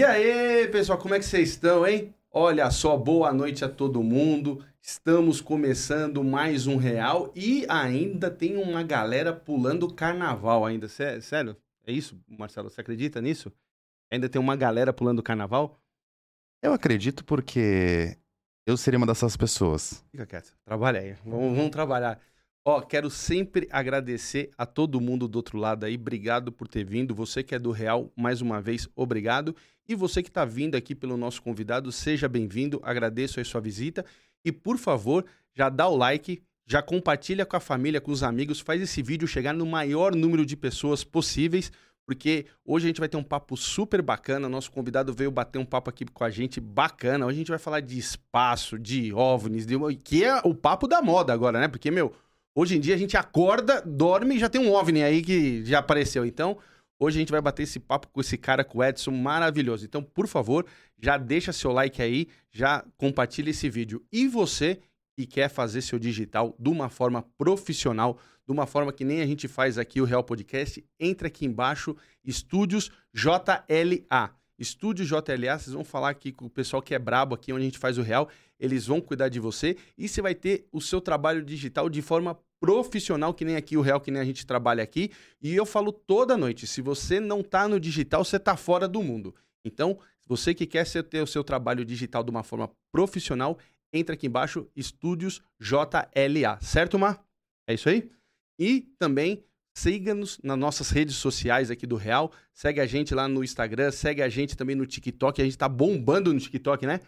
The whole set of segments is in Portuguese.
E aí, pessoal, como é que vocês estão, hein? Olha só, boa noite a todo mundo. Estamos começando mais um Real e ainda tem uma galera pulando carnaval ainda. Sé- Sério? É isso, Marcelo? Você acredita nisso? Ainda tem uma galera pulando carnaval? Eu acredito porque eu seria uma dessas pessoas. Fica quieto, trabalha aí. Vamos, vamos trabalhar. Ó, quero sempre agradecer a todo mundo do outro lado aí. Obrigado por ter vindo. Você que é do Real, mais uma vez, obrigado. E você que está vindo aqui pelo nosso convidado, seja bem-vindo. Agradeço aí sua visita. E, por favor, já dá o like, já compartilha com a família, com os amigos, faz esse vídeo chegar no maior número de pessoas possíveis, porque hoje a gente vai ter um papo super bacana. Nosso convidado veio bater um papo aqui com a gente bacana. Hoje a gente vai falar de espaço, de OVNIs, de... que é o papo da moda agora, né? Porque, meu, hoje em dia a gente acorda, dorme e já tem um OVNI aí que já apareceu. Então, hoje a gente vai bater esse papo com esse cara, com o Edson, maravilhoso. Então, por favor, já deixa seu like aí, já compartilha esse vídeo. E você que quer fazer seu digital de uma forma profissional, de uma forma que nem a gente faz aqui o Real Podcast, entra aqui embaixo, Estúdios JLA. Estúdios JLA, vocês vão falar aqui com o pessoal que é brabo aqui, onde a gente faz o Real, eles vão cuidar de você e você vai ter o seu trabalho digital de forma profissional, que nem aqui o Real, que nem a gente trabalha aqui. E eu falo toda noite, se você não tá no digital, você tá fora do mundo. Então, você que quer ter o seu trabalho digital de uma forma profissional, entra aqui embaixo, Estúdios JLA, certo, Mar? É isso aí? E também siga-nos nas nossas redes sociais aqui do Real. Segue a gente lá no Instagram, segue a gente também no TikTok. A gente tá bombando no TikTok, né?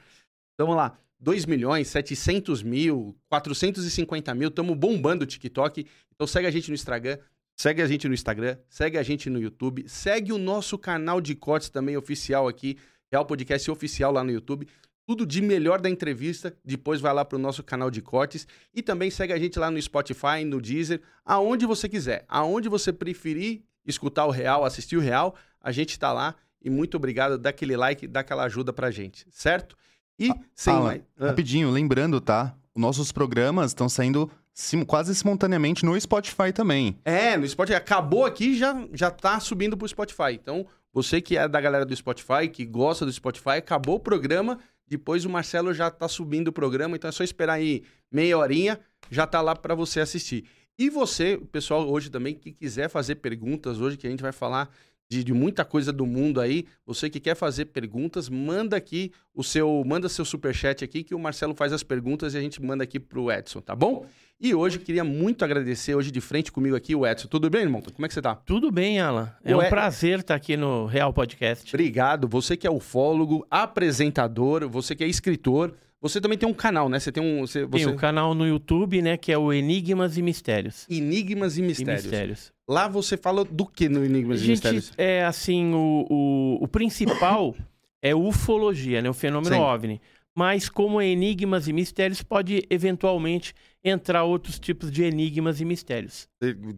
Então vamos lá. 2 milhões, 700 mil, 450 mil, estamos bombando o TikTok. Então segue a gente no Instagram, segue a gente no Instagram, segue a gente no YouTube, segue o nosso canal de cortes também oficial aqui, Real Podcast Oficial lá no YouTube. Tudo de melhor da entrevista, depois vai lá para o nosso canal de cortes e também segue a gente lá no Spotify, no Deezer, aonde você quiser, aonde você preferir escutar o Real, assistir o Real, a gente tá lá e muito obrigado, dá aquele like, dá aquela ajuda pra gente, certo? E sem Alan, mais... Ah. Rapidinho, lembrando, tá? Nossos programas estão saindo sim- quase simultaneamente no Spotify também. É, no Spotify. Acabou aqui já já tá subindo pro Spotify. Então, você que é da galera do Spotify, que gosta do Spotify, acabou o programa. Depois o Marcelo já tá subindo o programa. Então é só esperar aí meia horinha, já tá lá para você assistir. E você, pessoal hoje também, que quiser fazer perguntas hoje, que a gente vai falar de, de muita coisa do mundo aí. Você que quer fazer perguntas, manda aqui o seu. Manda seu superchat aqui, que o Marcelo faz as perguntas e a gente manda aqui pro Edson, tá bom? E hoje queria muito agradecer, hoje de frente comigo aqui, o Edson. Tudo bem, irmão? Como é que você tá? Tudo bem, Alan. É Ué. um prazer estar aqui no Real Podcast. Obrigado. Você que é ufólogo, apresentador, você que é escritor. Você também tem um canal, né? Você tem um. Você, Tem você... o canal no YouTube, né, que é o Enigmas e Mistérios. Enigmas e E Mistérios. Mistérios. Lá você fala do que no Enigmas e Gente, Mistérios? é assim, o, o, o principal é ufologia, né, o fenômeno Sim. OVNI. Mas como é Enigmas e Mistérios, pode eventualmente entrar outros tipos de enigmas e mistérios.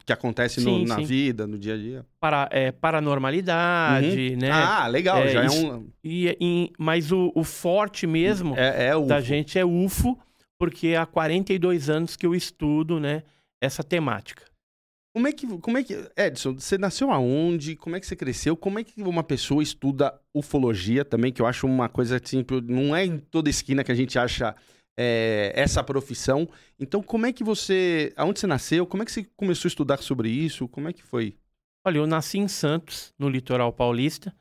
Que acontece no- Sim, na sim. vida, no dia a dia. Para, é, paranormalidade, né? Ah, legal. É, já é isso- um. E, em- mas o, o forte mesmo É, é da gente é UFO, porque há 42 anos que eu estudo, né, essa temática. Como é que. Como é que. Edson, você nasceu aonde? Como é que você cresceu? Como é que uma pessoa estuda ufologia também? Que eu acho uma coisa assim, não é em toda esquina que a gente acha é, essa profissão. Então, como é que você. Aonde você nasceu? Como é que você começou a estudar sobre isso? Como é que foi? Olha, eu nasci em Santos, no litoral paulista,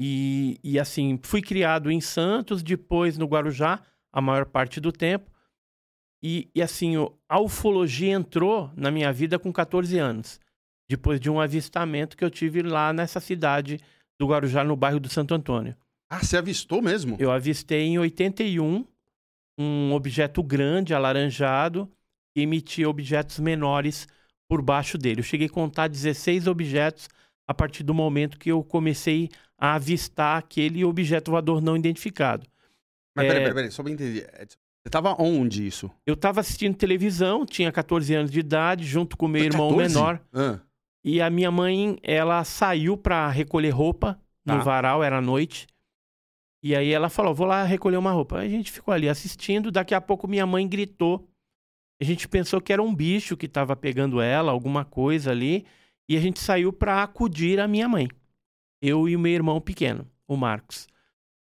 e, e assim, fui criado em Santos, depois no Guarujá, a maior parte do tempo, e, e assim, o- a ufologia entrou na minha vida com 14 anos, depois de um avistamento que eu tive lá nessa cidade do Guarujá, no bairro do Santo Antônio. Ah, você avistou mesmo? Eu avistei em 81 um objeto grande, alaranjado, que emitia objetos menores por baixo dele. Eu cheguei a contar 16 objetos a partir do momento que eu comecei a avistar aquele objeto voador não identificado. Mas É. peraí, peraí, peraí, só pra entender. Você tava onde isso? Eu estava assistindo televisão, tinha 14 anos de idade, junto com meu irmão 14? menor. Ah, E a minha mãe, ela saiu para recolher roupa no Tá. varal, era noite. E aí ela falou: vou lá recolher uma roupa. Aí a gente ficou ali assistindo. Daqui a pouco minha mãe gritou. A gente pensou que era um bicho que estava pegando ela, alguma coisa ali. E a gente saiu para acudir a minha mãe. Eu e o meu irmão pequeno, o Marcos.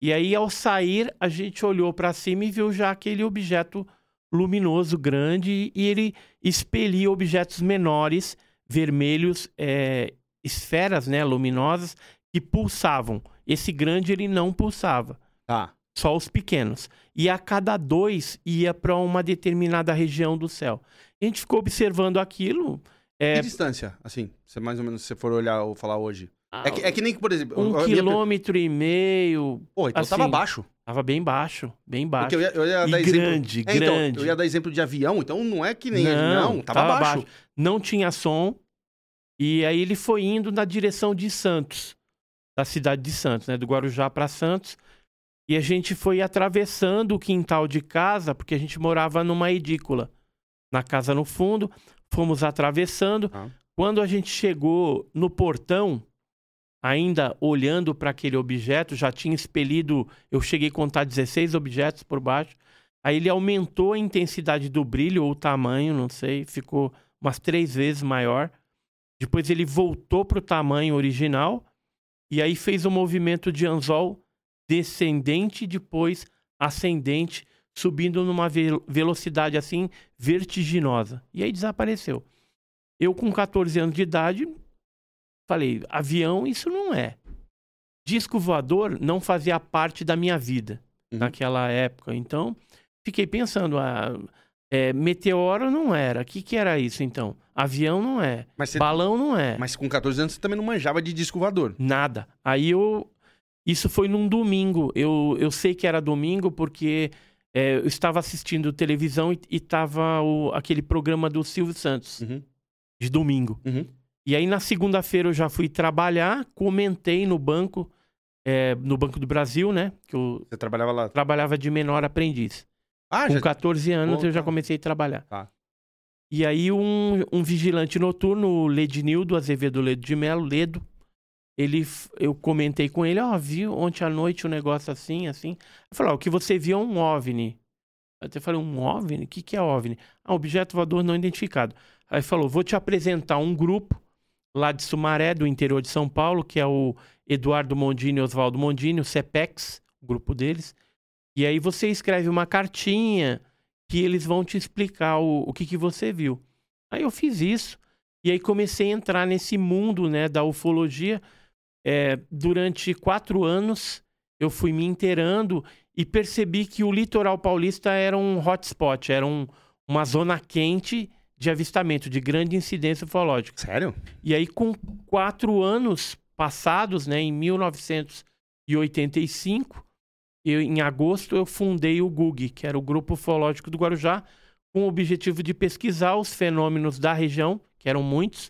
E aí, ao sair, a gente olhou para cima e viu já aquele objeto luminoso, grande, e ele expelia objetos menores, vermelhos, é, esferas né, luminosas, que pulsavam. Esse grande ele não pulsava. Tá. Só os pequenos. E a cada dois ia para uma determinada região do céu. A gente ficou observando aquilo. É, Que distância, assim, mais ou menos se você for olhar ou falar hoje? Ah, É que, é que nem, por exemplo... um quilômetro e meio. Pô, então tava assim, baixo. Tava bem baixo, bem baixo. Porque eu ia, eu ia E dar exemplo... grande, É, então, grande. eu ia dar exemplo de avião, então não é que nem... Não, tava, baixo. Não tinha som. E aí ele foi indo na direção de Santos, da cidade de Santos, né? Do Guarujá para Santos. E a gente foi atravessando o quintal de casa, porque a gente morava numa edícula. Na casa no fundo, fomos atravessando. Ah. Quando a gente chegou no portão, ainda olhando para aquele objeto, já tinha expelido, eu cheguei a contar 16 objetos por baixo. Aí ele aumentou a intensidade do brilho ou o tamanho, não sei, ficou umas três vezes maior. Depois ele voltou para o tamanho original e aí fez um movimento de anzol descendente, depois ascendente, subindo numa ve- velocidade assim vertiginosa. E aí desapareceu. Eu, com 14 anos de idade, falei: avião, isso não é. Disco voador não fazia parte da minha vida Uhum. naquela época. Então, fiquei pensando: ah, é, meteoro não era. O que, que era isso então? Avião não é. Você, Balão não é. mas com 14 anos você também não manjava de disco voador. Nada. Aí eu. Isso foi num domingo. Eu, eu sei que era domingo porque é, eu estava assistindo televisão e, e tava o, aquele programa do Silvio Santos, Uhum. de domingo. Uhum. E aí na segunda-feira eu já fui trabalhar, comentei no banco, é, no Banco do Brasil, né? Que eu Você trabalhava lá. trabalhava de menor aprendiz. Ah, Com já... 14 anos Pô, eu já tá. comecei a trabalhar. Tá. E aí um, um vigilante noturno, o Lednildo Azevedo Ledo de Melo, Ledo, ele, eu comentei com ele, ó, viu ontem à noite um negócio assim, assim. Ele falou, ó, o que você viu é um OVNI. Eu até falei, um OVNI? O que, que é OVNI? Ah, objeto voador não identificado. Aí falou, vou te apresentar um grupo lá de Sumaré, do interior de São Paulo, que é o Eduardo Mondini e Oswaldo Mondini, o CEPEX, o grupo deles. E aí você escreve uma cartinha que eles vão te explicar o, o que, que você viu. Aí eu fiz isso. E aí comecei a entrar nesse mundo né, da ufologia. É, durante quatro anos eu fui me inteirando e percebi que o litoral paulista era um hotspot, era um- uma zona quente de avistamento, de grande incidência ufológica. Sério? E aí, com quatro anos passados, né, em 1985, eu, em agosto, eu fundei o GUG, que era o Grupo Ufológico do Guarujá, com o objetivo de pesquisar os fenômenos da região, que eram muitos,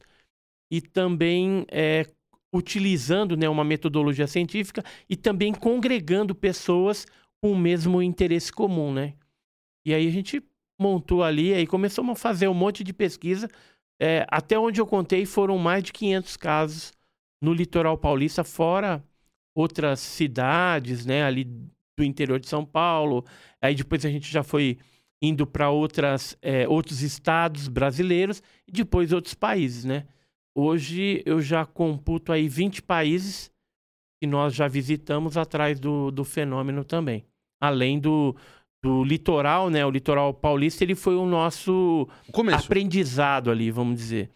e também é, utilizando né, uma metodologia científica e também congregando pessoas com o mesmo interesse comum, né? E aí a gente montou ali, aí começamos a fazer um monte de pesquisa. É, até onde eu contei, foram mais de 500 casos no litoral paulista, fora outras cidades, né, ali do interior de São Paulo. Aí depois a gente já foi indo para outras é, outros estados brasileiros e depois outros países, né? Hoje eu já computo aí 20 países que nós já visitamos atrás do, do fenômeno também. Além do, do litoral, né? O litoral paulista, ele foi o nosso começo. aprendizado ali, vamos dizer.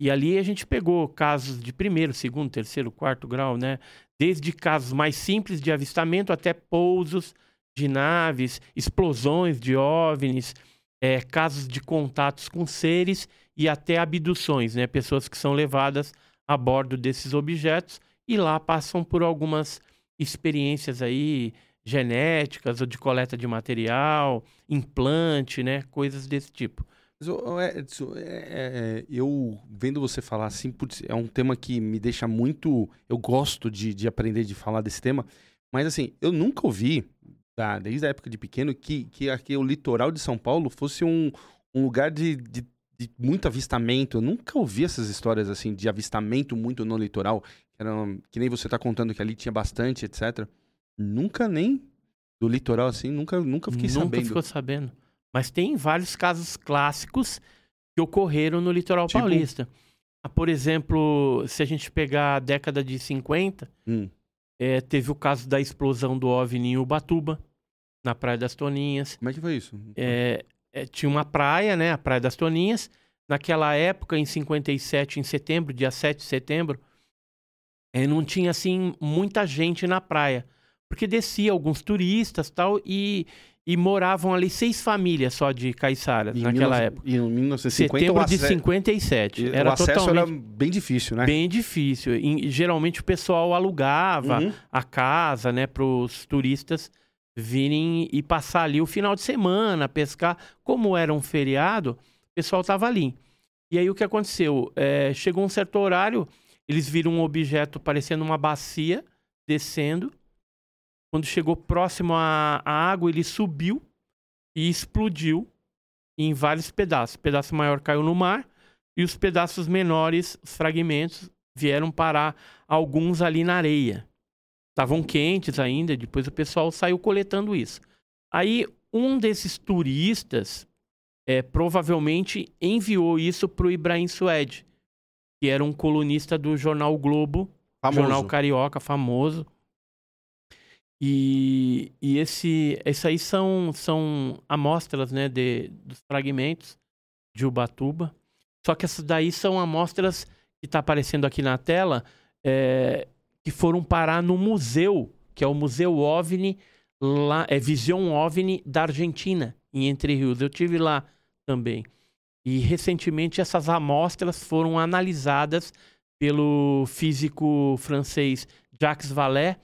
E ali a gente pegou casos de primeiro, segundo, terceiro, quarto grau, né? Desde casos mais simples de avistamento até pousos de naves, explosões de OVNIs, é, casos de contatos com seres e até abduções, né? Pessoas que são levadas a bordo desses objetos e lá passam por algumas experiências aí genéticas ou de coleta de material, implante, né? Coisas desse tipo. Mas, Edson, é, é, é, eu vendo você falar assim, putz, é um tema que me deixa muito. Eu gosto de, de aprender de falar desse tema, mas assim, eu nunca ouvi, tá, desde a época de pequeno, que, que aqui o litoral de São Paulo fosse um, um lugar de, de, de muito avistamento. Eu nunca ouvi essas histórias assim de avistamento muito no litoral, que, que nem você tá contando que ali tinha bastante, etc. Nunca nem do litoral assim, nunca, nunca fiquei Nunca sabendo. ficou sabendo. Mas tem vários casos clássicos que ocorreram no litoral Tipo? paulista. Ah, Por exemplo, se a gente pegar a década de 50, Hum, É, teve o caso da explosão do OVNI em Ubatuba, na Praia das Toninhas. Como é que foi isso? É, é, tinha uma praia, né? A Praia das Toninhas. Naquela época, em 57, em setembro, dia 7 de setembro, é, não tinha, assim, muita gente na praia. Porque descia alguns turistas tal, e, e moravam ali seis famílias só de caiçaras Em naquela 19 época. Em 1950 Setembro o de ace- 57. o Era acesso totalmente era bem difícil, né? bem difícil. E, geralmente o pessoal alugava Uhum. a casa, né, para os turistas virem e passar ali o final de semana, pescar. Como era um feriado, o pessoal tava ali. E aí o que aconteceu? É, chegou um certo horário, eles viram um objeto parecendo uma bacia descendo. Quando chegou próximo à, à água, ele subiu e explodiu em vários pedaços. O pedaço maior caiu no mar e os pedaços menores, os fragmentos, vieram parar alguns ali na areia. Estavam quentes ainda, depois o pessoal saiu coletando isso. Aí um desses turistas é, provavelmente enviou isso para o Ibrahim Suede, que era um colunista do jornal Globo, Famoso. jornal carioca famoso. E, e esse, esse aí são, são amostras né, de, dos fragmentos de Ubatuba. Só que essas daí são amostras que está aparecendo aqui na tela, é, que foram parar no museu, que é o Museu OVNI, lá, é Vision OVNI da Argentina, em Entre Rios. Eu tive lá também. E recentemente essas amostras foram analisadas pelo físico francês Jacques Vallée.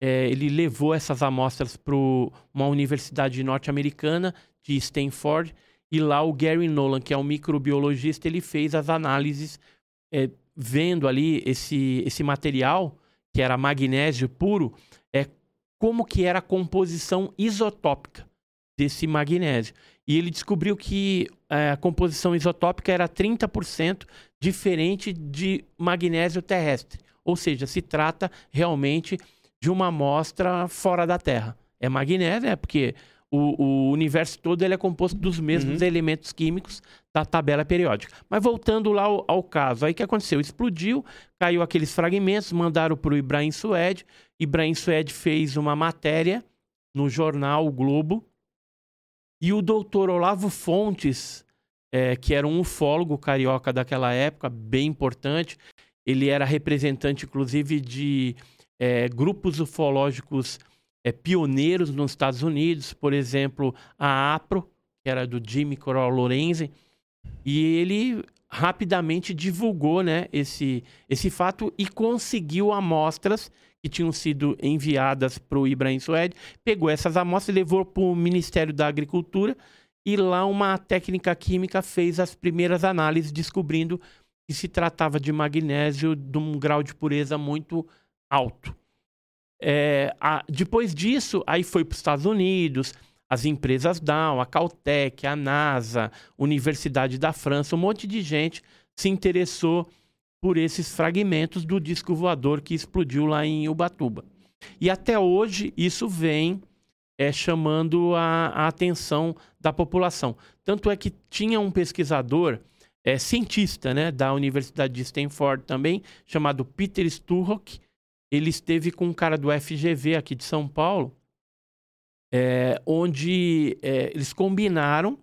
É, ele levou essas amostras para uma universidade norte-americana de Stanford e lá o Gary Nolan, que é um microbiologista, ele fez as análises é, vendo ali esse, esse material, que era magnésio puro, é, como que era a composição isotópica desse magnésio. E ele descobriu que é, a composição isotópica era 30% diferente de magnésio terrestre. Ou seja, se trata realmente de uma amostra fora da Terra. É magnésio, é porque o, o universo todo ele é composto dos mesmos Uhum. elementos químicos da tabela periódica. Mas voltando lá ao, ao caso, aí o que aconteceu? Explodiu, caiu aqueles fragmentos, mandaram para o Ibrahim Suede. Ibrahim Suede fez uma matéria no jornal O Globo. E o doutor Olavo Fontes, eh, que era um ufólogo carioca daquela época, bem importante, ele era representante, inclusive, de eh, grupos ufológicos eh, pioneiros nos Estados Unidos, por exemplo, a APRO, que era do Jimmy Coral Lorenzi, e ele rapidamente divulgou né, esse, esse fato e conseguiu amostras que tinham sido enviadas para o Ibrahim Suede, pegou essas amostras e levou para o Ministério da Agricultura e lá uma técnica química fez as primeiras análises, descobrindo que se tratava de magnésio de um grau de pureza muito alto. É, a- depois disso, aí foi para os Estados Unidos, as empresas Dow, a Caltech, a NASA, Universidade da França, um monte de gente se interessou por esses fragmentos do disco voador que explodiu lá em Ubatuba. E até hoje isso vem é, chamando a, a atenção da população. Tanto é que tinha um pesquisador, é, cientista né, da Universidade de Stanford também, chamado Peter Sturrock. Ele esteve com um cara do FGV aqui de São Paulo, é, onde é, eles combinaram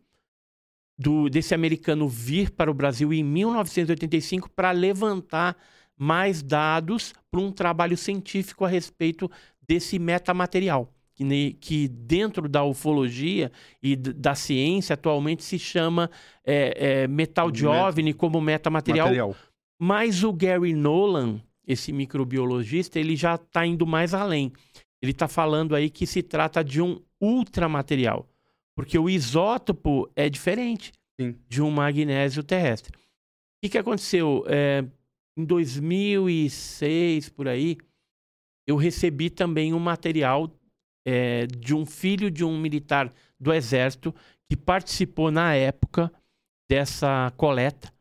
do, desse americano vir para o Brasil em 1985 para levantar mais dados para um trabalho científico a respeito desse metamaterial, que, ne- que dentro da ufologia e da ciência atualmente se chama é, é, metal de Met- OVNI como metamaterial, Material. mas o Gary Nolan, esse microbiologista, ele já está indo mais além. Ele está falando aí que se trata de um ultramaterial, porque o isótopo é diferente Sim. de um magnésio terrestre. O que, que aconteceu? É, em 2006, por aí, eu recebi também um material é, de um filho de um militar do Exército que participou na época dessa coleta.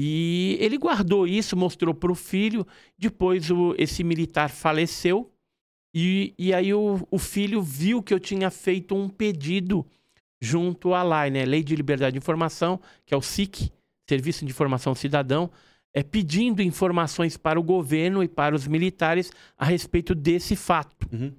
E ele guardou isso, mostrou para o filho. Depois o, esse militar faleceu. E, e aí o, o filho viu que eu tinha feito um pedido junto à LAI, né? Lei de Liberdade de Informação, que é o SIC, Serviço de Informação Cidadão. é, pedindo informações para o governo e para os militares a respeito desse fato. Uhum.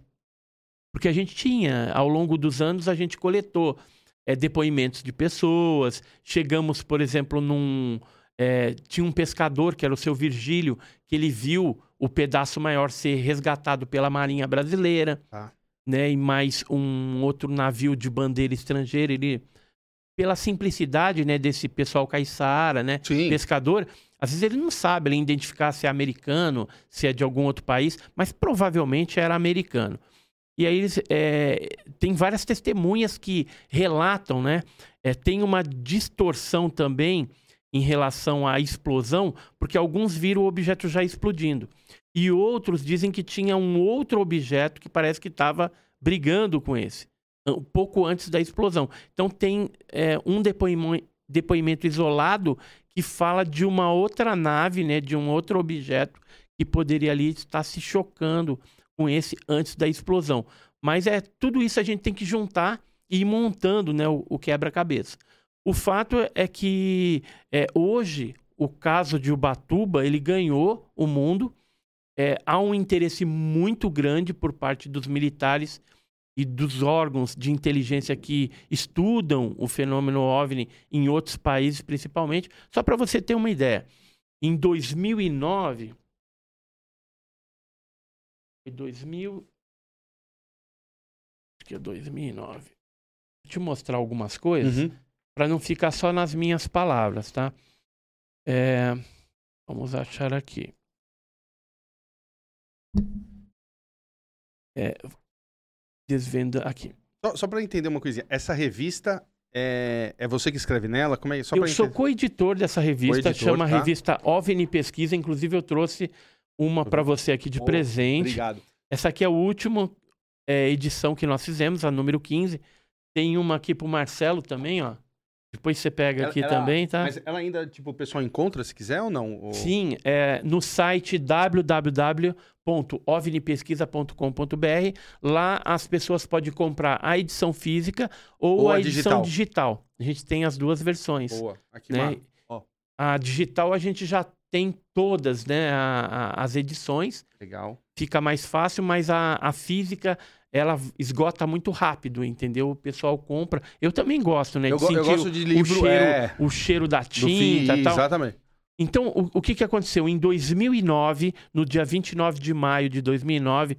Porque a gente tinha, ao longo dos anos, a gente coletou é, depoimentos de pessoas. Chegamos, por exemplo, num. É, tinha um pescador, que era o seu Virgílio, que ele viu o pedaço maior ser resgatado pela Marinha Brasileira. Tá. Né, e mais um outro navio de bandeira estrangeira. Ele, pela simplicidade né, desse pessoal caiçara, né, Sim. pescador, às vezes ele não sabe ele identificar se é americano, se é de algum outro país, mas provavelmente era americano. E aí eles, é, tem várias testemunhas que relatam, né? É, tem uma distorção também em relação à explosão, porque alguns viram o objeto já explodindo. E outros dizem que tinha um outro objeto que parece que estava brigando com esse, um pouco antes da explosão. Então tem é, um depoimento, depoimento isolado que fala de uma outra nave, né, de um outro objeto que poderia ali estar se chocando com esse antes da explosão. Mas é tudo isso a gente tem que juntar e ir montando né, o, o quebra-cabeça. O fato é que é, hoje o caso de Ubatuba ele ganhou o mundo. É, há um interesse muito grande por parte dos militares e dos órgãos de inteligência que estudam o fenômeno OVNI em outros países, principalmente. Só para você ter uma ideia, em 2009, 2000, acho que é 2009. Vou te mostrar algumas coisas Uhum. Para não ficar só nas minhas palavras, tá? É, vamos achar aqui. É, desvenda aqui. Só, só para entender uma coisinha, essa revista é, é você que escreve nela? Como é? Só eu sou co-editor dessa revista, Co-editor, chama tá. revista OVNI Pesquisa. Inclusive, eu trouxe uma para você aqui de Oh, presente. Obrigado. Essa aqui é a última é, edição que nós fizemos, a número 15. Tem uma aqui pro Marcelo também, ó. Depois você pega Ela- aqui ela- também, tá? Mas ela ainda, tipo, o pessoal encontra se quiser ou não? Ou- Sim, é, no site www.ovnipesquisa.com.br. Lá as pessoas podem comprar a edição física ou, Ou a, a edição digital. digital. A gente tem as duas versões. Boa. Aqui, né? Ó. A digital a gente já tem todas, né? a- a- as edições. Legal. Fica mais fácil, mas a, a física ela esgota muito rápido, entendeu? O pessoal compra. Eu também gosto, né? Eu, go- eu gosto de o, livro, cheiro, é, o cheiro da fim, tinta e tal. exatamente. Então, o, o que, que aconteceu? Em 2009, no dia 29 de maio de 2009,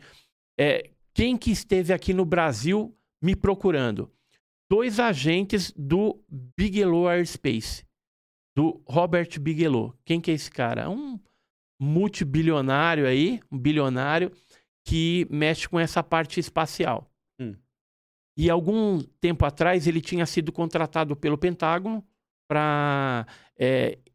é, quem que esteve aqui no Brasil me procurando? Dois agentes do Bigelow Aerospace, do Robert Bigelow. Quem que é esse cara? Um multibilionário aí, um bilionário que mexe com essa parte espacial. Hum. E algum tempo atrás ele tinha sido contratado pelo Pentágono para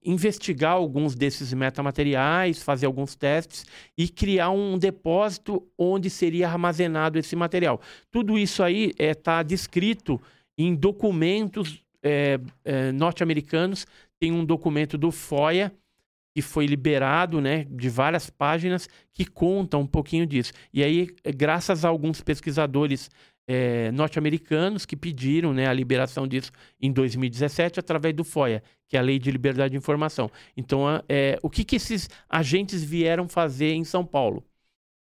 investigar alguns desses metamateriais, fazer alguns testes e criar um depósito onde seria armazenado esse material. Tudo isso aí está descrito em documentos é, é, norte-americanos. Tem um documento do FOIA que foi liberado, né, de várias páginas que conta um pouquinho disso. E aí, é, graças a alguns pesquisadores é, norte-americanos que pediram né, a liberação disso em 2017 através do FOIA, que é a Lei de Liberdade de Informação. Então, é, o que, que esses agentes vieram fazer em São Paulo?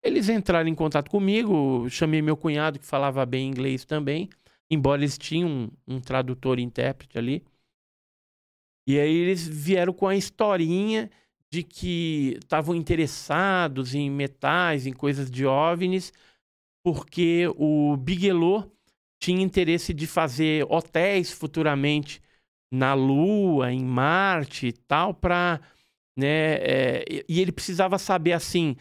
Eles entraram em contato comigo, chamei meu cunhado que falava bem inglês também, embora eles tinham um, um tradutor e intérprete ali. E aí eles vieram com a historinha de que estavam interessados em metais, em coisas de OVNIs, porque o Bigelow tinha interesse de fazer hotéis futuramente na Lua, em Marte e tal, para, né, é, e- ele precisava saber assim,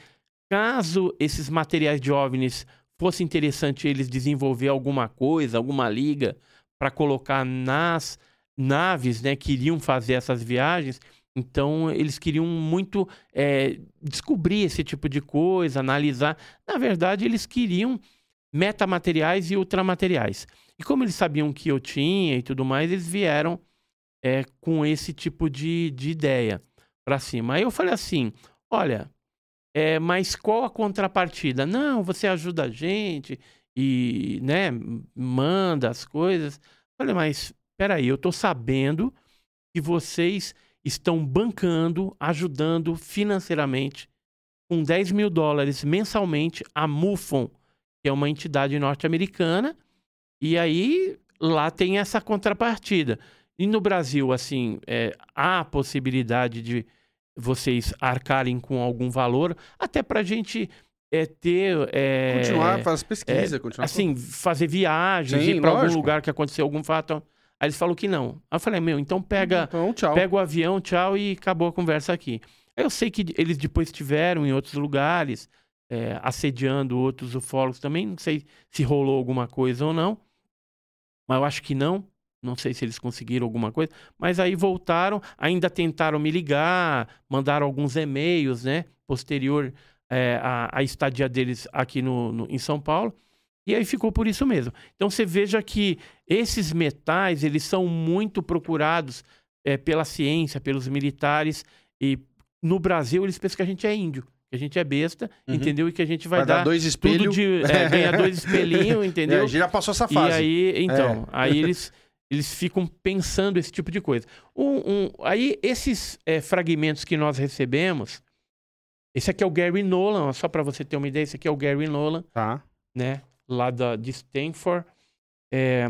caso esses materiais de OVNIs fosse interessante eles desenvolver alguma coisa, alguma liga para colocar nas naves, né, que iriam fazer essas viagens. Então eles queriam muito é, descobrir esse tipo de coisa, analisar. Na verdade, eles queriam metamateriais e ultramateriais. E como eles sabiam que eu tinha e tudo mais, eles vieram é, com esse tipo de, de ideia para cima. Aí eu falei assim: olha, é, mas qual a contrapartida? Não, você ajuda a gente e né, manda as coisas. Falei, mas peraí, eu tô sabendo que vocês estão bancando, ajudando financeiramente com 10 mil dólares mensalmente a MUFON, que é uma entidade norte-americana, e aí lá tem essa contrapartida. E no Brasil, assim, é, há a possibilidade de vocês arcarem com algum valor, até para a gente é, ter. É, continuar, fazer pesquisa, é, continuar. Assim, fazer viagens, Sim, ir para algum lugar que aconteceu algum fato. Aí eles falaram que não. Aí eu falei, meu, então pega, Então, tchau. pega o avião, tchau, e acabou a conversa aqui. Aí eu sei que eles depois estiveram em outros lugares, é, assediando outros ufólogos também. Não sei se rolou alguma coisa ou não. Mas eu acho que não. Não sei se eles conseguiram alguma coisa. Mas aí voltaram, ainda tentaram me ligar, mandaram alguns e-mails, né? Posterior é, à, à estadia deles aqui no, no- em São Paulo. E aí ficou por isso mesmo. Então você veja que esses metais, eles são muito procurados é, pela ciência, pelos militares. E no Brasil eles pensam que a gente é índio, que a gente é besta, Uhum. entendeu? E que a gente vai, Vai dar dar dois espelhos. de... É, ganha dois espelhinhos, entendeu? É, já passou essa E fase. É. aí, então, aí eles, eles ficam pensando esse tipo de coisa. Um, um- aí, esses é, fragmentos que nós recebemos, esse aqui é o Gary Nolan, só para você ter uma ideia, esse aqui é o Gary Nolan, Tá. né? Lá da, de Stanford. É,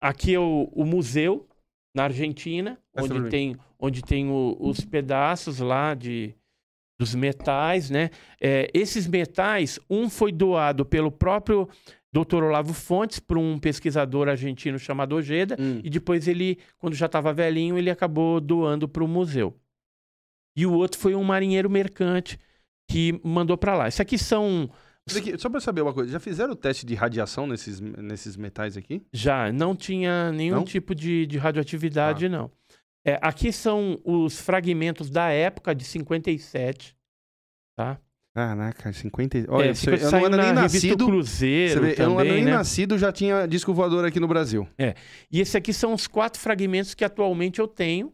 aqui é o, o museu, na Argentina, onde mim. tem, onde tem o- os pedaços lá de, dos metais, né? É, esses metais, um foi doado pelo próprio Dr. Olavo Fontes para um pesquisador argentino chamado Ojeda, Hum. e depois ele, quando já estava velhinho, ele acabou doando para o museu. E o outro foi um marinheiro mercante que mandou para lá. Isso aqui são Só pra saber uma coisa, já fizeram o teste de radiação nesses, nesses metais aqui? Já, não tinha nenhum Não? tipo de, de radioatividade, não. É, aqui são os fragmentos da época de 57, tá? Caraca, 50. Olha, é, eu não era na nem nascido. Cruzeiro vê, eu não era também, nem né? nascido, já tinha disco voador aqui no Brasil. E esse aqui são os quatro fragmentos que atualmente eu tenho.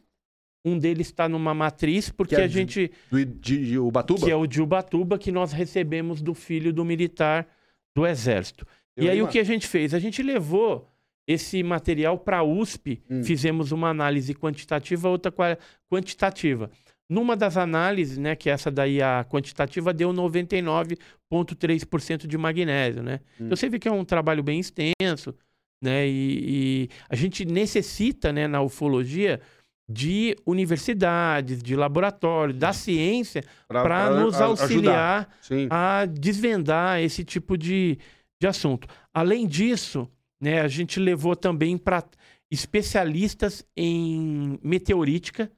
Um deles está numa matriz, porque Que é a de- gente... Do, de, de Ubatuba? Que é o de Ubatuba, que nós recebemos do filho do militar do Exército. Eu e aí o que a gente fez? A gente levou esse material para a USP, Hum. fizemos uma análise quantitativa, outra qua- quantitativa. Numa das análises, né, que essa daí a quantitativa deu 99,3% de magnésio, né? Hum. Então você vê que é um trabalho bem extenso, né? E, e a gente necessita, né, na ufologia, de universidades, de laboratórios, da ciência, para nos auxiliar a desvendar esse tipo de, de assunto. Além disso, né, a gente levou também para especialistas em meteorítica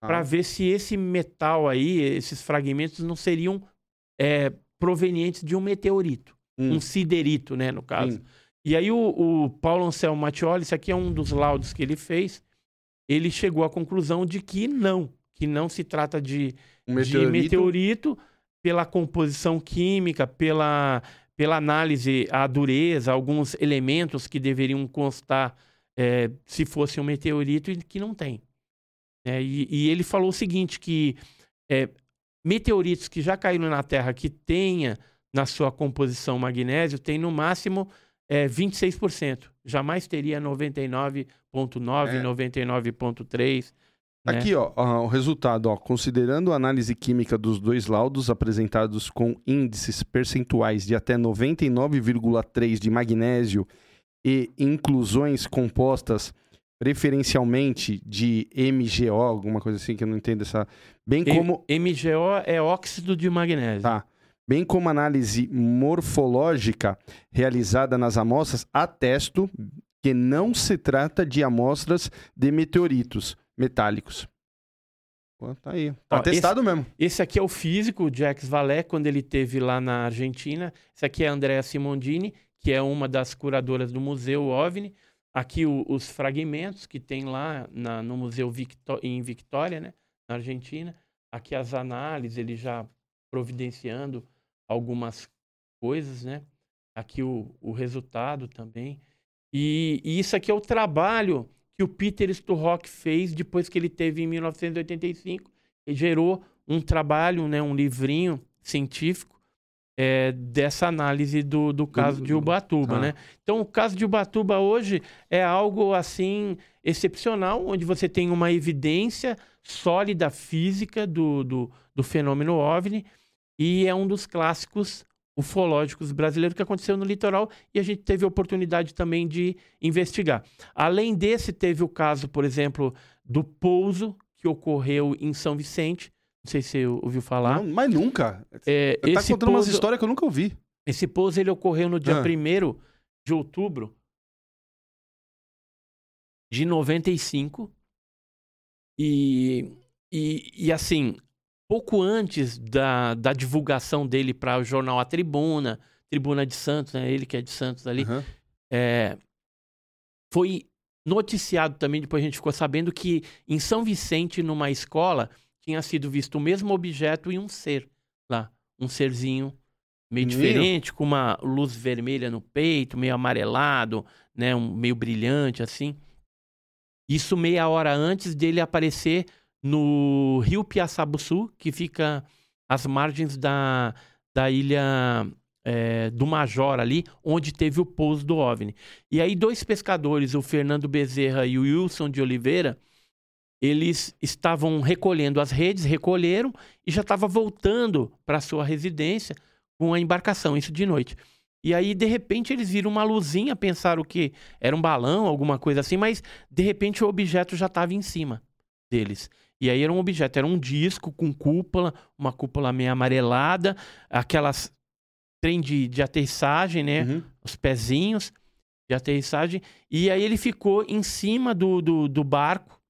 para Ah. ver se esse metal aí, esses fragmentos, não seriam é, provenientes de um meteorito, Hum. um siderito, né, no caso. E aí o, o Paulo Anselmo Mattioli, isso aqui é um dos laudos que ele fez, ele chegou à conclusão de que não, que não se trata de Um de meteorito pela composição química, pela, pela análise à dureza, alguns elementos que deveriam constar eh, se fosse um meteorito e que não tem. É, e, e ele falou o seguinte, que eh, meteoritos que já caíram na Terra que tenha na sua composição magnésio tem no máximo eh, 26%. Jamais teria 99,9%, É. 99,3%. né? Aqui, ó, ó, o resultado, ó, considerando a análise química dos dois laudos apresentados com índices percentuais de até 99,3 de magnésio e inclusões compostas preferencialmente de MgO, alguma coisa assim que eu não entendo essa, bem E- como MgO é óxido de magnésio. Tá. Bem como análise morfológica realizada nas amostras, atesto que não se trata de amostras de meteoritos metálicos. Pô, tá aí. Tá Ó, testado mesmo. Esse aqui é o físico, o Jacques Vallée, quando ele teve lá na Argentina. Esse aqui é a Andrea Simondini, que é uma das curadoras do Museu OVNI. Aqui o- os fragmentos que tem lá na- no Museu Victo- em Victória, né, na Argentina. Aqui as análises, ele já providenciando algumas coisas, né? Aqui o, o resultado também. E, e isso aqui é o trabalho que o Peter Sturrock fez depois que ele teve em 1985 e gerou um trabalho, né, um livrinho científico é, dessa análise do, do caso de Ubatuba, tá. né? Então, o caso de Ubatuba hoje é algo assim excepcional, onde você tem uma evidência sólida física do, do, do fenômeno OVNI e é um dos clássicos ufológicos brasileiros que aconteceu no litoral e a gente teve a oportunidade também de investigar. Além desse, teve o caso, por exemplo, do pouso que ocorreu em São Vicente. Não sei se você ouviu falar. Não, mas nunca. É, Ele tá esse contando umas pouso- histórias que eu nunca ouvi. esse pouso ele ocorreu no dia Ah. 1 de outubro de 95. E, e, e assim, pouco antes da, da divulgação dele para o jornal A Tribuna, Tribuna de Santos, né? ele que é de Santos ali, Aham. é, foi noticiado também, depois a gente ficou sabendo que em São Vicente, numa escola, tinha sido visto o mesmo objeto e um ser lá. Um serzinho meio Meu. diferente, com uma luz vermelha no peito, meio amarelado, né, um, meio brilhante assim. Isso meia hora antes dele aparecer no Rio Piaçabuçu, que fica às margens da, da ilha é, do Major ali, onde teve o pouso do OVNI. E aí dois pescadores, o Fernando Bezerra e o Wilson de Oliveira, eles estavam recolhendo as redes, recolheram e já estava voltando para sua residência com a embarcação, isso de noite. E aí, de repente, eles viram uma luzinha, pensaram que era um balão, alguma coisa assim, mas de repente o objeto já estava em cima deles. E aí era um objeto, era um disco com cúpula, uma cúpula meio amarelada, aquelas trem de, de aterrissagem, né? Uhum. os pezinhos de aterrissagem. E aí ele ficou em cima do, do, do barco.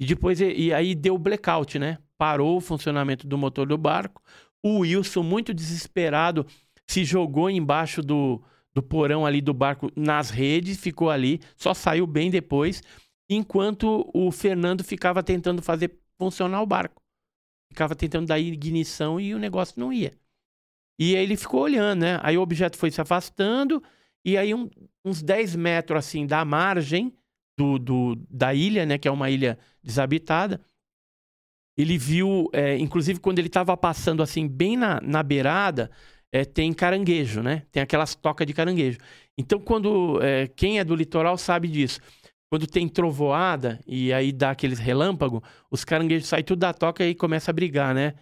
E depois, e, aí deu blackout, né? Parou o funcionamento do motor do barco. O Wilson, muito desesperado, se jogou embaixo do, do porão ali do barco nas redes, ficou ali, só saiu bem depois, enquanto o Fernando ficava tentando fazer funcionar o barco. Ficava tentando dar ignição e o negócio não ia. E aí ele ficou olhando, né? Aí o objeto foi se afastando, e aí um- uns 10 metros assim da margem do, do- da ilha, né? Que é uma ilha desabitada. Ele viu, é, inclusive quando ele estava passando assim, bem na, na beirada, é, tem caranguejo, né? Tem aquelas tocas de caranguejo. Então, quando é, quem é do litoral sabe disso. Quando tem trovoada e aí dá aqueles relâmpagos, os caranguejos saem tudo da toca e começa a brigar, né?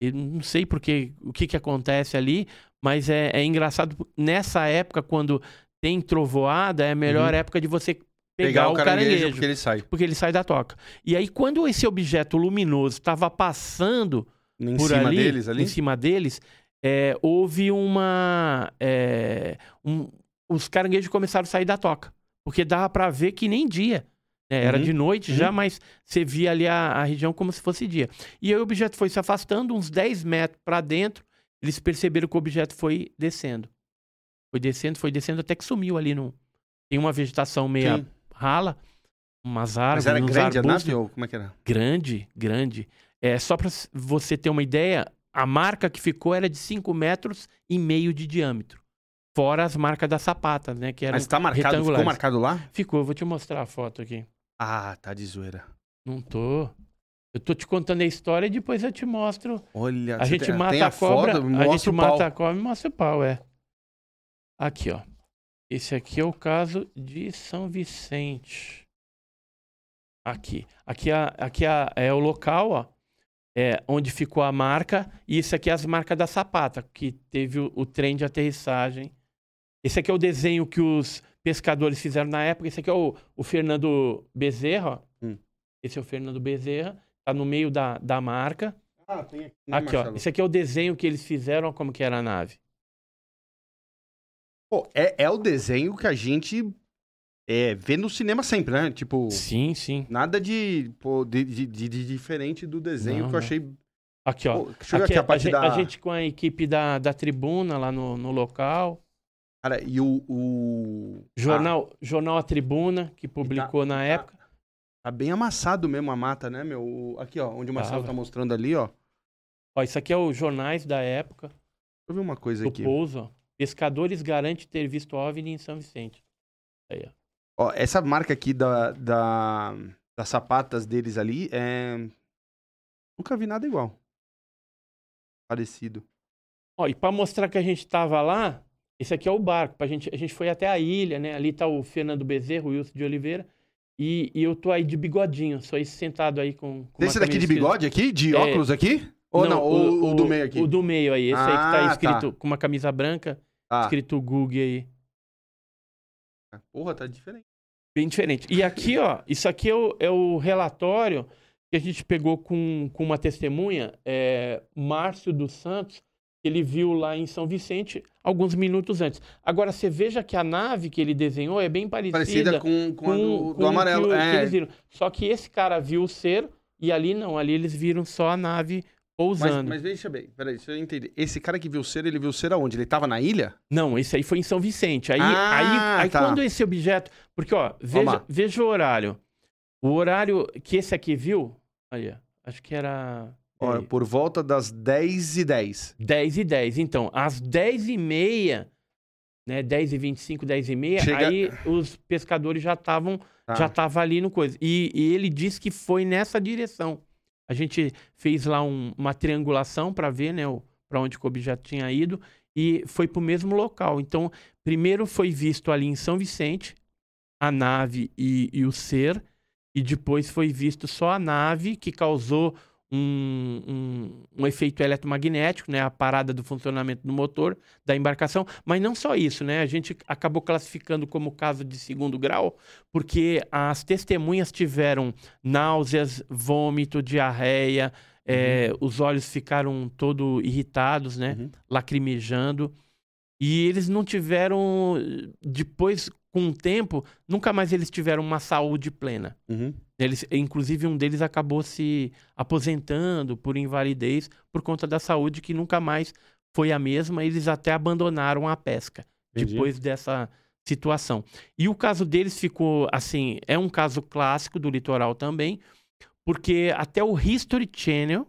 Eu não sei porque, o que, que acontece ali, mas é, é engraçado. Nessa época, quando tem trovoada, é a melhor Uhum. época de você pegar, o caranguejo, porque ele sai. porque ele sai da toca. E aí, quando esse objeto luminoso estava passando Em por cima ali, deles ali. em cima deles, é, houve uma. é, um- os caranguejos começaram a sair da toca. Porque dava para ver que nem dia. né? Era Uhum, de noite uhum. já, mas você via ali a, a região como se fosse dia. E aí o objeto foi se afastando uns 10 metros para dentro. Eles perceberam que o objeto foi descendo. Foi descendo, foi descendo até que sumiu ali. No... Tem uma vegetação meio Sim. rala, umas Mas árvores, era uns grande a arbustos. nave ou como é que era? Grande, grande. É, só para você ter uma ideia, a marca que ficou era de 5 metros e meio de diâmetro. Fora as marcas das sapatas, né? Que eram Mas tá marcado, ficou marcado lá? Ficou, eu vou te mostrar a foto aqui. Ah, tá de zoeira. Não tô. Eu tô te contando a história e depois eu te mostro. Olha, A gente tem- mata tem a cobra, foto, a gente mata a cobra e mostra o pau, é. Aqui, ó. Esse aqui é o caso de São Vicente. Aqui. Aqui, é, aqui é, é o local, ó. É, onde ficou a marca. E isso aqui é as marcas da sapata, que teve o, o trem de aterrissagem. Esse aqui é o desenho que os pescadores fizeram na época. Esse aqui é o, o Fernando Bezerra, ó. Hum. Esse é o Fernando Bezerra. Tá no meio da, da marca. Ah, tem aqui. né, Aqui, ó. Esse aqui é o desenho que eles fizeram, ó, como que era a nave. Pô, é, é o desenho que a gente é, vê no cinema sempre, né? Tipo, Sim, sim. nada de, pô, de, de- de- de diferente do desenho Não, que eu não. achei. Aqui, ó. Pô, deixa eu ver Aqui, aqui a a, parte gente, da. a gente com a equipe da, da tribuna lá no, no local. Cara, e o. o... Jornal, jornal A Tribuna, que publicou na tá- época. Tá bem amassado mesmo a mata, né, meu? Aqui, ó, onde o Marcelo Tava. tá mostrando ali, ó. Deixa Ó, isso aqui é os jornais da época, eu ver uma coisa do aqui. pouso, ó. Pescadores garante ter visto OVNI em São Vicente. Aí, ó. Ó, essa marca aqui da, da, das sapatas deles ali é. Nunca vi nada igual. Parecido. Ó, e para mostrar que a gente tava lá, esse aqui é o barco. Pra gente, a gente foi até a ilha, né? Ali tá o Fernando Bezerro, o Wilson de Oliveira. E, e eu tô aí de bigodinho, só esse sentado aí com. com Esse daqui de bigode aqui? De É. óculos aqui? Ou não, o, o do meio aqui? O do meio aí, esse aí que Ah, tá tá. escrito com uma camisa branca, Ah, escrito Google aí. porra, tá diferente. Bem diferente. E aqui, ó, isso aqui é o, é o relatório que a gente pegou com, com uma testemunha, é, Márcio dos Santos, ele viu lá em São Vicente alguns minutos antes. Agora, você veja que a nave que ele desenhou é bem parecida, Parecida com, com, a do, com do o amarelo. que, o- que é, eles viram. Só que esse cara viu o ser e ali não, ali eles viram só a nave mas, pousando. mas deixa bem, peraí, deixa eu entender. Esse cara que viu o ser, ele viu o ser aonde? Ele tava na ilha? Não, esse aí foi em São Vicente. Aí, Ah, aí, aí tá. quando esse objeto. Porque, ó, veja, veja o horário. O horário que esse aqui viu. Ó, acho que era. Ó, por volta das 10 e 10 10 e 10. Então, às 10 e meia, né? 10 e 25, 10 e meia, Chega- aí os pescadores já estavam Tá. já tava ali no coisa. E, e ele disse que foi nessa direção. A gente fez lá um- uma triangulação para ver, né, para onde o objeto tinha ido e foi para o mesmo local. Então, primeiro foi visto ali em São Vicente a nave e, e o ser, e depois foi visto só a nave que causou um, um, um efeito eletromagnético, né, a parada do funcionamento do motor da embarcação. Mas não só isso, né? A gente acabou classificando como caso de segundo grau, porque as testemunhas tiveram náuseas, vômito, diarreia, eh, os olhos ficaram todo irritados, né? Uhum. Lacrimejando. E eles não tiveram, depois, com o tempo, nunca mais eles tiveram uma saúde plena. Uhum. Eles, inclusive, um deles acabou se aposentando por invalidez por conta da saúde, que nunca mais foi a mesma. Eles até abandonaram a pesca Entendi. depois dessa situação. E o caso deles ficou assim: é um caso clássico do litoral também, porque até o History Channel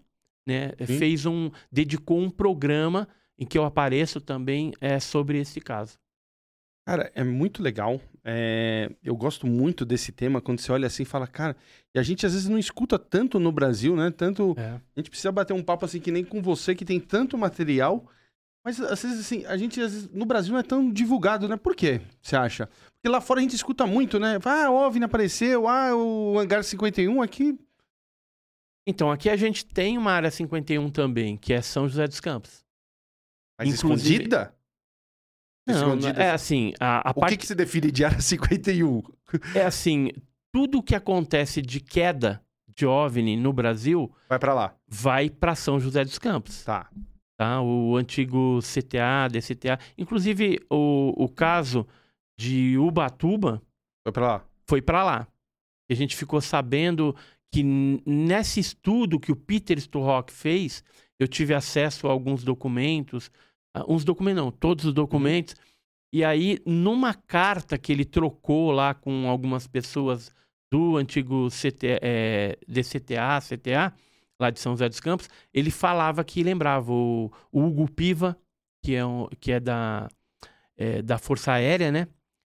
né, Sim. fez um. dedicou um programa em que eu apareço também é, sobre esse caso. Cara, é muito legal. É, eu gosto muito desse tema quando você olha assim e fala, cara, e a gente às vezes não escuta tanto no Brasil, né? Tanto. É. A gente precisa bater um papo assim que nem com você, que tem tanto material. Mas às vezes, assim, a gente às vezes, no Brasil não é tão divulgado, né? Por quê, você acha? Porque lá fora a gente escuta muito, né? Ah, o OVNI apareceu, ah, o Hangar 51 aqui. Então, aqui a gente tem uma área 51 também, que é São José dos Campos. Mas Inclusive- escondida? Não, é assim, a, a O parte que, que se define de área 51? é assim, tudo que acontece de queda de OVNI no Brasil Vai pra lá. vai para São José dos Campos, Tá. tá? O antigo CTA, DCTA, inclusive o, o caso de Ubatuba Vai pra lá. foi para lá. E a gente ficou sabendo que nesse estudo que o Peter Sturrock fez, eu tive acesso a alguns documentos, uns documentos não, todos os documentos, e aí numa carta que ele trocou lá com algumas pessoas do antigo CT, eh, DCTA, CTA, lá de São José dos Campos, ele falava que lembrava o, o Hugo Piva, que é, um, que é da, eh, da Força Aérea, né?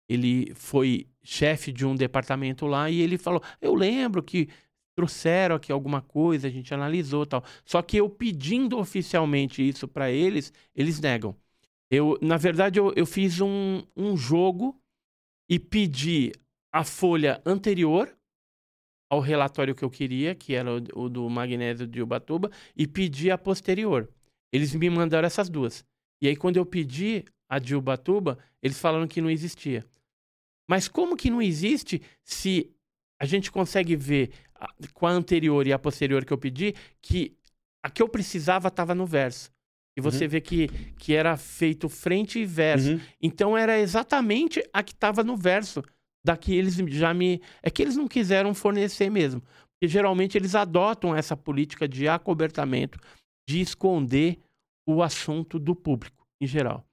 Ele foi chefe de um departamento lá e ele falou: Eu lembro que trouxeram aqui alguma coisa, a gente analisou tal. Só que eu pedindo oficialmente isso para eles, eles negam. Eu, na verdade, eu, eu fiz um, um jogo e pedi a folha anterior ao relatório que eu queria, que era o, o do magnésio de Ubatuba, e pedi a posterior. Eles me mandaram essas duas. E aí, quando eu pedi a de Ubatuba, eles falaram que não existia. Mas como que não existe se a gente consegue ver com a anterior e a posterior que eu pedi que a que eu precisava estava no verso. E você vê que, que era feito frente e verso. Uhum. Então era exatamente a que estava no verso da que eles já me. É que eles não quiseram fornecer mesmo. Porque geralmente eles adotam essa política de acobertamento, de esconder o assunto do público, em geral.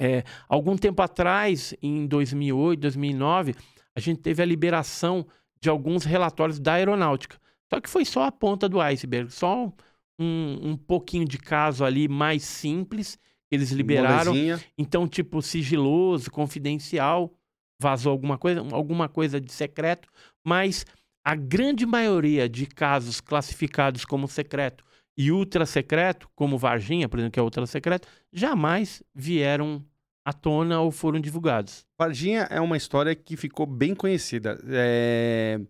É, algum tempo atrás, em 2008, 2009, a gente teve a liberação de alguns relatórios da aeronáutica. Só que foi só a ponta do iceberg, só um, um pouquinho de caso ali mais simples que eles liberaram. Molezinha. Então, tipo, sigiloso, confidencial, vazou alguma coisa, alguma coisa de secreto, mas a grande maioria de casos classificados como secreto e ultra secreto, como Varginha, por exemplo, que é ultra secreto, jamais vieram à tona ou foram divulgados. Varginha é uma história que ficou bem conhecida. É...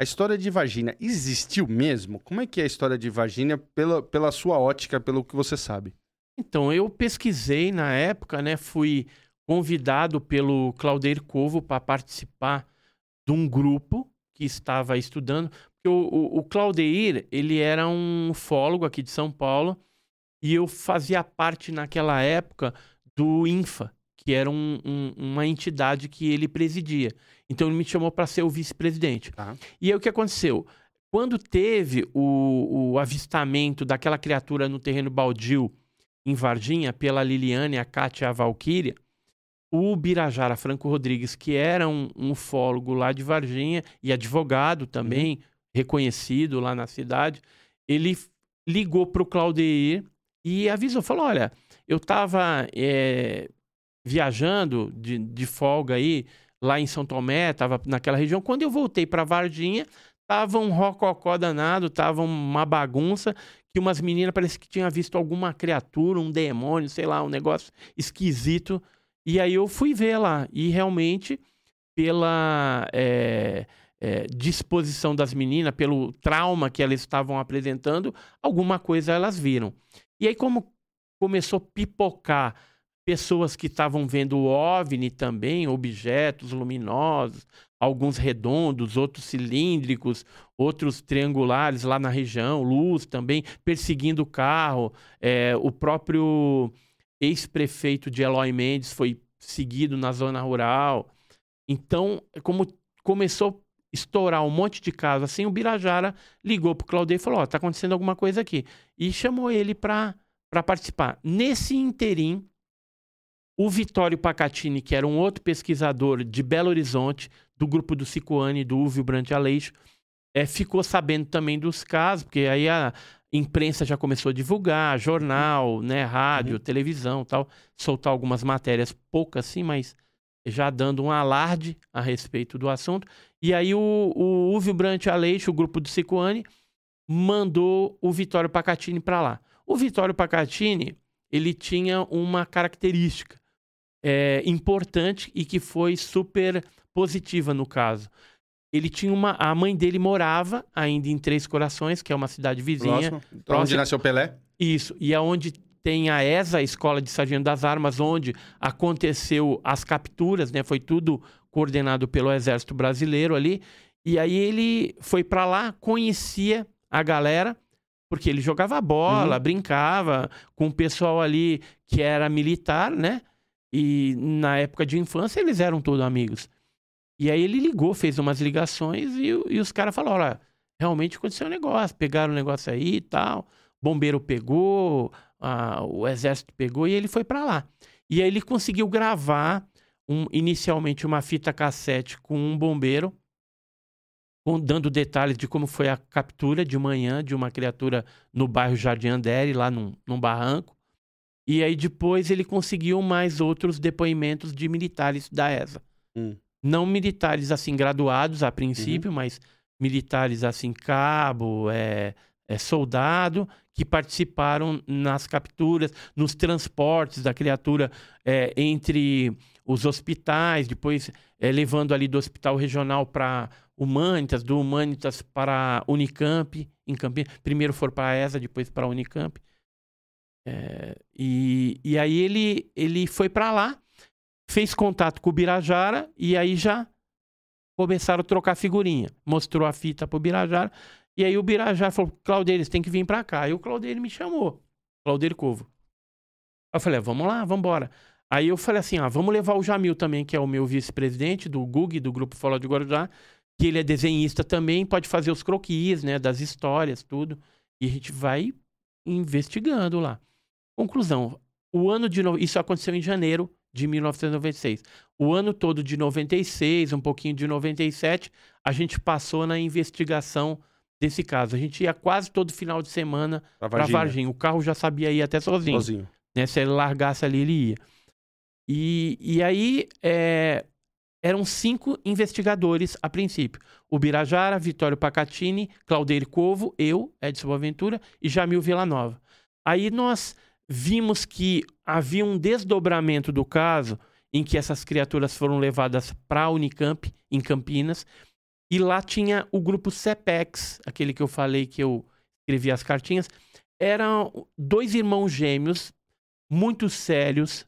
A história de Varginha existiu mesmo? Como é que é a história de Varginha pela, pela sua ótica, pelo que você sabe? Então, eu pesquisei na época, né? Fui convidado pelo Claudeir Covo para participar de um grupo que estava estudando. Porque o, o, o Claudeir, ele era um ufólogo aqui de São Paulo e eu fazia parte naquela época do INFA, que era um, um, uma entidade que ele presidia. Então ele me chamou para ser o vice-presidente. Tá. E aí o que aconteceu? Quando teve o, o avistamento daquela criatura no terreno baldio em Varginha, pela Liliane, a Kátia e a Valquíria, o Birajara Franco Rodrigues, que era um, um ufólogo lá de Varginha e advogado também, uhum. reconhecido lá na cidade, ele ligou para o Claudeir e avisou, falou, olha, eu estava é, viajando de, de folga aí, lá em São Tomé, estava naquela região. Quando eu voltei para Varginha, tava um rococó danado, tava uma bagunça, que umas meninas parece que tinham visto alguma criatura, um demônio, sei lá, um negócio esquisito. E aí eu fui ver lá. E realmente, pela é, é, disposição das meninas, pelo trauma que elas estavam apresentando, alguma coisa elas viram. E aí, como começou a pipocar pessoas que estavam vendo o OVNI também, objetos luminosos, alguns redondos, outros cilíndricos, outros triangulares lá na região, luz também, perseguindo o carro. É, o próprio ex-prefeito de Eloy Mendes foi seguido na zona rural. Então, como começou a estourar um monte de casos assim, o Birajara ligou para o Claudio e falou, ó, oh, acontecendo alguma coisa aqui. E chamou ele para participar. Nesse interim, o Vitório Pacatini, que era um outro pesquisador de Belo Horizonte, do grupo do Cicoane, do Uvio Brant Aleixo, é, ficou sabendo também dos casos, porque aí a imprensa já começou a divulgar, jornal, né, rádio, uhum. televisão tal, soltar algumas matérias, poucas assim, mas já dando um alarde a respeito do assunto. E aí o, o Uvio Aleixo, o grupo do Cicoane, mandou o Vitório Pacatini para lá. O Vitório Pacatini, ele tinha uma característica é, importante e que foi super positiva no caso. Ele tinha uma. A mãe dele morava ainda em Três Corações, que é uma cidade vizinha. Próximo. próximo. Onde nasceu Pelé? Isso. E aonde tem a ESA, a Escola de Sargento das Armas, onde aconteceu as capturas, né? Foi tudo coordenado pelo Exército Brasileiro ali. E aí ele foi para lá, conhecia a galera, porque ele jogava bola, uhum. brincava com o pessoal ali que era militar, né? E na época de infância eles eram todos amigos. E aí ele ligou, fez umas ligações e, e os caras falaram: olha, realmente aconteceu um negócio, pegaram o um negócio aí e tal. Bombeiro pegou, a, o exército pegou e ele foi para lá. E aí ele conseguiu gravar um, inicialmente uma fita cassete com um bombeiro, com, dando detalhes de como foi a captura de manhã de uma criatura no bairro Jardim Andere, lá num, num barranco. E aí depois ele conseguiu mais outros depoimentos de militares da ESA. Hum. Não militares assim graduados a princípio, uhum. mas militares assim cabo, é, é, soldado que participaram nas capturas, nos transportes da criatura é, entre os hospitais, depois é, levando ali do hospital regional para Humanitas, do Humanitas para Unicamp, em Campinas. Primeiro for para a ESA, depois para a Unicamp. É, e, e aí ele, ele foi para lá, fez contato com o Birajara e aí já começaram a trocar figurinha. Mostrou a fita pro Birajara. E aí o Birajara falou: Claudeiro, você tem que vir para cá. Aí o Claudeiro me chamou. Claudeiro Covo. Eu falei: ah, vamos lá, vamos embora. Aí eu falei assim: ah, vamos levar o Jamil também, que é o meu vice-presidente do GUG, do Grupo Folha de Guarujá, que ele é desenhista também, pode fazer os croquis, né, das histórias, tudo. E a gente vai investigando lá. Conclusão: o ano de no... isso aconteceu em janeiro de 1996. O ano todo de 96, um pouquinho de 97, a gente passou na investigação desse caso. A gente ia quase todo final de semana para Varginha. Varginha. O carro já sabia ir até sozinho. Sozinho. Né? Se ele largasse ali, ele ia. E, e aí é, eram cinco investigadores a princípio. O Birajara, Vitório Pacatini, Claudeir Covo, eu, Edson Boaventura e Jamil Villanova. Aí nós vimos que havia um desdobramento do caso em que essas criaturas foram levadas para a Unicamp, em Campinas, e lá tinha o grupo CEPEX, aquele que eu falei que eu escrevi as cartinhas. Eram dois irmãos gêmeos, muito sérios,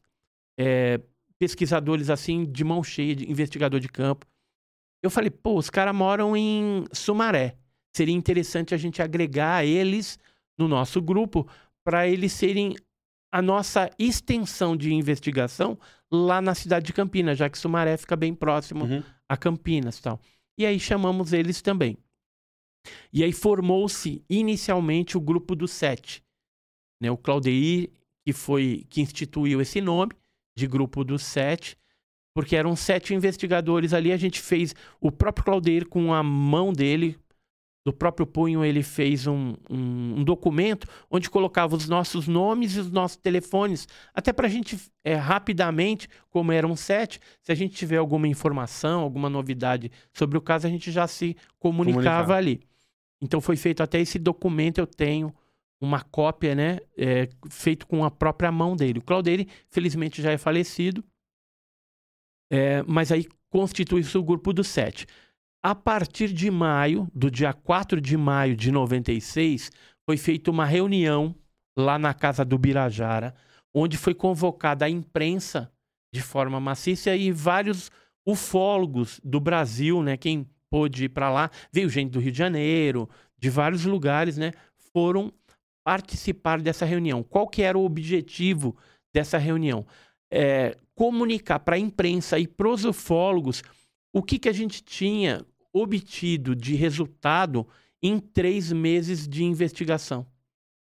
é, pesquisadores assim, de mão cheia, de investigador de campo. Eu falei, pô, os caras moram em Sumaré. Seria interessante a gente agregar eles no nosso grupo para eles serem a nossa extensão de investigação lá na cidade de Campinas, já que Sumaré fica bem próximo uhum. a Campinas tal. E aí chamamos eles também. E aí formou-se inicialmente o grupo dos sete. Né? O Claudeir, que foi que instituiu esse nome de grupo dos sete, porque eram sete investigadores ali. A gente fez o próprio Claudeir com a mão dele, do próprio punho, ele fez um, um, um, documento onde colocava os nossos nomes e os nossos telefones, até para a gente é, rapidamente, como eram sete, se a gente tiver alguma informação, alguma novidade sobre o caso, a gente já se comunicava Comunicar. ali. Então foi feito até esse documento, eu tenho uma cópia, né, é, feito com a própria mão dele. O Claudeire, felizmente, já é falecido, é, mas aí constitui-se o grupo dos sete. A partir de maio, do dia 4 de maio de 96, foi feita uma reunião lá na casa do Birajara, onde foi convocada a imprensa de forma maciça e vários ufólogos do Brasil, né, quem pôde ir para lá, veio gente do Rio de Janeiro, de vários lugares, né, foram participar dessa reunião. Qual que era o objetivo dessa reunião? É, comunicar para a imprensa e para os ufólogos o que, que a gente tinha obtido de resultado em três meses de investigação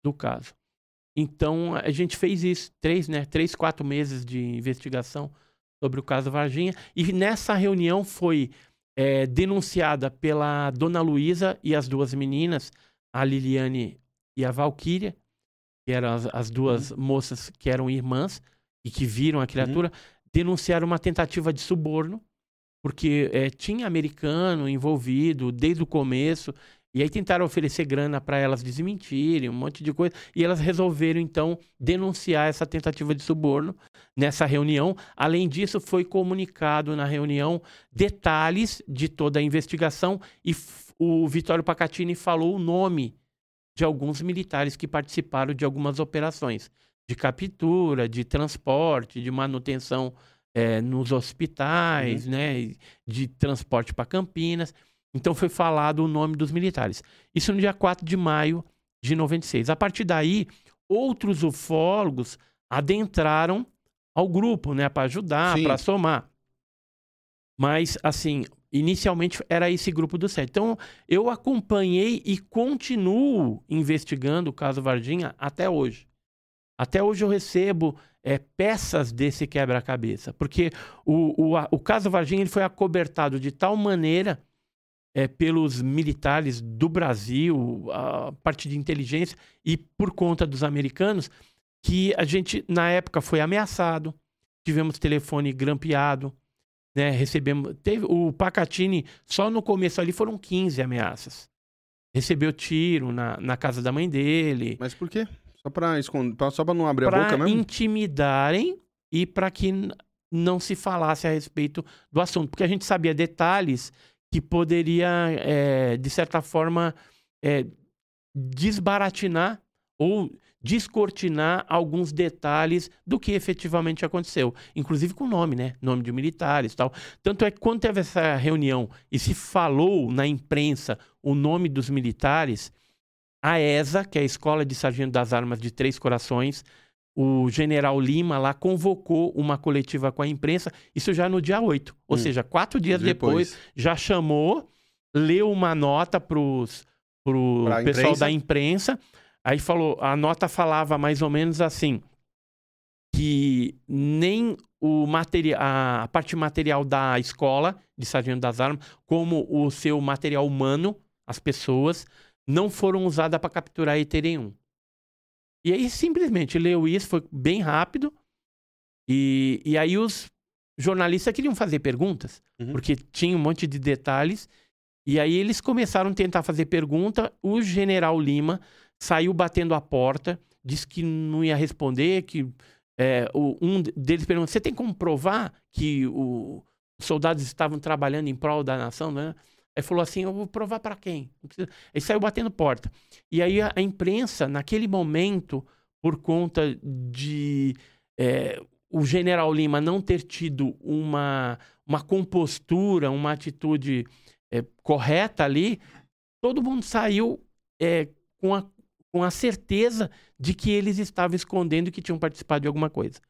do caso. Então, a gente fez isso, três, né? Três, quatro meses de investigação sobre o caso Varginha. E nessa reunião foi é, denunciada pela dona Luísa e as duas meninas, a Liliane e a Valquíria, que eram as, as duas uhum. moças que eram irmãs e que viram a criatura, uhum. denunciaram uma tentativa de suborno porque é, tinha americano envolvido desde o começo. E aí tentaram oferecer grana para elas desmentirem, um monte de coisa. E elas resolveram, então, denunciar essa tentativa de suborno nessa reunião. Além disso, foi comunicado na reunião detalhes de toda a investigação e o Vitório Pacatini falou o nome de alguns militares que participaram de algumas operações de captura, de transporte, de manutenção é, nos hospitais, uhum. né, de transporte para Campinas. Então foi falado o nome dos militares. Isso no dia 4 de maio de 96. A partir daí, outros ufólogos adentraram ao grupo, né, para ajudar, para somar. Mas, assim, inicialmente era esse grupo do sete. Então, eu acompanhei e continuo investigando o caso Varginha até hoje. Até hoje eu recebo é, peças desse quebra-cabeça. Porque o, o, o caso Varginha ele foi acobertado de tal maneira é, pelos militares do Brasil, a parte de inteligência, e por conta dos americanos, que a gente, na época, foi ameaçado, tivemos telefone grampeado, né, recebemos... Teve, o Pacatini, só no começo ali foram 15 ameaças. Recebeu tiro na, na casa da mãe dele. Mas por quê? Só pra esconder, só pra não abrir pra a boca mesmo? Pra intimidarem e para que não se falasse a respeito do assunto. Porque a gente sabia detalhes que poderia, é, de certa forma, é, desbaratinar ou descortinar alguns detalhes do que efetivamente aconteceu, inclusive com nome, né? Nome de militares, tal. Tanto é que quando teve essa reunião e se falou na imprensa o nome dos militares, a ESA, que é a Escola de Sargento das Armas de Três Corações, o general Lima lá convocou uma coletiva com a imprensa, isso já no dia 8. Ou hum. seja, quatro dias depois. depois, já chamou, leu uma nota para o pessoal da imprensa. Aí falou, a nota falava mais ou menos assim, que nem o material, a parte material da escola de sargento das armas, como o seu material humano, as pessoas, não foram usadas para capturar ET1. E aí simplesmente leu isso, foi bem rápido. E, e aí os jornalistas queriam fazer perguntas, uhum. porque tinha um monte de detalhes. E aí eles começaram a tentar fazer pergunta. O general Lima saiu batendo a porta, disse que não ia responder, que é, o, um deles perguntou, você tem como provar que o, os soldados estavam trabalhando em prol da nação, né? Aí falou assim, eu vou provar para quem? Ele saiu batendo porta. E aí a, a imprensa, naquele momento, por conta de é, o general Lima não ter tido uma, uma compostura, uma atitude é, correta ali, todo mundo saiu é, com, a, com a certeza de que eles estavam escondendo que tinham participado de alguma coisa.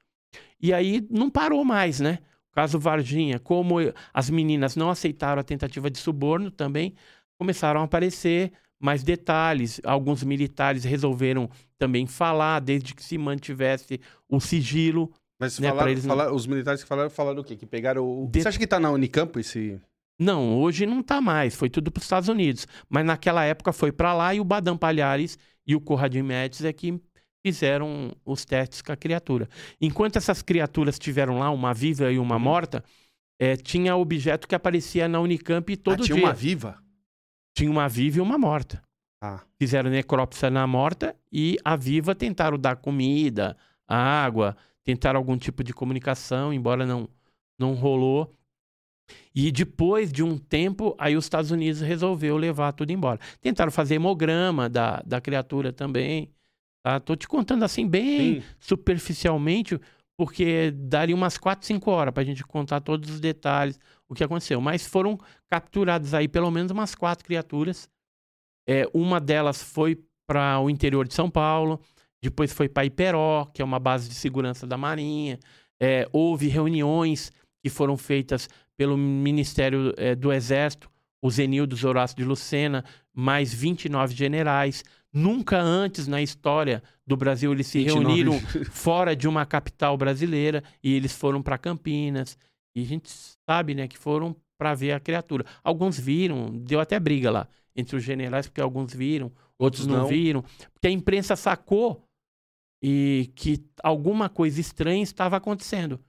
E aí não parou mais, né? O caso Varginha, como as meninas não aceitaram a tentativa de suborno também, começaram a aparecer mais detalhes. Alguns militares resolveram também falar, desde que se mantivesse o sigilo. Mas né, falaram, eles não- falaram- os militares que falaram, falaram o quê? Que pegaram o... De- Você acha que tá na Unicamp esse... Não, hoje não tá mais, foi tudo para os Estados Unidos. Mas naquela época foi para lá e o Badam Palhares e o Corradim Médici é que fizeram os testes com a criatura. Enquanto essas criaturas tiveram lá, uma viva e uma Uhum. morta, eh, tinha objeto que aparecia na Unicamp todo ah, tinha dia. uma viva? Tinha uma viva e uma morta. Ah, Fizeram necrópsia na morta e a viva tentaram dar comida, água, tentaram algum tipo de comunicação, embora não, não rolou. E depois de um tempo, aí os Estados Unidos resolveu levar tudo embora. Tentaram fazer hemograma da, da criatura também. Tá? Tô te contando assim bem sim. superficialmente, porque daria umas 4, 5 horas para a gente contar todos os detalhes, o que aconteceu. Mas foram capturadas aí pelo menos umas quatro criaturas. É, uma delas foi para o interior de São Paulo, depois foi para Iperó, que é uma base de segurança da Marinha. É, houve reuniões que foram feitas pelo Ministério é, do Exército, o Zenildo Horácio de Lucena, mais 29 generais. Nunca antes na história do Brasil eles se 29. reuniram fora de uma capital brasileira e eles foram para Campinas. E a gente sabe, né, que foram para ver a criatura. Alguns viram, deu até briga lá entre os generais, porque alguns viram, outros não, não. viram, porque a imprensa sacou e que alguma coisa estranha estava acontecendo,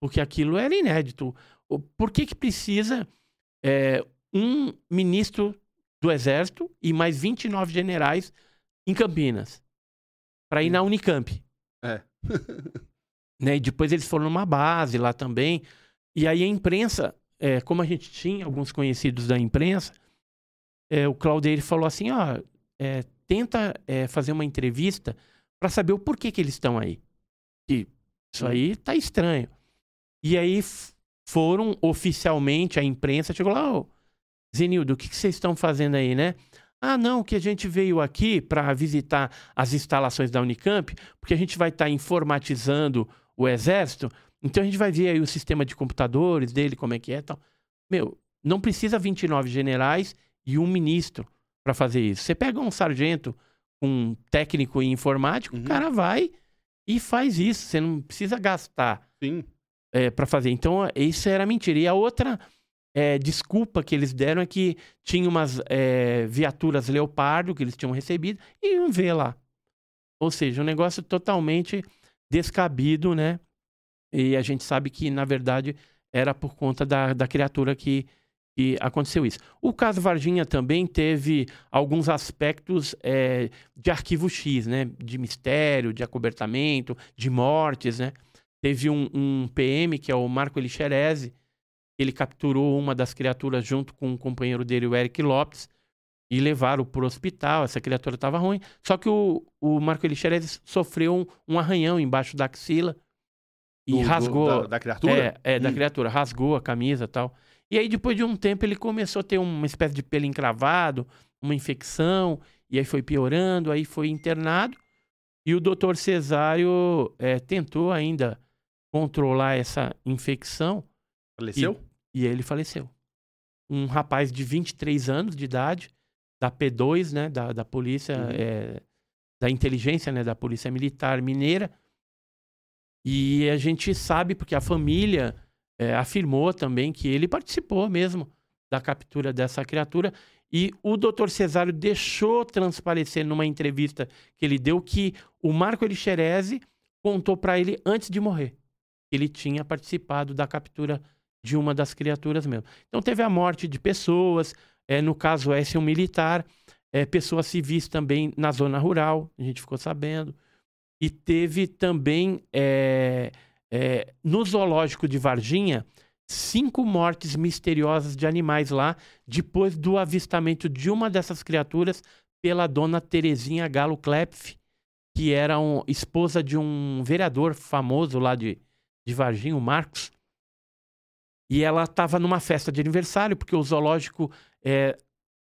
porque aquilo era inédito. Por que que precisa é, um ministro do Exército e mais 29 generais em Campinas para ir na Unicamp? É. né? E depois eles foram numa base lá também. E aí a imprensa, é, como a gente tinha alguns conhecidos da imprensa, é, o Claudeir falou assim, ó, é, tenta é, fazer uma entrevista para saber o porquê que eles estão aí. Que isso aí tá estranho. E aí foram oficialmente, a imprensa chegou lá, ô, Zenildo, o que, que vocês estão fazendo aí, né? Ah, não, que a gente veio aqui para visitar as instalações da Unicamp, porque a gente vai estar informatizando o exército, então a gente vai ver aí o sistema de computadores dele, como é que é e tal. Meu, não precisa 29 generais e um ministro para fazer isso. Você pega um sargento, um técnico em informática, Uhum. o cara vai e faz isso. Você não precisa gastar Sim. É, para fazer. Então, isso era mentira. E a outra é, desculpa que eles deram é que tinha umas é, viaturas Leopardo que eles tinham recebido e iam ver lá. Ou seja, um negócio totalmente descabido, né? E a gente sabe que, na verdade, era por conta da, da criatura que, que aconteceu isso. O caso Varginha também teve alguns aspectos é, de arquivo X, né? De mistério, de acobertamento, de mortes, né? Teve um, um PM, que é o Marco Elixerese, ele capturou uma das criaturas junto com um companheiro dele, o Eric Lopes, e levaram para o hospital. Essa criatura estava ruim. Só que o, o Marco Elixerese sofreu um, um arranhão embaixo da axila e Do- do- rasgou. da, da criatura? É, é da criatura, rasgou a camisa e tal. E aí, depois de um tempo, ele começou a ter uma espécie de pelo encravado, uma infecção, e aí foi piorando, aí foi internado. E o doutor Cesário é, tentou ainda controlar essa infecção Faleceu? e ele faleceu. Um rapaz de 23 anos de idade, da P2, né, da, da polícia, Uhum. é, da inteligência, né, da polícia militar mineira. E a gente sabe, porque a família é, afirmou também que ele participou mesmo da captura dessa criatura. E o doutor Cesário deixou transparecer numa entrevista que ele deu que o Marco Elixerese contou para ele antes de morrer. Ele tinha participado da captura de uma das criaturas mesmo. Então teve a morte de pessoas, é, no caso esse é um militar, é, pessoas civis também na zona rural, a gente ficou sabendo. E teve também, é, é, no zoológico de Varginha, cinco mortes misteriosas de animais lá, depois do avistamento de uma dessas criaturas pela dona Terezinha Galo Klepf, que era um, esposa de um vereador famoso lá de, de Varginha, o Marcos. E ela estava numa festa de aniversário, porque o zoológico é,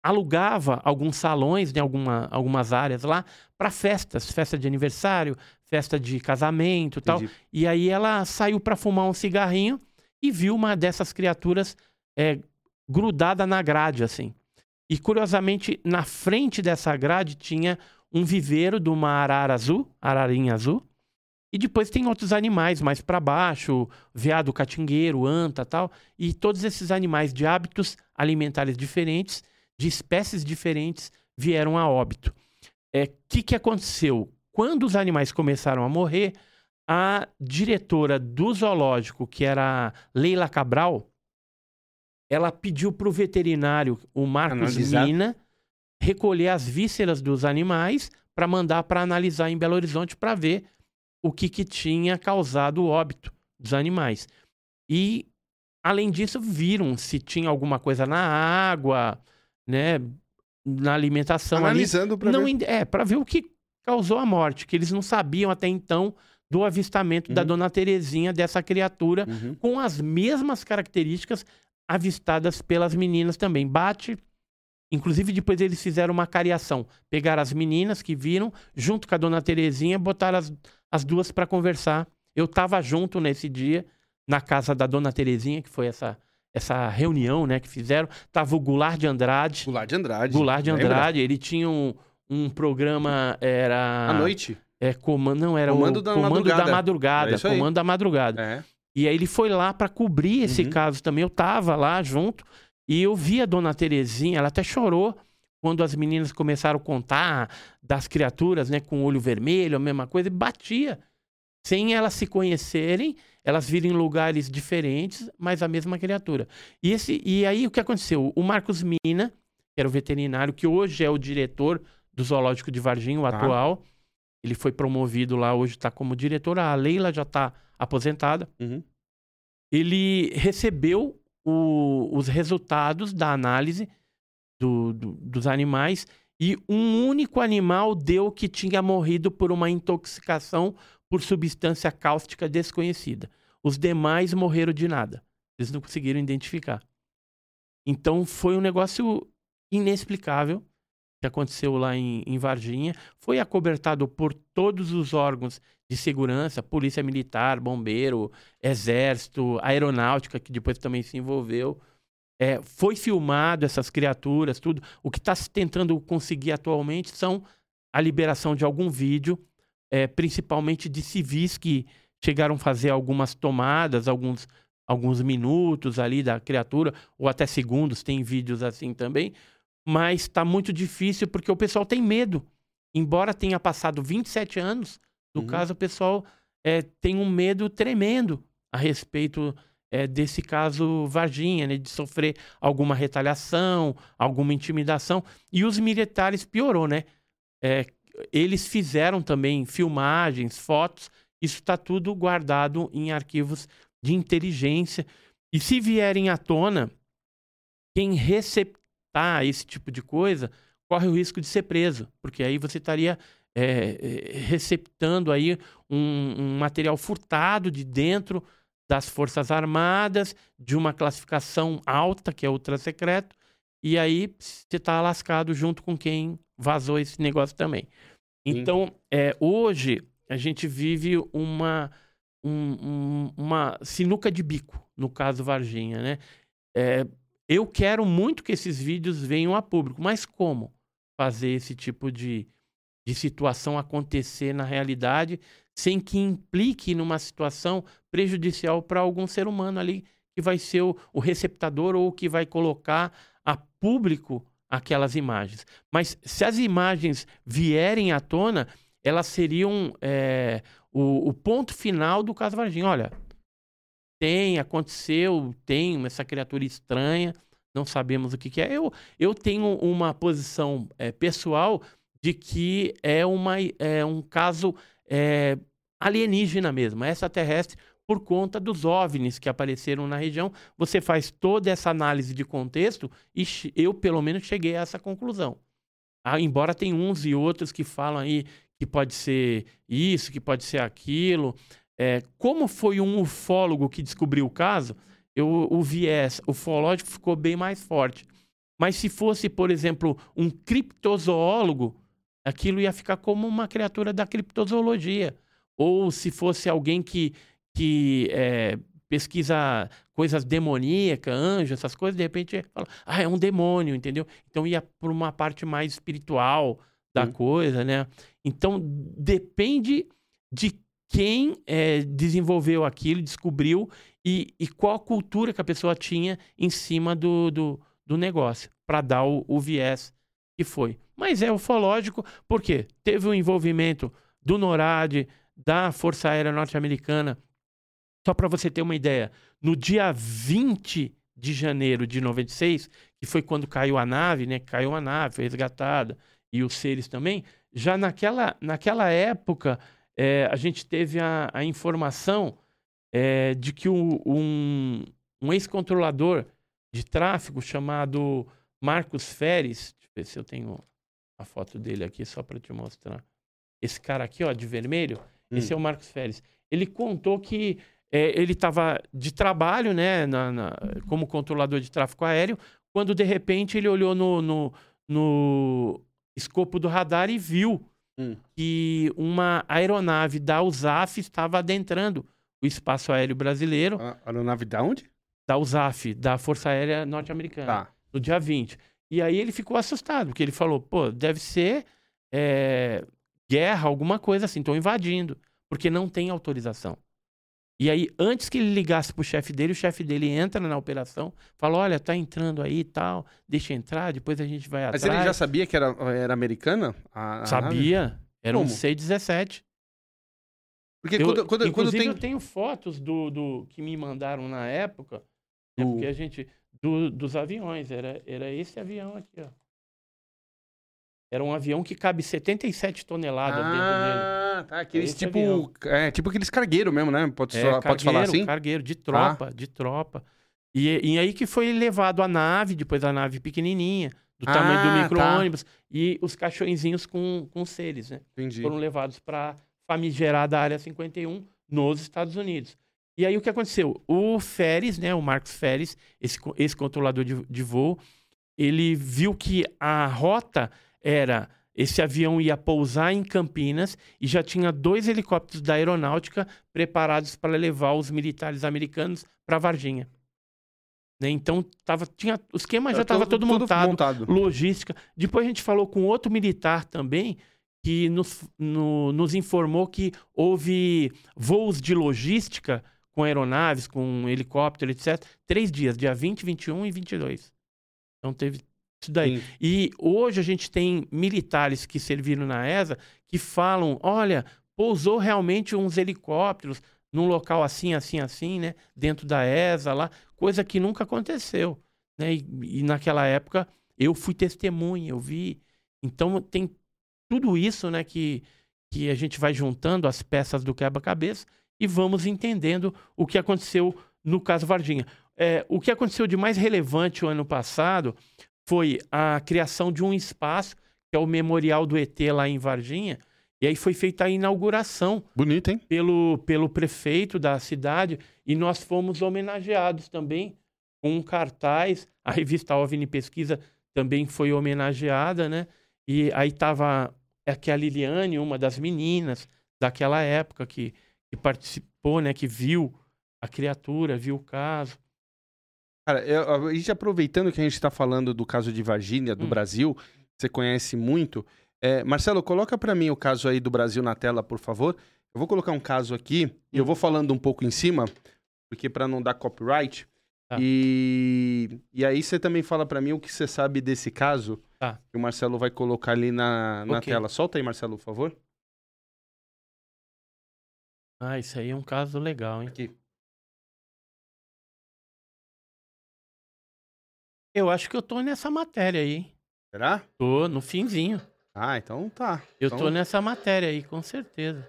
alugava alguns salões em alguma, algumas áreas lá para festas, festa de aniversário, festa de casamento e tal. E aí ela saiu para fumar um cigarrinho e viu uma dessas criaturas é, grudada na grade, assim. E curiosamente, na frente dessa grade tinha um viveiro de uma arara azul, ararinha azul. E depois tem outros animais mais para baixo, veado catingueiro, anta tal. E todos esses animais de hábitos alimentares diferentes, de espécies diferentes, vieram a óbito. O é, que, que aconteceu? Quando os animais começaram a morrer, a diretora do zoológico, que era Leila Cabral, ela pediu para o veterinário, o Marcos Analisar. Mina, recolher as vísceras dos animais para mandar para analisar em Belo Horizonte para ver o que, que tinha causado o óbito dos animais. E, além disso, viram se tinha alguma coisa na água, né, na alimentação. Analisando para ver. É, para ver o que causou a morte, que eles não sabiam até então do avistamento uhum. da dona Terezinha dessa criatura uhum. com as mesmas características avistadas pelas meninas também. Bate. Inclusive, depois eles fizeram uma cariação. Pegaram as meninas que viram, junto com a dona Terezinha, botaram as, as duas para conversar. Eu estava junto nesse dia, na casa da dona Terezinha, que foi essa, essa reunião né, que fizeram. Tava o Goulart de Andrade. Goulart de Andrade. Goulart de Andrade. Lembra? Ele tinha um, um programa. Era. À noite? É, comando, não, era comando o da Comando madrugada. da Madrugada. É comando da Madrugada. É. E aí ele foi lá para cobrir esse uhum. caso também. Eu tava lá junto e eu vi a dona Terezinha, ela até chorou quando as meninas começaram a contar das criaturas, né, com olho vermelho, a mesma coisa, e batia. Sem elas se conhecerem, elas viram em lugares diferentes, mas a mesma criatura. E, esse, e aí o que aconteceu? O Marcos Mina, que era o veterinário, que hoje é o diretor do Zoológico de Varginha, o tá. atual, ele foi promovido lá, hoje está como diretor. A Leila já está aposentada. Uhum. Ele recebeu o, os resultados da análise do, do, dos animais e um único animal deu que tinha morrido por uma intoxicação por substância cáustica desconhecida. Os demais morreram de nada. Eles não conseguiram identificar. Então foi um negócio inexplicável que aconteceu lá em, em Varginha, foi acobertado por todos os órgãos de segurança, polícia militar, bombeiro, exército, aeronáutica, que depois também se envolveu. É, foi filmado essas criaturas, tudo. O que está se tentando conseguir atualmente são a liberação de algum vídeo, é, principalmente de civis que chegaram a fazer algumas tomadas, alguns, alguns minutos ali da criatura, ou até segundos, tem vídeos assim também, mas está muito difícil porque o pessoal tem medo. Embora tenha passado 27 anos do uhum. caso, o pessoal é, tem um medo tremendo a respeito é, desse caso Varginha, né, de sofrer alguma retaliação, alguma intimidação. E os militares piorou, né? É, eles fizeram também filmagens, fotos, isso está tudo guardado em arquivos de inteligência. E se vierem à tona, quem recep captar esse tipo de coisa, corre o risco de ser preso, porque aí você estaria é, receptando aí um, um, material furtado de dentro das Forças Armadas, de uma classificação alta, que é ultra secreto, e aí você está lascado junto com quem vazou esse negócio também. Então, é, hoje, a gente vive uma, um, uma sinuca de bico, no caso Varginha, né? É, eu quero muito que esses vídeos venham a público, mas como fazer esse tipo de, de situação acontecer na realidade sem que implique numa situação prejudicial para algum ser humano ali que vai ser o, o receptador ou que vai colocar a público aquelas imagens. Mas se as imagens vierem à tona, elas seriam é, o, o, ponto final do caso Varginha. Olha, tem, aconteceu, tem essa criatura estranha, não sabemos o que, que é. Eu, eu tenho uma posição é, pessoal de que é, uma, é um caso é, alienígena mesmo, extraterrestre, por conta dos OVNIs que apareceram na região. Você faz toda essa análise de contexto e eu, pelo menos, cheguei a essa conclusão. Ah, embora tem uns e outros que falam aí que pode ser isso, que pode ser aquilo. É, como foi um ufólogo que descobriu o caso, eu, o viés ufológico ficou bem mais forte. Mas se fosse, por exemplo, um criptozoólogo, aquilo ia ficar como uma criatura da criptozoologia. Ou se fosse alguém que, que é, pesquisa coisas demoníacas, anjos, essas coisas, de repente fala, ah, é um demônio, entendeu? Então ia por uma parte mais espiritual da coisa, né? Então depende de quem é, desenvolveu aquilo, descobriu e, e, qual a cultura que a pessoa tinha em cima do, do, do negócio, para dar o, o, viés que foi. Mas é ufológico, porque teve o envolvimento do NORAD, da Força Aérea Norte-Americana. Só para você ter uma ideia, no dia 20 de janeiro de 96, que foi quando caiu a nave, né? Caiu a nave, foi resgatada, e os seres também. Já naquela, naquela época, é, a gente teve a, a informação é, de que o, um, um ex-controlador de tráfego chamado Marcos Feres, deixa eu ver se eu tenho a foto dele aqui só para te mostrar. Esse cara aqui, ó, de vermelho, hum. esse é o Marcos Feres. Ele contou que é, ele estava de trabalho, né, na, na, como controlador de tráfego aéreo, quando de repente ele olhou no, no, no escopo do radar e viu hum. que uma aeronave da USAF estava adentrando o espaço aéreo brasileiro. A aeronave da onde? Da USAF, da Força Aérea Norte-Americana. Tá. No dia 20. E aí ele ficou assustado, porque ele falou, pô, deve ser é, guerra, alguma coisa assim, estão invadindo, porque não tem autorização. E aí, antes que ele ligasse pro chefe dele, o chefe dele entra na operação, fala: olha, tá entrando aí e tal, deixa entrar, depois a gente vai Mas atrás. Mas ele já sabia que era, era americana? A, a sabia. Nave? Era Como? um C-17. Porque eu, quando, quando, quando tem... eu tenho fotos do, do que me mandaram na época, né, porque a gente. Do, dos aviões. Era, era esse avião aqui, ó. Era um avião que cabe 77 toneladas ah, dentro dele. Ah, tá. Aqueles tipo. É, tipo aqueles cargueiros mesmo, né? Pode, é, cargueiro, pode falar assim? Cargueiro, de tropa, ah. de tropa. E, e aí que foi levado a nave, depois a nave pequenininha, do ah, tamanho do tá. micro-ônibus, tá. e os cachorrinhos com, com seres, né? Entendi. Foram levados para famigerada Área 51 nos Estados Unidos. E aí o que aconteceu? O Feres, né, o Marcos Feres, esse, esse controlador de, de voo, ele viu que a rota era esse avião ia pousar em Campinas e já tinha dois helicópteros da aeronáutica preparados para levar os militares americanos para Varginha. Né? Então tava, tinha, o esquema já estava todo, todo, montado, montado, logística. Depois a gente falou com outro militar também que nos, no, nos informou que houve voos de logística com aeronaves, com helicóptero, etc. Três dias, dia 20, 21 e 22. Então teve isso daí. Sim. E hoje a gente tem militares que serviram na ESA que falam: olha, pousou realmente uns helicópteros num local assim, assim, assim, né? Dentro da ESA lá, coisa que nunca aconteceu. Né? E, e naquela época eu fui testemunha, eu vi. Então tem tudo isso, né, que, que a gente vai juntando as peças do quebra-cabeça e vamos entendendo o que aconteceu no caso Varginha. É, o que aconteceu de mais relevante o ano passado foi a criação de um espaço, que é o Memorial do ET lá em Varginha, e aí foi feita a inauguração. Bonito, hein? Pelo, pelo prefeito da cidade, e nós fomos homenageados também com um cartaz. A revista OVNI Pesquisa também foi homenageada, né? E aí estava aqui a Liliane, uma das meninas daquela época que, que participou, né? Que viu a criatura, viu o caso. Cara, eu, a gente aproveitando que a gente está falando do caso de Virgínia, do hum. Brasil, você conhece muito. É, Marcelo, coloca para mim o caso aí do Brasil na tela, por favor. Eu vou colocar um caso aqui hum. e eu hum. vou falando um pouco em cima, porque para não dar copyright. Tá. E, e aí você também fala para mim o que você sabe desse caso. Tá. Que o Marcelo vai colocar ali na, na okay. tela. Solta aí, Marcelo, por favor. Ah, isso aí é um caso legal, hein? Aqui. Eu acho que eu tô nessa matéria aí. Será? Tô no finzinho. Ah, então tá. Eu então... tô nessa matéria aí, com certeza.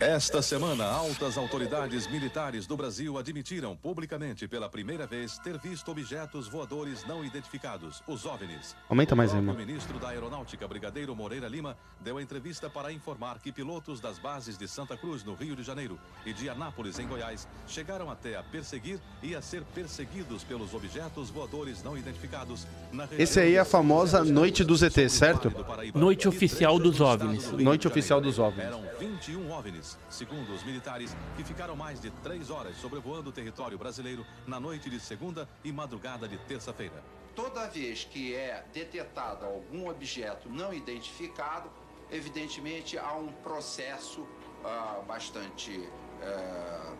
Esta semana, altas autoridades militares do Brasil admitiram publicamente pela primeira vez ter visto objetos voadores não identificados, os OVNIs. Aumenta mais aí, O ministro da Aeronáutica, Brigadeiro Moreira Lima, deu entrevista para informar que pilotos das bases de Santa Cruz, no Rio de Janeiro, e de Anápolis, em Goiás, chegaram até a perseguir e a ser perseguidos pelos objetos voadores não identificados na região Esse aí é a famosa Noite dos ETs, certo? Noite oficial dos OVNIs. Noite oficial dos OVNIs. Eram 21 OVNIs, segundo os militares, que ficaram mais de três horas sobrevoando o território brasileiro na noite de segunda e madrugada de terça-feira. Toda vez que é detectado algum objeto não identificado, evidentemente há um processo ah, bastante eh,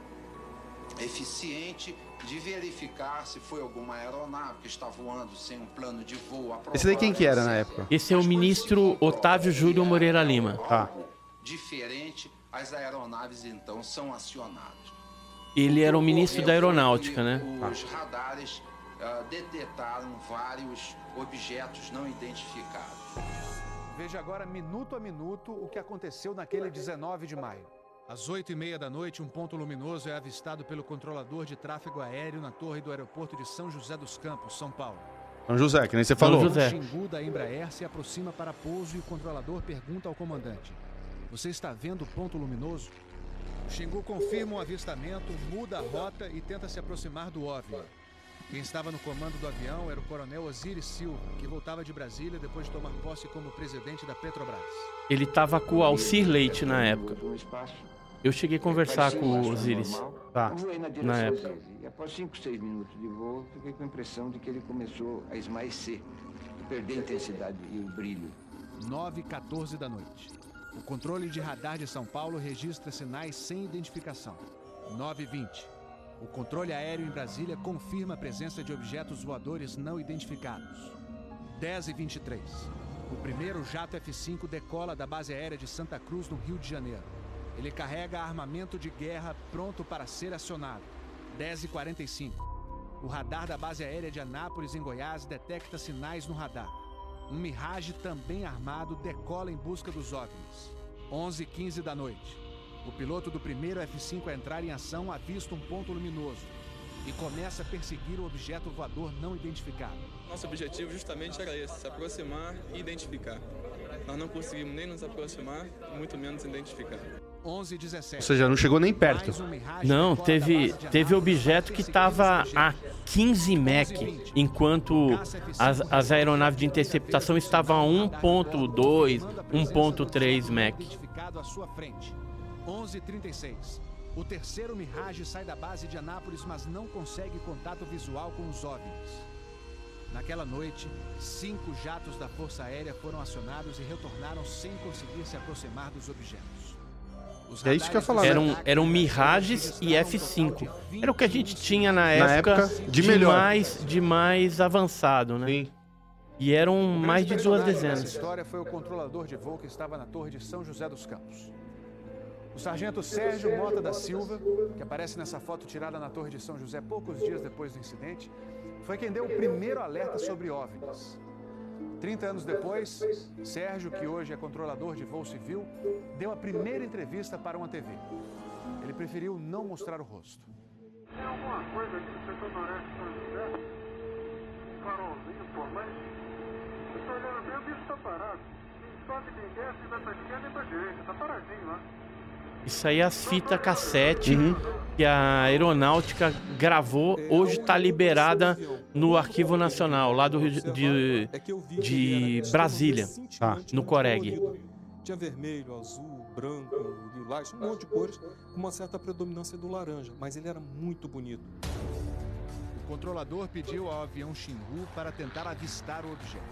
eficiente de verificar se foi alguma aeronave que está voando sem um plano de voo aprovado. Esse daí quem que era na etc. época? Esse é o ministro Otávio Júlio é Moreira Lima. Tá. algo Diferente, as aeronaves então são acionadas. Ele era o ministro da Aeronáutica, né? Os radares detectaram vários objetos não identificados. Veja agora, minuto a minuto, o que aconteceu naquele 19 de maio. Às 8 e meia da noite, um ponto luminoso é avistado pelo controlador de tráfego aéreo na torre do aeroporto de São José dos Campos, São Paulo. São José, que nem você São falou. José. O Xingu da Embraer se aproxima para pouso e o controlador pergunta ao comandante: Você está vendo o ponto luminoso? O Xingu confirma o avistamento, muda a rota e tenta se aproximar do OVNI. Quem estava no comando do avião era o coronel Osiris Silva, que voltava de Brasília depois de tomar posse como presidente da Petrobras. Ele tava com o Alcir Leite na época. Eu cheguei a conversar com o Osiris. Tá. Voei na época. 13. E após 5, 6 minutos de voo, fiquei com a impressão de que ele começou a esmaecer, e perder a intensidade e o brilho. 9 e 14 da noite. O controle de radar de São Paulo registra sinais sem identificação. 9 e 20. O controle aéreo em Brasília confirma a presença de objetos voadores não identificados. 10 e 23. O primeiro jato F-5 decola da base aérea de Santa Cruz, no Rio de Janeiro. Ele carrega armamento de guerra pronto para ser acionado. 10 e 45. O radar da base aérea de Anápolis, em Goiás, detecta sinais no radar. Um Mirage também armado decola em busca dos OVNIs. 11 h 15 da noite. O piloto do primeiro F-5 a entrar em ação avista um ponto luminoso e começa a perseguir o objeto voador não identificado. Nosso objetivo justamente era esse, se aproximar e identificar. Nós não conseguimos nem nos aproximar, muito menos identificar. 11 h 17. Ou seja, não chegou nem perto. Não, teve, teve objeto que estava a objeto. 15 Mach, enquanto as, as aeronaves de interceptação estavam a 1.2, 1.3 Mach. Identificado à sua frente. 11:36. O terceiro Mirage sai da base de Anápolis, mas não consegue contato visual com os OVNIs. Naquela noite, cinco jatos da Força Aérea foram acionados e retornaram sem conseguir se aproximar dos objetos. Os É isso que eu ia falar, né? Eram, eram Mirages e F5. Era o que a gente tinha na época, época, de melhor. mais, de mais avançado, né? Sim. E eram mais de duas dezenas. história foi o controlador de voo que estava na torre de São José dos Campos. O sargento Sérgio Mota da Silva, que aparece nessa foto tirada na torre de São José poucos dias depois do incidente, foi quem deu o primeiro alerta sobre OVNIs. 30 anos depois, Sérgio, que hoje é controlador de voo civil, deu a primeira entrevista para uma TV. Ele preferiu não mostrar o rosto. Tem alguma coisa aqui no setor noreste de São José? Um farolzinho, pô, mas. Eu tô olhando bem, o bicho tá parado. Quem sobe, quem desce, vai pra esquerda e pra direita. Tá paradinho lá. Isso aí é as fitas cassete Uhum. que a aeronáutica gravou, hoje está liberada no Arquivo Nacional, lá do Rio de, de, de Brasília, Tá. no Coreg. Tinha vermelho, azul, branco, lilás, um monte de cores, com uma certa predominância do laranja, mas ele era muito bonito. O controlador pediu ao avião Xingu para tentar avistar o objeto.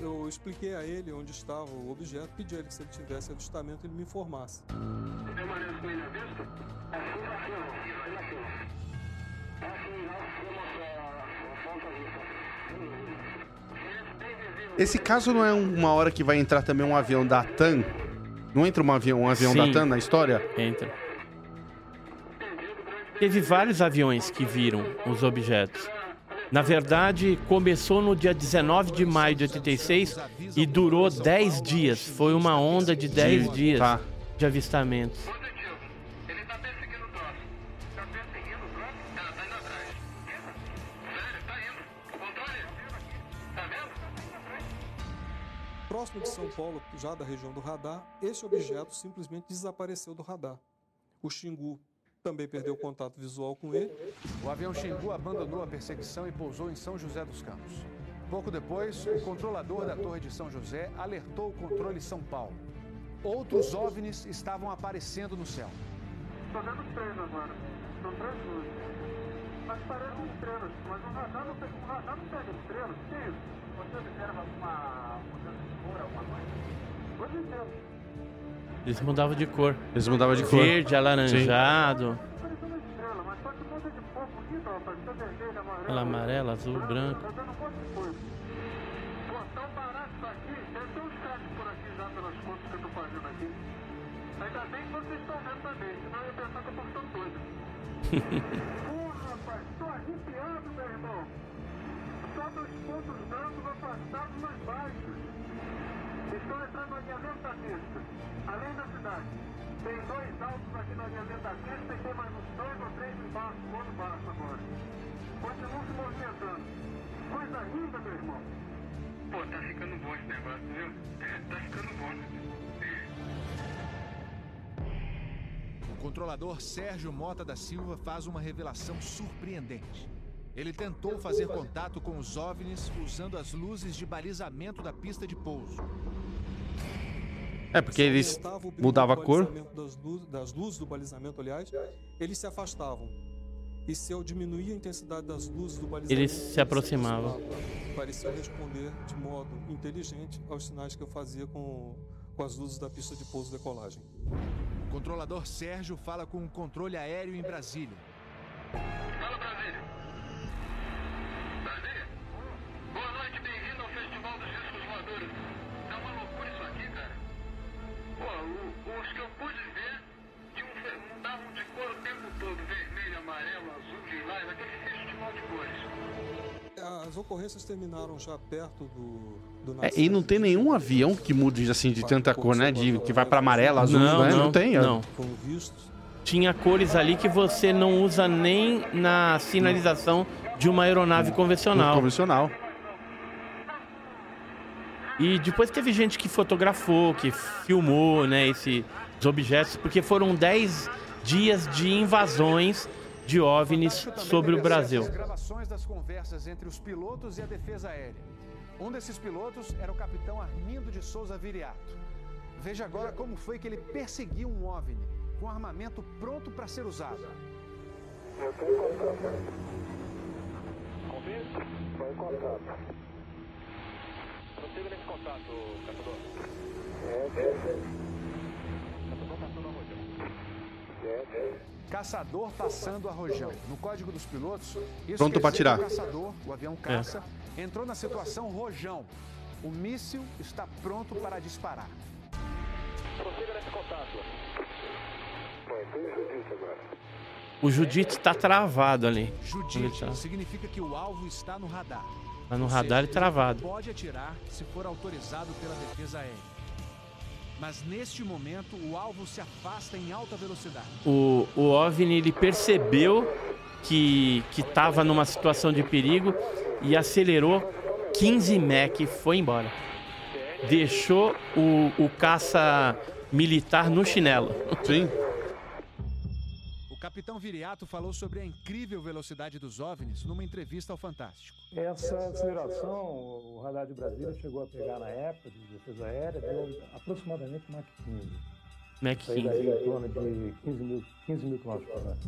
Eu expliquei a ele onde estava o objeto, pedi a ele que se ele tivesse avistamento ele me informasse. Com ele à vista? Assim, assim, ó. Assim. Assim, a vista. Esse caso não é uma hora que vai entrar também um avião da TAM? Não entra um avião, um avião da Sim. TAM na história? Entra. Teve vários aviões que viram os objetos. Na verdade, começou no dia 19 de maio de 86 e durou 10 dias. Foi uma onda de 10 dias. Tá. de avistamentos. Positivo. Ele perseguindo o drone. Perseguindo o drone? Indo atrás. Sério, indo. Controle. Vendo? Próximo de São Paulo, já da região do radar, esse objeto simplesmente desapareceu do radar. O Xingu também perdeu contato visual com ele. O avião Xingu abandonou a perseguição e pousou em São José dos Campos. Pouco depois, o controlador da Torre de São José alertou o controle São Paulo. Outros OVNIs estavam aparecendo no céu. Tô vendo três agora. São três luzes. Mas parecem estrelas. Mas o radar não pega, o radar não pega estrelas. Que isso? Você observa alguma mudança de cor, alguma coisa? Hoje inteiro. Eles mudavam de cor. Eles mudavam de cor. Verde, alaranjado, aquela amarela, azul, branco. Vendo monte de coisa. Pô, tão barato isso aqui. Deve ter uns craques por aqui já pelas contas que eu tô fazendo aqui. Ainda bem que vocês estão vendo também, senão eu ia pensar que eu doido. Porra, rapaz, tô arrepiado, meu irmão. Só dos pontos brancos afastados mais baixos. Estão entrando no alinhamento da pista, além da cidade. Tem dois altos aqui no alinhamento da pista e tem mais uns dois ou três embaixo, outro baixo agora. Continuam se movimentando. Coisa linda, meu irmão. Pô, tá ficando bom esse negócio, viu? Tá ficando bom. O controlador Sérgio Mota da Silva faz uma revelação surpreendente. Ele tentou fazer contato com os OVNIs usando as luzes de balizamento da pista de pouso. É, porque eles mudavam a cor. balizamento Das, luz- das luzes do balizamento, aliás, eles se afastavam. E se eu diminuía a intensidade das luzes do balizamento, Eles se aproximavam. Pareciam responder de modo inteligente aos sinais que eu fazia com, com as luzes da pista de pouso e decolagem. O controlador Sérgio fala com o controle aéreo em Brasília. Fala. Brasília? O- os que eu pude ver mudavam de cor o tempo todo. Vermelho, amarelo, azul, lilás, aquele festival de cores. As ocorrências terminaram já perto do, do É, e não tem nenhum avião que mude assim de tanta cor, né? De, que vai pra amarela, azul, Não, né? não, tem. ó. não. Foram vistos. Tinha cores ali que você não usa nem na sinalização de uma aeronave convencional. Convencional. E depois teve gente que fotografou, que filmou, né, esses objetos, porque foram 10 dias de invasões de OVNIs sobre o Brasil. gravações das conversas entre os pilotos e a defesa aérea. Um desses pilotos era o capitão Armindo de Souza Viriato. Veja agora como foi que ele perseguiu um OVNI com armamento pronto para ser usado. Vai em contato. Prossiga nesse contato, caçador. Caçador passando a roda. Caçador passando a rojão. No código dos pilotos, isso Pronto atirar. que O caçador, o avião caça, entrou na situação rojão. O míssil está pronto para disparar. Prossiga nesse contato. Tem o Judite agora. O Judite está travado ali. Judite tá- significa que o alvo está no radar. Tá no radar e travado. Pode atirar se for autorizado pela defesa aérea. Mas neste momento, o alvo se afasta em alta velocidade. O, o OVNI ele percebeu que que estava numa situação de perigo e acelerou 15 Mach e foi embora. Deixou o, o caça militar no chinelo. Sim. O capitão Viriato falou sobre a incrível velocidade dos OVNIs numa entrevista ao Fantástico. Essa aceleração, o radar de Brasília chegou a pegar na época de defesa aérea, deu aproximadamente Mach 15. Mach Isso aí 15. daí em torno de 15 mil, 15 mil quilômetros por hora.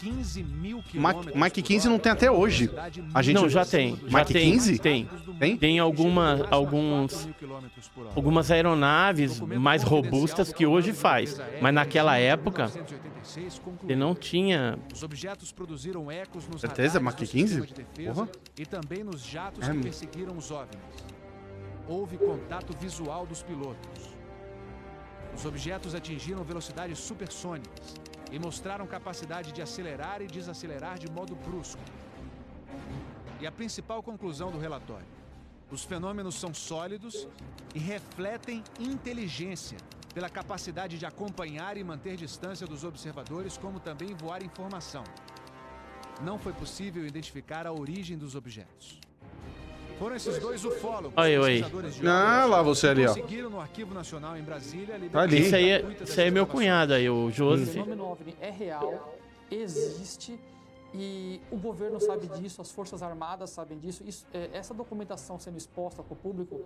15 mil quilômetros Mach por 15 hora não tem até é hoje. A gente Não, já tem. Já Mach tem. 15? Tem. Tem? Tem alguma, alguns, algumas aeronaves mais robustas que hoje faz. Mas naquela época, ele não tinha. Os objetos produziram ecos nos Certeza? Mach do 15? sistema de defesa Porra. e também nos jatos É, que perseguiram os OVNIs. Houve contato visual dos pilotos. Os objetos atingiram velocidades supersônicas e mostraram capacidade de acelerar e desacelerar de modo brusco. E a principal conclusão do relatório: os fenômenos são sólidos e refletem inteligência, pela capacidade de acompanhar e manter distância dos observadores, como também voar informação. Não foi possível identificar a origem dos objetos. Foram esses dois ufólogos, Oi, oi. Ah, lá você ali, ó. conseguiram no Arquivo Nacional em Brasília Tá ali. Isso aí, é, isso aí é meu cunhado aí, o O Joseph. fenômeno OVNI é real, existe e o governo sabe disso, as forças armadas sabem disso. Isso, é, essa documentação sendo exposta para o público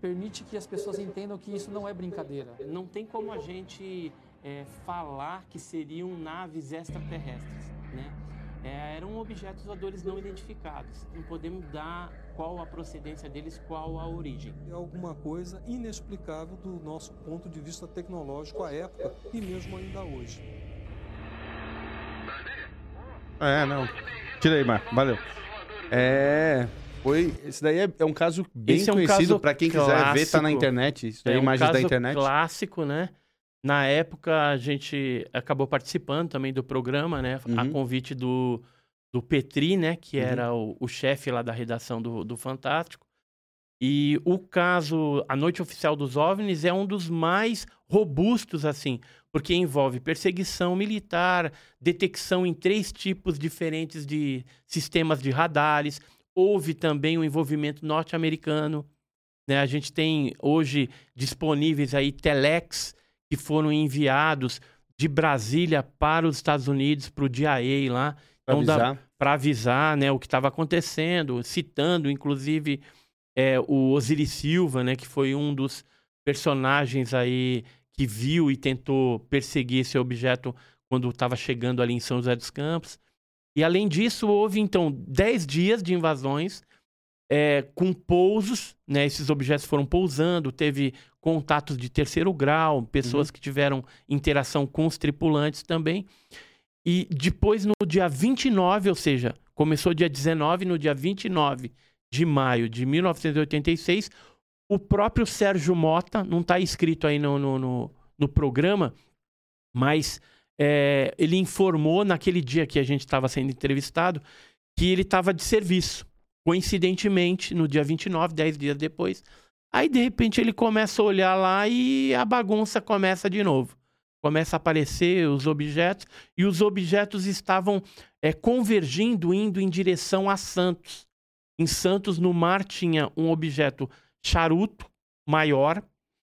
permite que as pessoas entendam que isso não é brincadeira. Não tem como a gente é, falar que seriam naves extraterrestres, né? É, eram objetos voadores não identificados. Não podemos dar qual a procedência deles, qual a origem. É alguma coisa inexplicável do nosso ponto de vista tecnológico à época e mesmo ainda hoje. É, não. Tira aí, Marco. Valeu. É. Foi. Esse daí é, é um caso bem é um conhecido pra quem quiser ver, tá na clássico. internet. Isso daí é um imagens da caso internet. clássico, né? Na época, a gente acabou participando também do programa, né? A Uhum. convite do, do Petri, né? Que Uhum. era o, o chefe lá da redação do, do Fantástico. E o caso, a Noite Oficial dos OVNIs é um dos mais robustos, assim, porque envolve perseguição militar, detecção em três tipos diferentes de sistemas de radares. Houve também o envolvimento norte-americano. Né? A gente tem hoje disponíveis aí telex que foram enviados de Brasília para os Estados Unidos, para o DIA lá. Então, avisar. para avisar né, o que estava acontecendo, citando, inclusive, é, o Osiris Silva, né, que foi um dos personagens aí que viu e tentou perseguir esse objeto quando estava chegando ali em São José dos Campos. E além disso, houve então 10 dias de invasões é, com pousos, né? Esses objetos foram pousando, teve contatos de terceiro grau, pessoas que tiveram interação com os tripulantes também. E depois, no dia 29, ou seja, começou dia 19, no dia 29 de maio de 1986, o próprio Sérgio Mota, não está escrito aí no, no, no, no programa, mas é, ele informou naquele dia que a gente estava sendo entrevistado que ele estava de serviço. Coincidentemente, no dia 29, 10 dias depois. Aí, de repente, ele começa a olhar lá e a bagunça começa de novo. Começa a aparecer os objetos, e os objetos estavam é, convergindo, indo em direção a Santos. Em Santos, no mar, tinha um objeto charuto maior,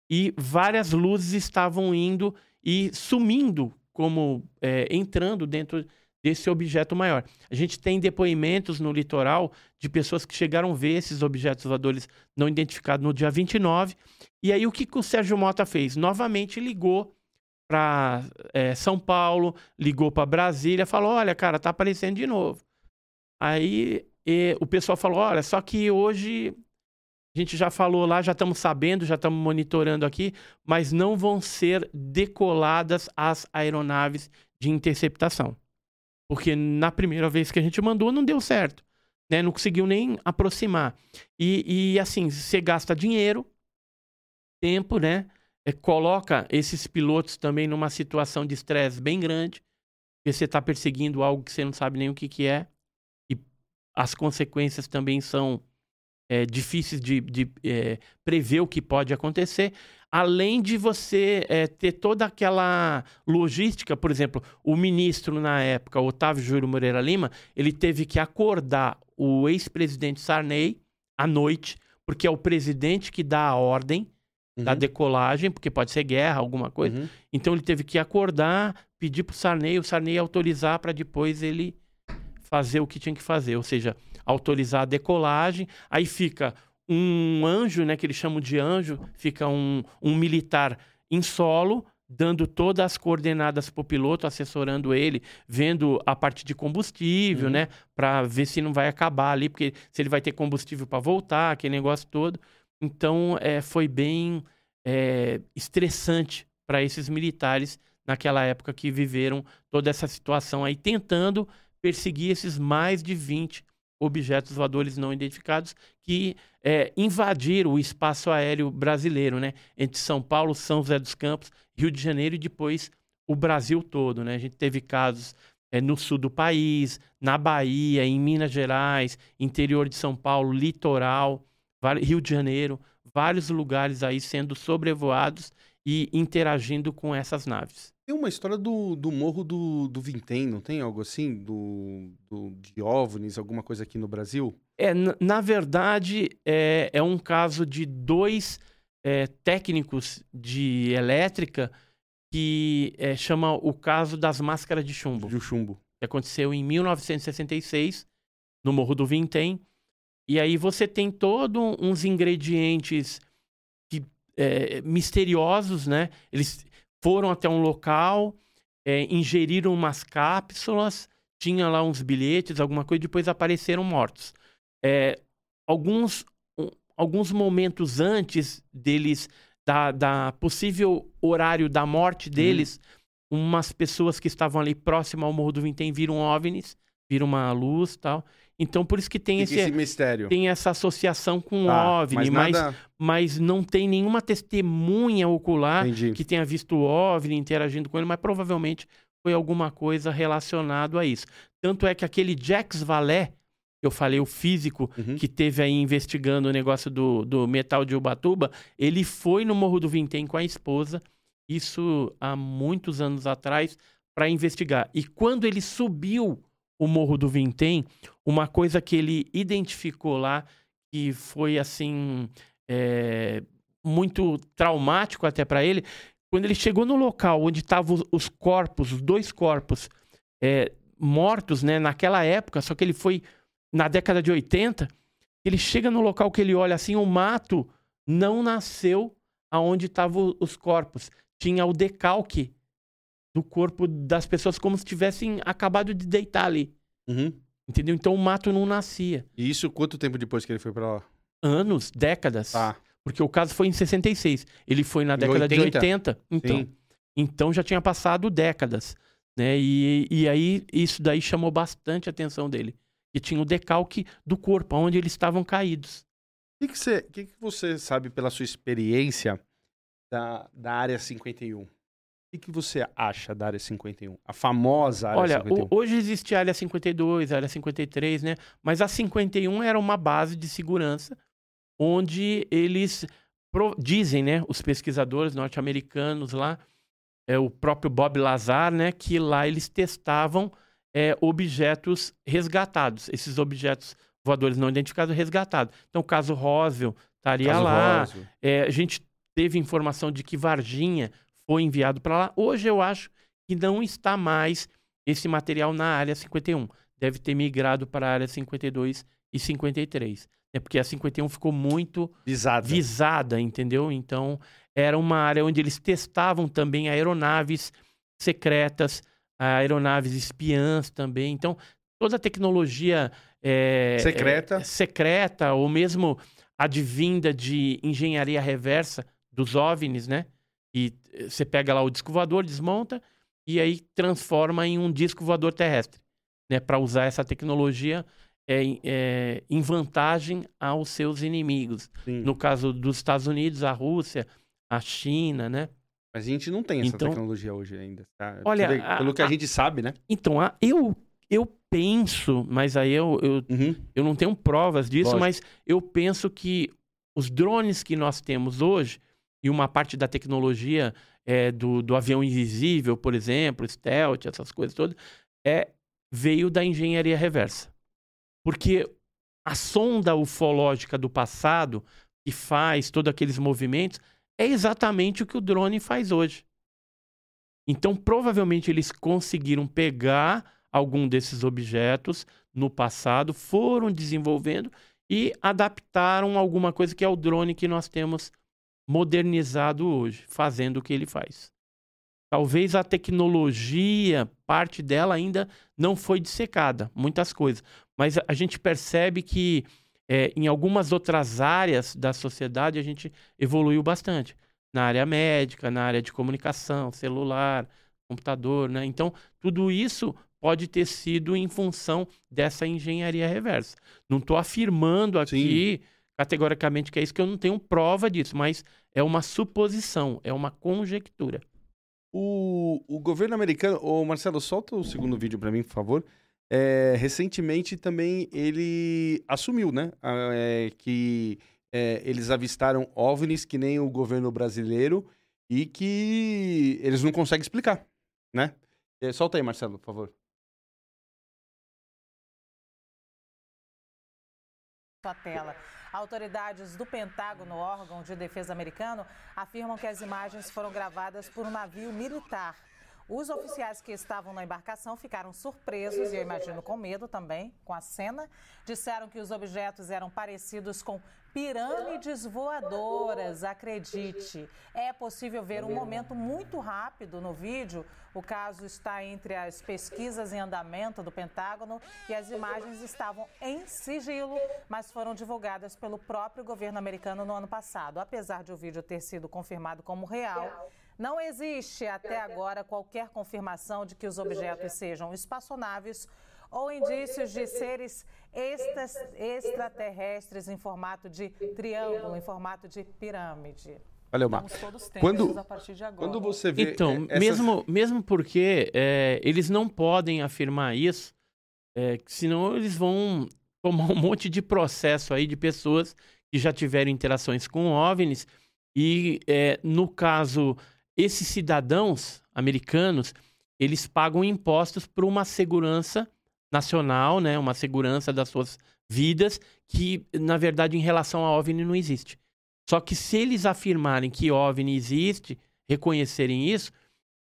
e várias luzes estavam indo e sumindo, como é, entrando dentro desse objeto maior. A gente tem depoimentos no litoral de pessoas que chegaram a ver esses objetos voadores não identificados no dia 29. E aí o que, que o Sérgio Mota fez? Novamente ligou para São Paulo, ligou para Brasília, falou: olha, cara, tá aparecendo de novo. Aí e, o pessoal falou: olha, só que hoje a gente já falou lá, já estamos sabendo, já estamos monitorando aqui, mas não vão ser decoladas as aeronaves de interceptação. Porque na primeira vez que a gente mandou, não deu certo. Né? Não conseguiu nem aproximar. E, e assim, você gasta dinheiro, tempo, né? É, coloca esses pilotos também numa situação de estresse bem grande, porque você está perseguindo algo que você não sabe nem o que, que é. E as consequências também são é, difíceis de, de é, prever o que pode acontecer. Além de você é, ter toda aquela logística, por exemplo, o ministro na época, Otávio Júlio Moreira Lima, ele teve que acordar o ex-presidente Sarney à noite, porque é o presidente que dá a ordem Uhum. da decolagem, porque pode ser guerra, alguma coisa. Uhum. Então ele teve que acordar, pedir para o Sarney, o Sarney autorizar para depois ele fazer o que tinha que fazer, ou seja, autorizar a decolagem. Aí fica um anjo, né, que eles chamam de anjo, fica um, um militar em solo, dando todas as coordenadas para o piloto, assessorando ele, vendo a parte de combustível, Uhum. né, para ver se não vai acabar ali, porque se ele vai ter combustível para voltar, aquele negócio todo. Então, é, foi bem é, estressante para esses militares naquela época que viveram toda essa situação aí, tentando perseguir esses mais de 20 objetos voadores não identificados que é, invadiram o espaço aéreo brasileiro, né? Entre São Paulo, São José dos Campos, Rio de Janeiro e depois o Brasil todo, né? A gente teve casos é, no sul do país, na Bahia, em Minas Gerais, interior de São Paulo, litoral, Rio de Janeiro, vários lugares aí sendo sobrevoados e interagindo com essas naves. Tem uma história do, do Morro do, do Vintém, não tem algo assim? Do, do, de OVNIs, alguma coisa aqui no Brasil? É, na, na verdade, é, é um caso de dois é, técnicos de elétrica que é, chama o caso das máscaras de chumbo. De chumbo. Que aconteceu em 1966, no Morro do Vintém. E aí você tem todos uns ingredientes que, é, misteriosos, né? Eles foram até um local, é, ingeriram umas cápsulas, tinha lá uns bilhetes, alguma coisa, e depois apareceram mortos. É, alguns, alguns momentos antes deles, da, da, possível horário da morte deles, hum. umas pessoas que estavam ali próximo ao Morro do Vintém viram OVNIs, viram uma luz tal. Então, por isso que tem esse, esse mistério. Tem essa associação com tá, OVNI, mas, nada... mas, mas, não tem nenhuma testemunha ocular Entendi. que tenha visto o OVNI interagindo com ele, mas provavelmente foi alguma coisa relacionado a isso. Tanto é que aquele Jax Valé, eu falei, o físico uhum. que teve aí investigando o negócio do, do metal de Ubatuba, ele foi no Morro do Vintém com a esposa, isso há muitos anos atrás, para investigar. E quando ele subiu o Morro do Vintém, uma coisa que ele identificou lá, que foi assim, é, muito traumático até para ele, quando ele chegou no local onde estavam os corpos, os dois corpos é, mortos, né, naquela época, só que ele foi na década de 80, ele chega no local que ele olha assim, o mato não nasceu aonde estavam os corpos. Tinha o decalque do corpo das pessoas como se tivessem acabado de deitar ali. Uhum. Entendeu? Então o mato não nascia. E isso quanto tempo depois que ele foi para lá? Anos, décadas. Tá. Porque o caso foi em 66. Ele foi na década 80? de 80. Então, Sim. então já tinha passado décadas. Né? E, e aí isso daí chamou bastante a atenção dele. E tinha o decalque do corpo, onde eles estavam caídos. O que, que, você, que, que você sabe pela sua experiência da, da área 51? O que, que você acha da área 51? A famosa área Olha, 51? Olha, hoje existe a área 52, a área 53, né? Mas a 51 era uma base de segurança onde eles dizem, né, os pesquisadores norte-americanos lá, é, o próprio Bob Lazar, né, que lá eles testavam é, objetos resgatados. Esses objetos voadores não identificados resgatados. Então, o caso Roswell estaria Caso lá. Roswell. É, a gente teve informação de que Varginha foi enviado para lá. Hoje eu acho que não está mais esse material na área 51. Deve ter migrado para a área 52 e 53. É porque a 51 ficou muito Visada. visada, entendeu? Então, era uma área onde eles testavam também aeronaves secretas, aeronaves espiãs também. Então, toda a tecnologia é, Secreta. é, secreta, ou mesmo advinda de engenharia reversa dos OVNIs, né? E você pega lá o disco voador, desmonta e aí transforma em um disco voador terrestre, né? Para usar essa tecnologia é, é, em vantagem aos seus inimigos. Sim. No caso dos Estados Unidos, a Rússia, a China, né? Mas a gente não tem essa Então- tecnologia hoje ainda. tá? Olha, bem, a- pelo que a, a- gente sabe, né? Então, a- eu, eu penso, mas aí eu, eu, Uhum. eu não tenho provas disso, Lógico. mas eu penso que os drones que nós temos hoje, e uma parte da tecnologia é, do, do avião invisível, por exemplo, stealth, essas coisas todas, é, veio da engenharia reversa. Porque a sonda ufológica do passado, que faz todos aqueles movimentos, é exatamente o que o drone faz hoje. Então, provavelmente, eles conseguiram pegar algum desses objetos no passado, foram desenvolvendo e adaptaram alguma coisa que é o drone que nós temos modernizado hoje, fazendo o que ele faz. Talvez a tecnologia, parte dela ainda não foi dissecada, muitas coisas. Mas a- gente percebe que é, em algumas outras áreas da sociedade a gente evoluiu bastante. Na área médica, na área de comunicação, celular, computador, né? Então, tudo isso pode ter sido em função dessa engenharia reversa. Não estou afirmando aqui categoricamente que é isso, que eu não tenho prova disso, mas é uma suposição, é uma conjectura. O, o governo americano. Ô, Marcelo, solta o segundo vídeo pra mim, por favor. É, recentemente também ele assumiu, né? ah, é, que é, eles avistaram OVNIs que nem o governo brasileiro e que eles não conseguem explicar, né? Eh, Solta aí, Marcelo, por favor. sua tela. Autoridades do Pentágono, órgão de defesa americano, afirmam que as imagens foram gravadas por um navio militar. Os oficiais que estavam na embarcação ficaram surpresos e, eu imagino, com medo também com a cena. Disseram que os objetos eram parecidos com pirâmides voadoras, acredite. É possível ver um momento muito rápido no vídeo. O caso está entre as pesquisas em andamento do Pentágono e as imagens estavam em sigilo, mas foram divulgadas pelo próprio governo americano no ano passado. Apesar de o vídeo ter sido confirmado como real, não existe até agora qualquer confirmação de que os objetos sejam espaçonaves ou indícios de seres extras- extraterrestres em formato de triângulo, em formato de pirâmide. Valeu, Mar. Estamos todos tensos Quando, a partir de agora. quando você vê. Então, eh, essas- mesmo, mesmo porque é, eles não podem afirmar isso, é, senão eles vão tomar um monte de processo aí de pessoas que já tiveram interações com OVNIs. E, é, no caso, esses cidadãos americanos, eles pagam impostos por uma segurança nacional, né? Uma segurança das suas vidas, que, na verdade, em relação a OVNI não existe. Só que se eles afirmarem que OVNI existe, reconhecerem isso,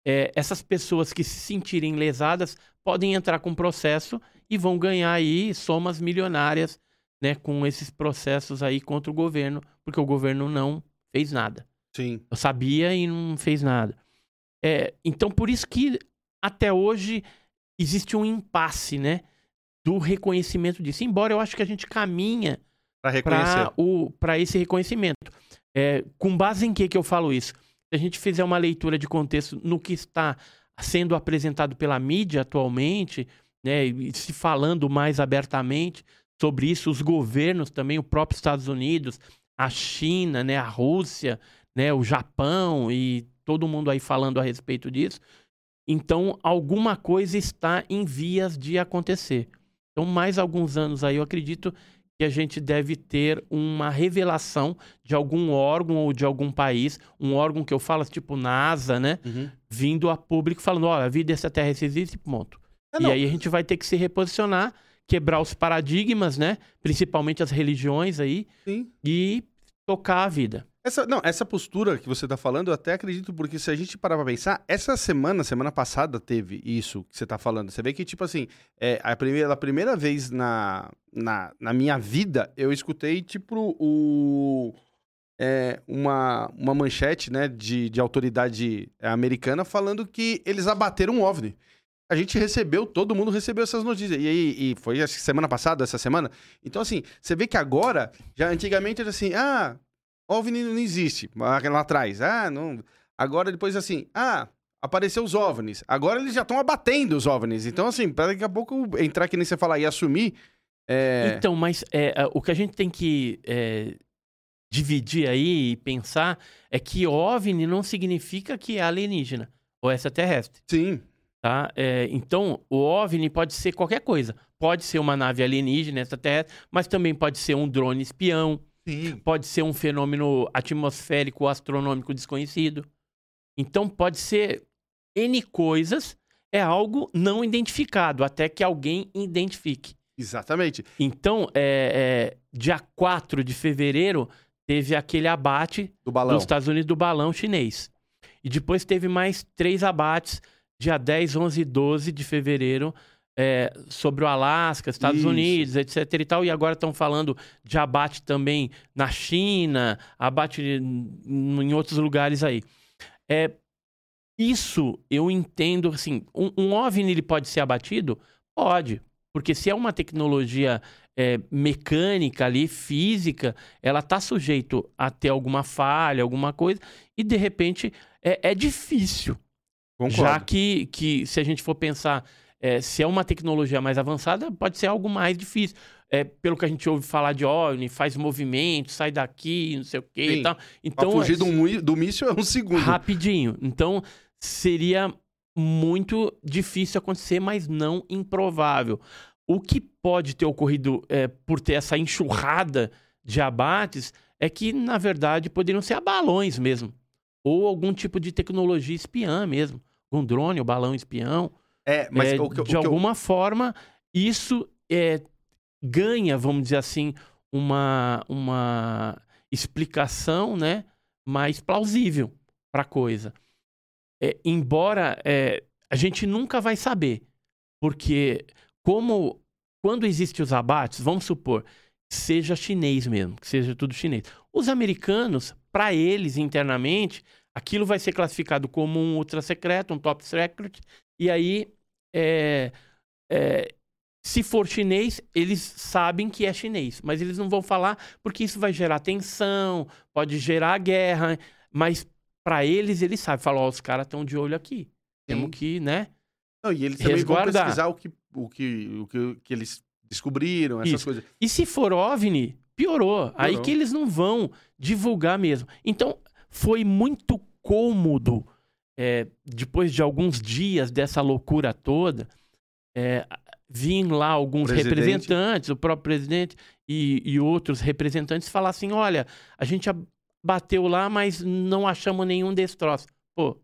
é, essas pessoas que se sentirem lesadas podem entrar com processo e vão ganhar aí somas milionárias, né, com esses processos aí contra o governo, porque o governo não fez nada. Sim. Eu sabia e não fez nada. É, então, por isso que até hoje existe um impasse, né, do reconhecimento disso. Embora eu acho que a gente caminha para esse reconhecimento. É, com base em que que eu falo isso? Se a gente fizer uma leitura de contexto no que está sendo apresentado pela mídia atualmente, né, e se falando mais abertamente sobre isso, os governos também, o próprio Estados Unidos, a China, né, a Rússia, né, o Japão e todo mundo aí falando a respeito disso. Então, alguma coisa está em vias de acontecer. Então, mais alguns anos aí, eu acredito que a gente deve ter uma revelação de algum órgão ou de algum país, um órgão que eu falo, tipo NASA, né? Uhum. Vindo a público falando, olha, a vida extraterrestre existe, ponto. É, e não. aí a gente vai ter que se reposicionar, quebrar os paradigmas, né? Principalmente as religiões aí, Sim. e tocar a vida. Essa, não, essa postura que você tá falando, eu até acredito, porque se a gente parar pra pensar, essa semana, semana passada, teve isso que você tá falando. Você vê que, tipo assim, é, a primeira, a primeira vez na, na, na minha vida, eu escutei, tipo, o. é, uma, uma manchete, né, de, de autoridade americana falando que eles abateram um OVNI. A gente recebeu, todo mundo recebeu essas notícias. E aí, e foi semana passada, essa semana. Então, assim, você vê que agora, já antigamente era assim, ah, OVNI não existe, lá atrás. Ah, não. Agora depois assim, ah, apareceu os OVNIs. Agora eles já estão abatendo os OVNIs. Então, assim, para daqui a pouco entrar que nem você falar e assumir. É... Então, mas é, é, o que a gente tem que é, dividir aí e pensar é que OVNI não significa que é alienígena ou extraterrestre. Sim. Tá? É, então, o OVNI pode ser qualquer coisa. Pode ser uma nave alienígena, extraterrestre, mas também pode ser um drone espião, Sim. pode ser um fenômeno atmosférico astronômico desconhecido. Então, pode ser N coisas, é algo não identificado, até que alguém identifique. Exatamente. Então, é, é, dia 4 de fevereiro, teve aquele abate Do balão. dos Estados Unidos do balão chinês. E depois teve mais três abates, dia 10, 11 e 12 de fevereiro, é, sobre o Alasca, Estados Isso. Unidos, etc e tal. E agora estão falando de abate também na China, abate em outros lugares aí. É, isso eu entendo, assim, um, um OVNI ele pode ser abatido? Pode, porque se é uma tecnologia é, mecânica ali, física, ela está sujeito a ter alguma falha, alguma coisa, e de repente é, é difícil. Concordo. Já que, que se a gente for pensar, é, se é uma tecnologia mais avançada, pode ser algo mais difícil. É, pelo que a gente ouve falar de OVNI, faz movimento, sai daqui, não sei o quê Sim. e tal. Pra Então, fugir é- do, do míssil é um segundo. Rapidinho. Então, seria muito difícil acontecer, mas não improvável. O que pode ter ocorrido é, por ter essa enxurrada de abates é que, na verdade, poderiam ser balões mesmo. ou algum tipo de tecnologia espiã mesmo, um drone, o um balão espião. É, mas o que, de o alguma eu... forma isso é, ganha, vamos dizer assim, uma, uma explicação, né, mais plausível para a coisa. É, embora é, a gente nunca vai saber, porque como quando existem os abates, vamos supor, seja chinês mesmo, que seja tudo chinês. Os americanos, para eles internamente, aquilo vai ser classificado como um ultra secreto, um top secret, e aí é, é, se for chinês, eles sabem que é chinês, mas eles não vão falar porque isso vai gerar tensão, pode gerar guerra, mas para eles, eles sabem, falam, ó, os caras estão de olho aqui. Temos que, né? Não, e eles também resguardar. vão pesquisar o que, o que, o que, que eles descobriram, essas Isso. coisas. E se for OVNI, piorou. piorou. Aí que eles não vão divulgar mesmo. Então, foi muito cômodo, é, depois de alguns dias dessa loucura toda, é, vir lá alguns presidente. representantes, o próprio presidente e, e outros representantes falar assim, olha, a gente bateu lá, mas não achamos nenhum destroço. Pô,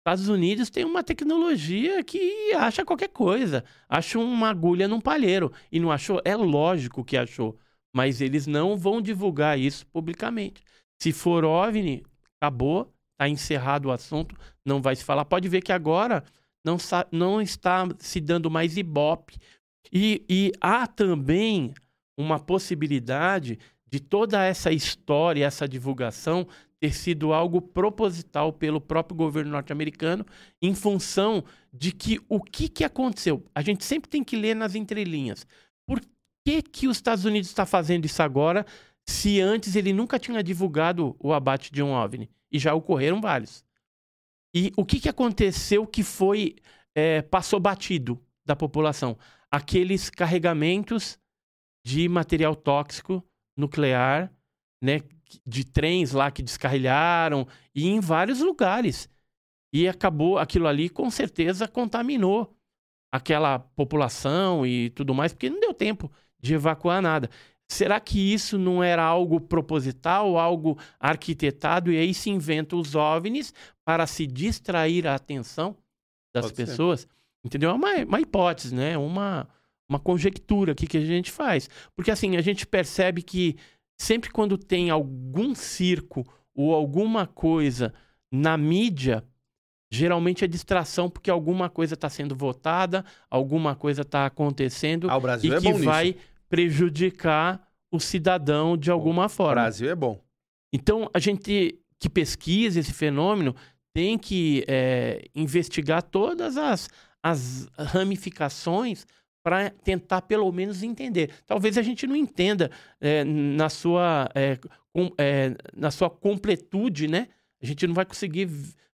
Estados Unidos tem uma tecnologia que acha qualquer coisa. Acha uma agulha num palheiro. E não achou? É lógico que achou. Mas eles não vão divulgar isso publicamente. Se for OVNI, acabou, está encerrado o assunto, não vai se falar. Pode ver que agora não, não está se dando mais ibope. E, e há também uma possibilidade de toda essa história, essa divulgação ter sido algo proposital pelo próprio governo norte-americano em função de que o que, que aconteceu? A gente sempre tem que ler nas entrelinhas. Por que, que os Estados Unidos está fazendo isso agora se antes ele nunca tinha divulgado o abate de um OVNI? E já ocorreram vários. E o que, que aconteceu que foi é, passou batido da população? Aqueles carregamentos de material tóxico nuclear, né, de trens lá que descarrilharam e em vários lugares. E acabou aquilo ali, com certeza contaminou aquela população e tudo mais, porque não deu tempo de evacuar nada. Será que isso não era algo proposital, algo arquitetado, e aí se inventam os OVNIs para se distrair a atenção das Pode pessoas? Ser. Entendeu? É uma, uma hipótese, né? Uma, uma conjectura aqui que a gente faz. Porque assim, a gente percebe que sempre quando tem algum circo ou alguma coisa na mídia, geralmente é distração porque alguma coisa está sendo votada, alguma coisa está acontecendo ah, e é que vai nisso. Prejudicar o cidadão de alguma forma. O Brasil é bom. Então, a gente que pesquisa esse fenômeno tem que é, investigar todas as, as ramificações para tentar pelo menos entender. Talvez a gente não entenda é, na, sua, é, com, é, na sua completude, né? A gente não vai conseguir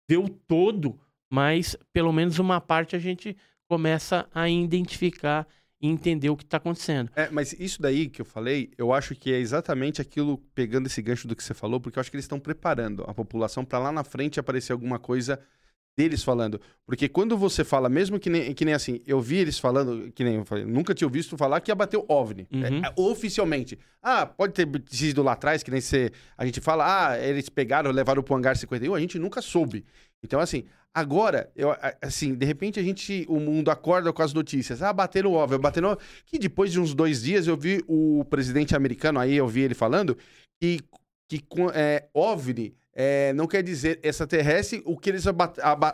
ver o todo, mas pelo menos uma parte a gente começa a identificar e entender o que está acontecendo. É, mas isso daí que eu falei, eu acho que é exatamente aquilo, pegando esse gancho do que você falou, porque eu acho que eles estão preparando a população para lá na frente aparecer alguma coisa deles falando. Porque quando você fala, mesmo que nem, que nem assim, eu vi eles falando, que nem eu falei, nunca tinha visto falar que ia bater o OVNI. É, uhum. É, oficialmente. Ah, pode ter sido lá atrás, que nem você, a gente fala, ah, eles pegaram, levaram pro hangar 51, a gente nunca soube. Então, assim, agora, eu, assim, de repente a gente, o mundo acorda com as notícias. Ah, bateram o OVNI, bateram o Que depois de uns dois dias eu vi o presidente americano, aí eu vi ele falando, que, que é, OVNI é, não quer dizer extraterrestre, o que eles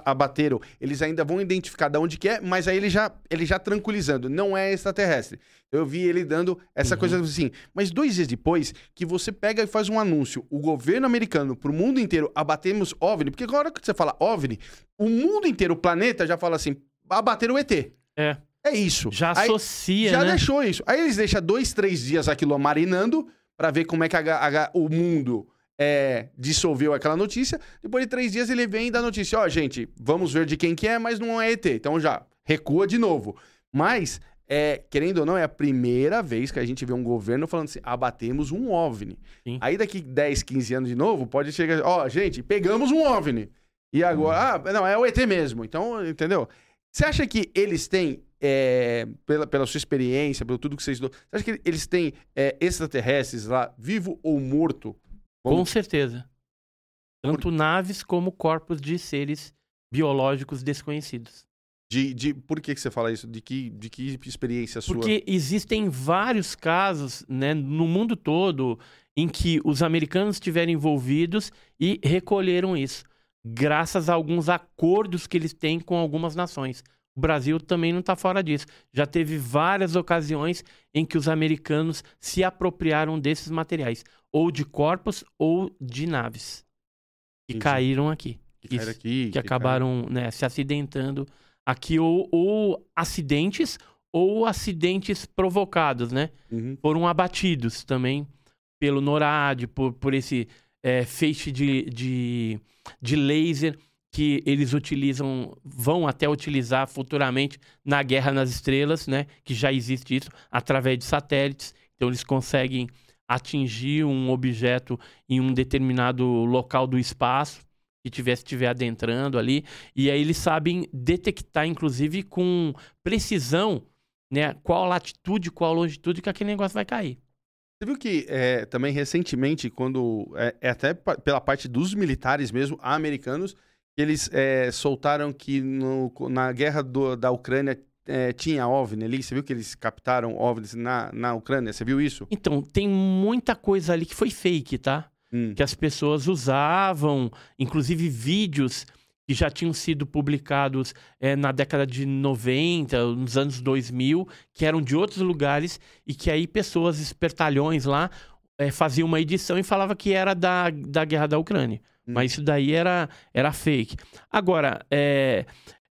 abateram, eles ainda vão identificar de onde que é, mas aí ele já, ele já tranquilizando, não é extraterrestre. Eu vi ele dando essa uhum. coisa assim. Mas dois dias depois, que você pega e faz um anúncio, o governo americano, pro mundo inteiro, abatemos OVNI, porque agora que você fala OVNI, o mundo inteiro, o planeta, já fala assim, abateram o ET. É. É isso. Já aí, associa, Já né? deixou isso. Aí eles deixam dois, três dias aquilo marinando para ver como é que a, a, o mundo é, dissolveu aquela notícia. Depois de três dias ele vem e dá notícia: ó, oh, gente, vamos ver de quem que é, mas não é ET. Então já recua de novo. Mas, é, querendo ou não, é a primeira vez que a gente vê um governo falando assim: abatemos um OVNI. Sim. Aí daqui 10, 15 anos de novo, pode chegar: ó, oh, gente, pegamos um OVNI. E agora, hum. ah, não, é o ET mesmo. Então, entendeu? Você acha que eles têm é, pela, pela sua experiência, pelo tudo que vocês você acha que eles têm é, extraterrestres lá, vivo ou morto, com certeza. Tanto naves como corpos de seres biológicos desconhecidos. De, de, por que, que você fala isso? De que, de que experiência sua? Porque existem vários casos né, no mundo todo em que os americanos estiveram envolvidos e recolheram isso, graças a alguns acordos que eles têm com algumas nações. O Brasil também não está fora disso. Já teve várias ocasiões em que os americanos se apropriaram desses materiais, ou de corpos ou de naves, que Entendi. caíram aqui. Que caíram aqui, que que acabaram né, se acidentando aqui, ou, ou acidentes, ou acidentes provocados, né? Uhum. Foram abatidos também pelo NORAD, por, por esse é, feixe de, de, de laser que eles utilizam, vão até utilizar futuramente na Guerra nas Estrelas, né? Que já existe isso, através de satélites. Então eles conseguem atingir um objeto em um determinado local do espaço que tivesse estiver adentrando ali, e aí eles sabem detectar, inclusive, com precisão, né, qual latitude, qual longitude que aquele negócio vai cair. Você viu que é, também recentemente, quando. É, é até pela parte dos militares mesmo, americanos, eles é, soltaram que no- na guerra do- da Ucrânia é, tinha OVNI ali. Você viu que eles captaram OVNIs na, na Ucrânia? Você viu isso? Então, tem muita coisa ali que foi fake, tá? Hum. Que as pessoas usavam, inclusive vídeos que já tinham sido publicados eh, na década de 90, nos anos 2000, que eram de outros lugares e que aí pessoas, espertalhões lá, eh, faziam uma edição e falava que era da, da guerra da Ucrânia. Mas isso daí era, era fake. Agora, é,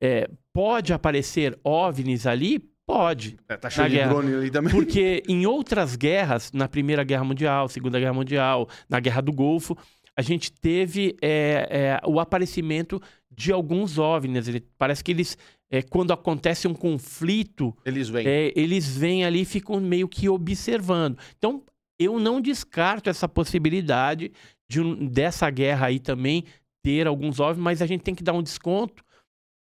é, pode aparecer OVNIs ali? Pode. É, tá cheio de guerra. drone ali também. Porque em outras guerras, na Primeira Guerra Mundial, Segunda Guerra Mundial, na Guerra do Golfo, a gente teve é, é, o aparecimento de alguns OVNIs. Ele- parece que eles, é, quando acontece um conflito, Eles vêm. é, eles vêm ali e ficam meio que observando. Então, eu não descarto essa possibilidade de um- dessa guerra aí também ter alguns OVNIs, mas a gente tem que dar um desconto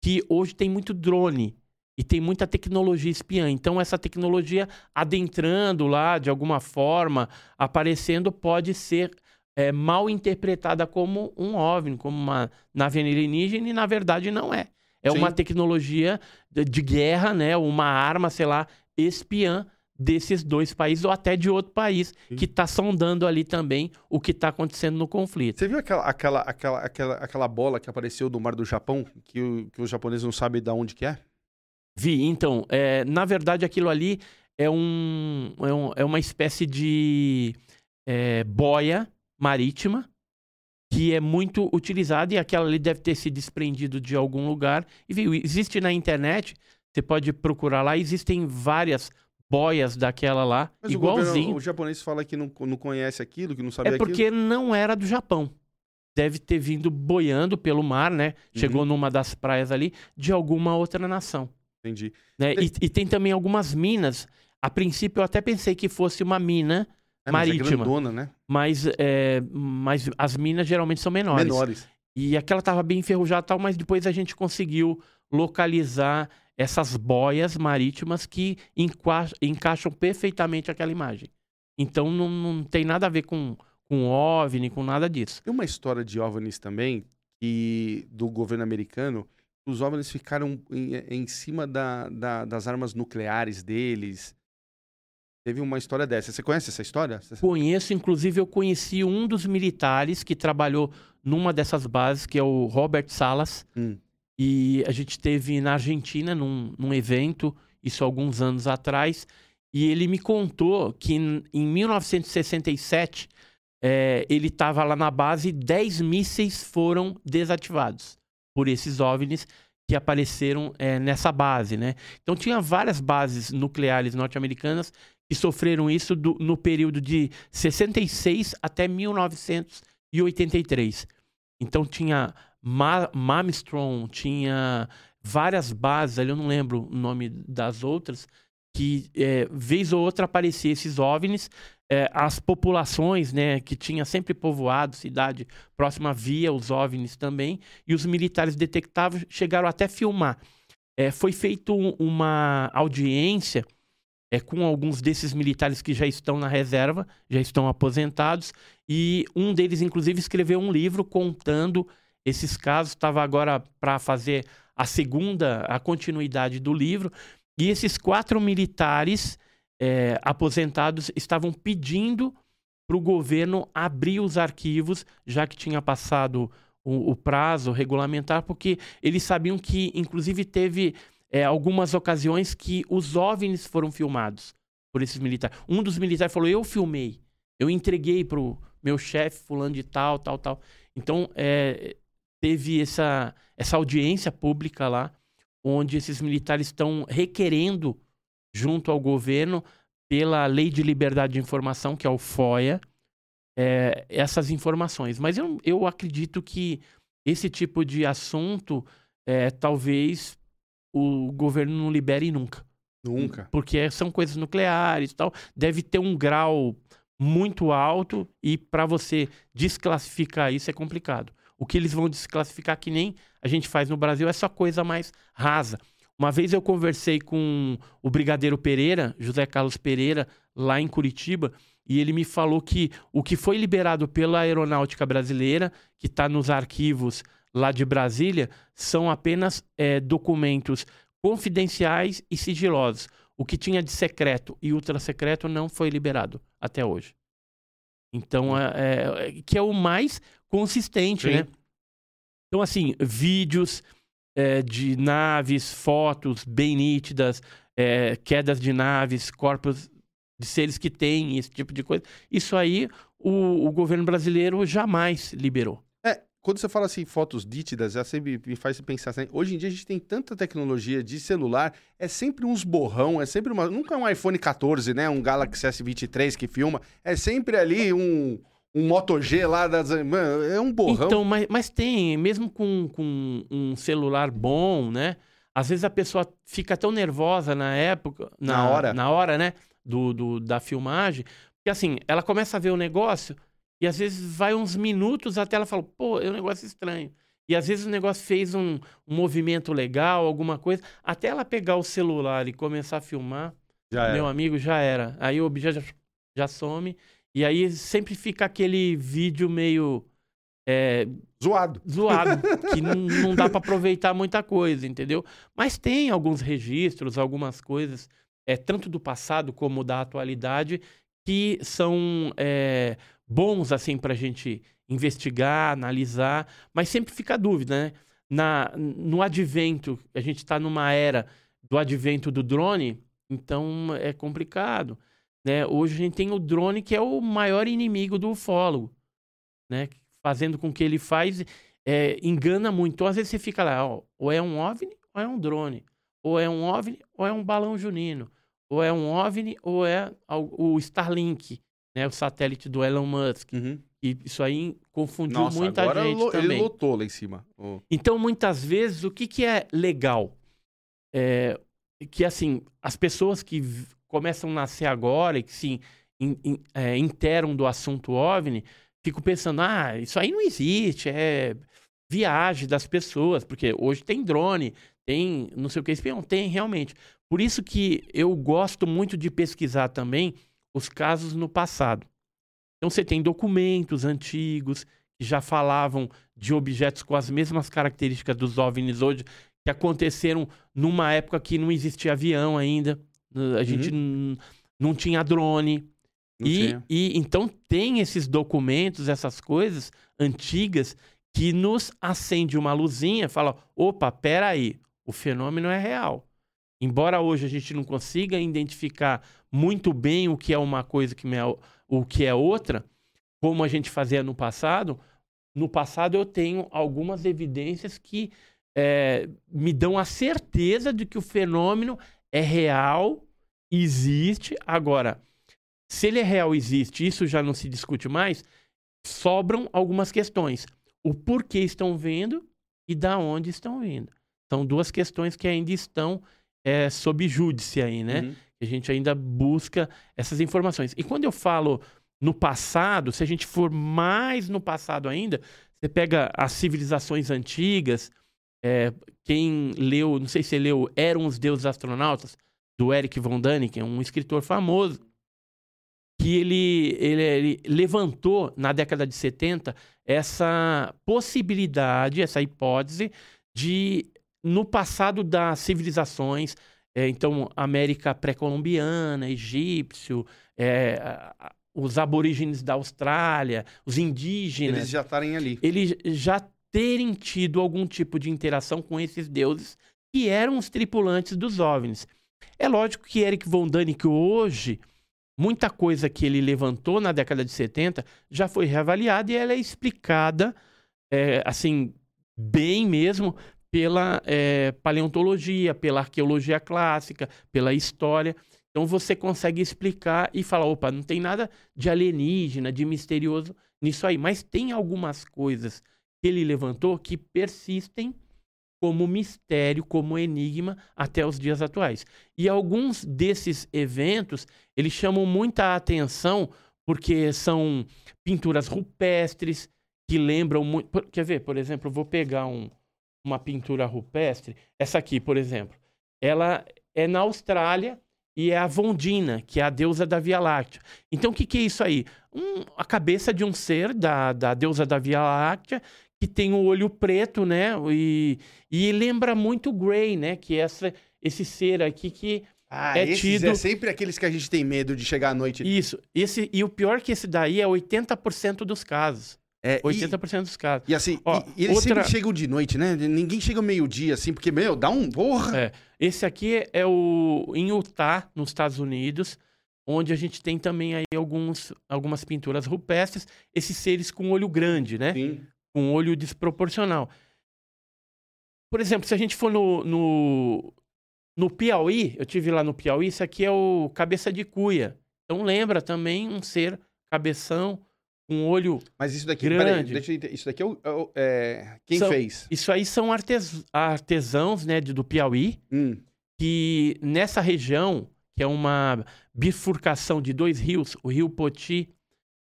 que hoje tem muito drone e tem muita tecnologia espiã. Então, essa tecnologia adentrando lá de alguma forma, aparecendo, pode ser é, mal interpretada como um OVNI, como uma nave alienígena, e na verdade não é. É Sim. uma tecnologia de, de guerra, né? Uma arma, sei lá, espiã desses dois países ou até de outro país que está sondando ali também o que está acontecendo no conflito. Você viu aquela, aquela, aquela, aquela, aquela bola que apareceu do mar do Japão, que, o- que os japoneses não sabem de onde que é? Vi, então, é, na verdade aquilo ali é, um, é, um- é uma espécie de é, boia marítima que é muito utilizada e aquela ali deve ter se desprendido de algum lugar. E viu, existe na internet, você pode procurar lá, existem várias boias daquela lá, Mas o, governo, igualzinho. o japonês fala que não, não conhece aquilo, que não sabe É aquilo. porque não era do Japão. Deve ter vindo boiando pelo mar, né? Chegou Uhum. numa das praias ali de alguma outra nação. Entendi. né? E, e tem também algumas minas. A princípio eu até pensei que fosse uma mina É, mas é marítima. grandona, né? mas, é, mas as minas geralmente são menores. Menores. E aquela tava bem enferrujada e tal, mas depois a gente conseguiu localizar essas boias marítimas que enqua- encaixam perfeitamente aquela imagem. Então não, não tem nada a ver com, com OVNI, com nada disso. Tem uma história de OVNIs também, que, do governo americano, os OVNIs ficaram em, em cima da, da- das armas nucleares deles. Teve uma história dessa. Você conhece essa história? Conheço, inclusive, eu conheci um dos militares que trabalhou numa dessas bases, que é o Robert Salas. Hum. E a gente esteve na Argentina num, num evento, isso alguns anos atrás, e ele me contou que em, em 1967 eh, ele estava lá na base e 10 mísseis foram desativados por esses OVNIs que apareceram eh, nessa base, né? Então tinha várias bases nucleares norte-americanas que sofreram isso do- no período de 66 até 1983. Então tinha Ma Malmstrom, tinha várias bases, ali eu não lembro o nome das outras, que é, vez ou outra aparecia esses OVNIs, é, as populações, né, que tinha sempre povoado, cidade próxima via os OVNIs também, e os militares detectavam, chegaram até filmar. É, foi feita uma audiência é, com alguns desses militares que já estão na reserva, já estão aposentados, e um deles, inclusive, escreveu um livro contando esses casos, estava agora para fazer a segunda, a continuidade do livro, e esses quatro militares é, aposentados estavam pedindo para o governo abrir os arquivos, já que tinha passado o, o prazo regulamentar, porque eles sabiam que, inclusive, teve é, algumas ocasiões que os OVNIs foram filmados por esses militares. Um dos militares falou: Eu filmei, eu entreguei para o meu chefe, fulano de tal, tal, tal. Então, é, teve essa, essa audiência pública lá, onde esses militares estão requerendo, junto ao governo, pela Lei de Liberdade de Informação, que é o FOIA, é, essas informações. Mas eu, eu acredito que esse tipo de assunto, é, talvez o governo não libere nunca. Nunca. Porque são coisas nucleares e tal. Deve ter um grau muito alto e para você desclassificar isso é complicado. O que eles vão desclassificar, que nem a gente faz no Brasil, é só coisa mais rasa. Uma vez eu conversei com o Brigadeiro Pereira, José Carlos Pereira, lá em Curitiba, e ele me falou que o que foi liberado pela Aeronáutica Brasileira, que está nos arquivos lá de Brasília, são apenas é, documentos confidenciais e sigilosos. O que tinha de secreto e ultra secreto não foi liberado até hoje. Então, é, é, que é o mais consistente, Sim. né? Então, assim, vídeos é, de naves, fotos bem nítidas, é, quedas de naves, corpos de seres que têm esse tipo de coisa. Isso aí o, o governo brasileiro jamais liberou. É, quando você fala assim, fotos nítidas, já sempre me faz pensar assim, hoje em dia a gente tem tanta tecnologia de celular, é sempre uns borrão, é sempre uma. Nunca é um iPhone 14, né? Um Galaxy S23 que filma. É sempre ali um um Moto G lá das. Mano, é um borrão. Então, mas, mas tem, mesmo com, com um celular bom, né? Às vezes a pessoa fica tão nervosa na época, na, na hora, na hora, né? Do, do, da filmagem, que assim, ela começa a ver o negócio e às vezes vai uns minutos até ela fala, pô, é um negócio estranho. E às vezes o negócio fez um, um movimento legal, alguma coisa, até ela pegar o celular e começar a filmar, já meu amigo, já era. Aí o objeto já, já some e aí sempre fica aquele vídeo meio. É, zoado. Zoado, que não, não dá para aproveitar muita coisa, entendeu? Mas tem alguns registros, algumas coisas, é, tanto do passado como da atualidade, que são é, bons, assim, para a gente investigar, analisar, mas sempre fica a dúvida, né? Na, no advento, a gente está numa era do advento do drone, então é complicado. Né? Hoje a gente tem o drone que é o maior inimigo do ufólogo, né? Fazendo com que ele faz, é, engana muito. Então, às vezes você fica lá, ó, ou é um OVNI ou é um drone. Ou é um OVNI ou é um balão junino. Ou é um OVNI ou é o Starlink, né? O satélite do Elon Musk. Uhum. E isso aí confundiu Nossa, muita agora gente lo, também. Ele lotou lá em cima. Oh. Então, muitas vezes, o que, que é legal? É, que, assim, as pessoas que começam a nascer agora e que se in, in, é, interam do assunto OVNI, fico pensando, ah, isso aí não existe, é viagem das pessoas, porque hoje tem drone, tem não sei o que, espião, tem realmente. Por isso que eu gosto muito de pesquisar também os casos no passado. Então você tem documentos antigos que já falavam de objetos com as mesmas características dos OVNIs hoje, que aconteceram numa época que não existia avião ainda. A gente uhum. não tinha drone. Não e, tinha. e então tem esses documentos, essas coisas antigas que nos acende uma luzinha, fala: opa, peraí, o fenômeno é real. Embora hoje a gente não consiga identificar muito bem o que é uma coisa que é, o que é outra, como a gente fazia no passado, no passado eu tenho algumas evidências que é, me dão a certeza de que o fenômeno é real, existe. Agora, se ele é real, existe, isso já não se discute mais, sobram algumas questões. O porquê estão vendo e da onde estão vindo. São duas questões que ainda estão é, sob júdice aí, né? Uhum. A gente ainda busca essas informações. E quando eu falo no passado, se a gente for mais no passado ainda, você pega as civilizações antigas, é, quem leu, não sei se você leu, Eram os Deuses Astronautas, do Eric von Däniken, um escritor famoso, que ele, ele, ele levantou na década de 70 essa possibilidade, essa hipótese de, no passado das civilizações, é, então, América pré-colombiana, egípcio, é, os aborígenes da Austrália, os indígenas. Eles já estarem ali. Eles já terem tido algum tipo de interação com esses deuses que eram os tripulantes dos OVNIs. É lógico que Eric von Däniken hoje, muita coisa que ele levantou na década de 70 já foi reavaliada e ela é explicada, é, assim, bem mesmo pela é, paleontologia, pela arqueologia clássica, pela história. Então você consegue explicar e falar, opa, não tem nada de alienígena, de misterioso nisso aí. Mas tem algumas coisas que ele levantou que persistem como mistério, como enigma até os dias atuais. E alguns desses eventos, eles chamam muita atenção porque são pinturas rupestres que lembram muito... Quer ver? Por exemplo, vou pegar um, uma pintura rupestre. Essa aqui, por exemplo. Ela é na Austrália e é a Vondina, que é a deusa da Via Láctea. Então, o que, que é isso aí? Um- a cabeça de um ser da, da deusa da Via Láctea que tem o olho preto, né? E, e lembra muito o Grey, né? Que é essa, esse ser aqui que Ah, é esses tido... é sempre aqueles que a gente tem medo de chegar à noite. Isso. Esse, e o pior que esse daí é 80% dos casos. É, 80% dos casos. E assim, Ó, e, e eles outra- sempre chegam de noite, né? Ninguém chega meio-dia, assim, porque, meu, dá um. Porra! É. Esse aqui é o em Utah, nos Estados Unidos, onde a gente tem também aí alguns, algumas pinturas rupestres, esses seres com olho grande, né? Sim. Com olho desproporcional. Por exemplo, se a gente for no, no, no Piauí, eu tive lá no Piauí, isso aqui é o cabeça de cuia. Então lembra também um ser cabeção com olho Mas isso daqui, peraí, grande. deixa eu. Isso daqui é, o, é é, quem São- fez? Isso aí são artes- artesãos né, do Piauí, Hum. que nessa região, que é uma bifurcação de dois rios, o rio Poti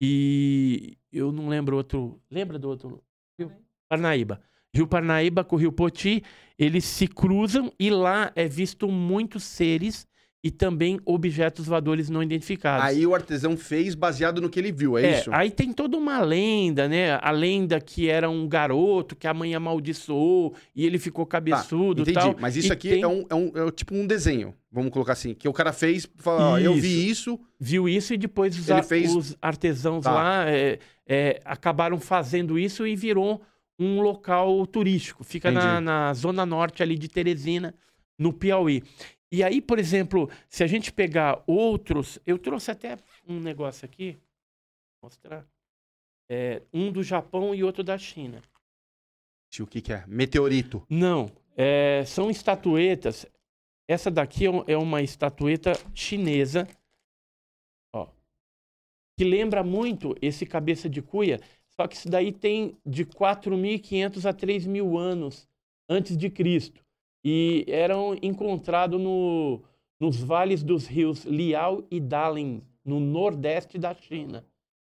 e eu não lembro outro. Lembra do outro rio? Parnaíba. Rio Parnaíba com o rio Poti, eles se cruzam e lá é visto muitos seres e também objetos voadores não identificados. Aí o artesão fez baseado no que ele viu, é, isso? Aí tem toda uma lenda, né? A lenda que era um garoto que a mãe amaldiçoou e ele ficou Tá, cabeçudo e entendi. tal. Mas isso E aqui tem- é, um, é, um, é tipo um desenho, vamos colocar assim, que o cara fez, fala, ó, eu vi Isso. Viu isso e depois os, a- fez- os artesãos Tá. lá é, é, acabaram fazendo isso e virou um local turístico. Fica na, na zona norte ali de Teresina, no Piauí. E aí, por exemplo, se a gente pegar outros... Eu trouxe até um negócio aqui, vou mostrar. É, um do Japão e outro da China. o que que é? Meteorito. Não, é, são estatuetas. Essa daqui é é uma estatueta chinesa, que lembra muito esse cabeça de cuia, só que isso daí tem de 4.500 a 3.000 anos antes de Cristo. E eram encontrados no, nos vales dos rios Liao e Dalian, no nordeste da China.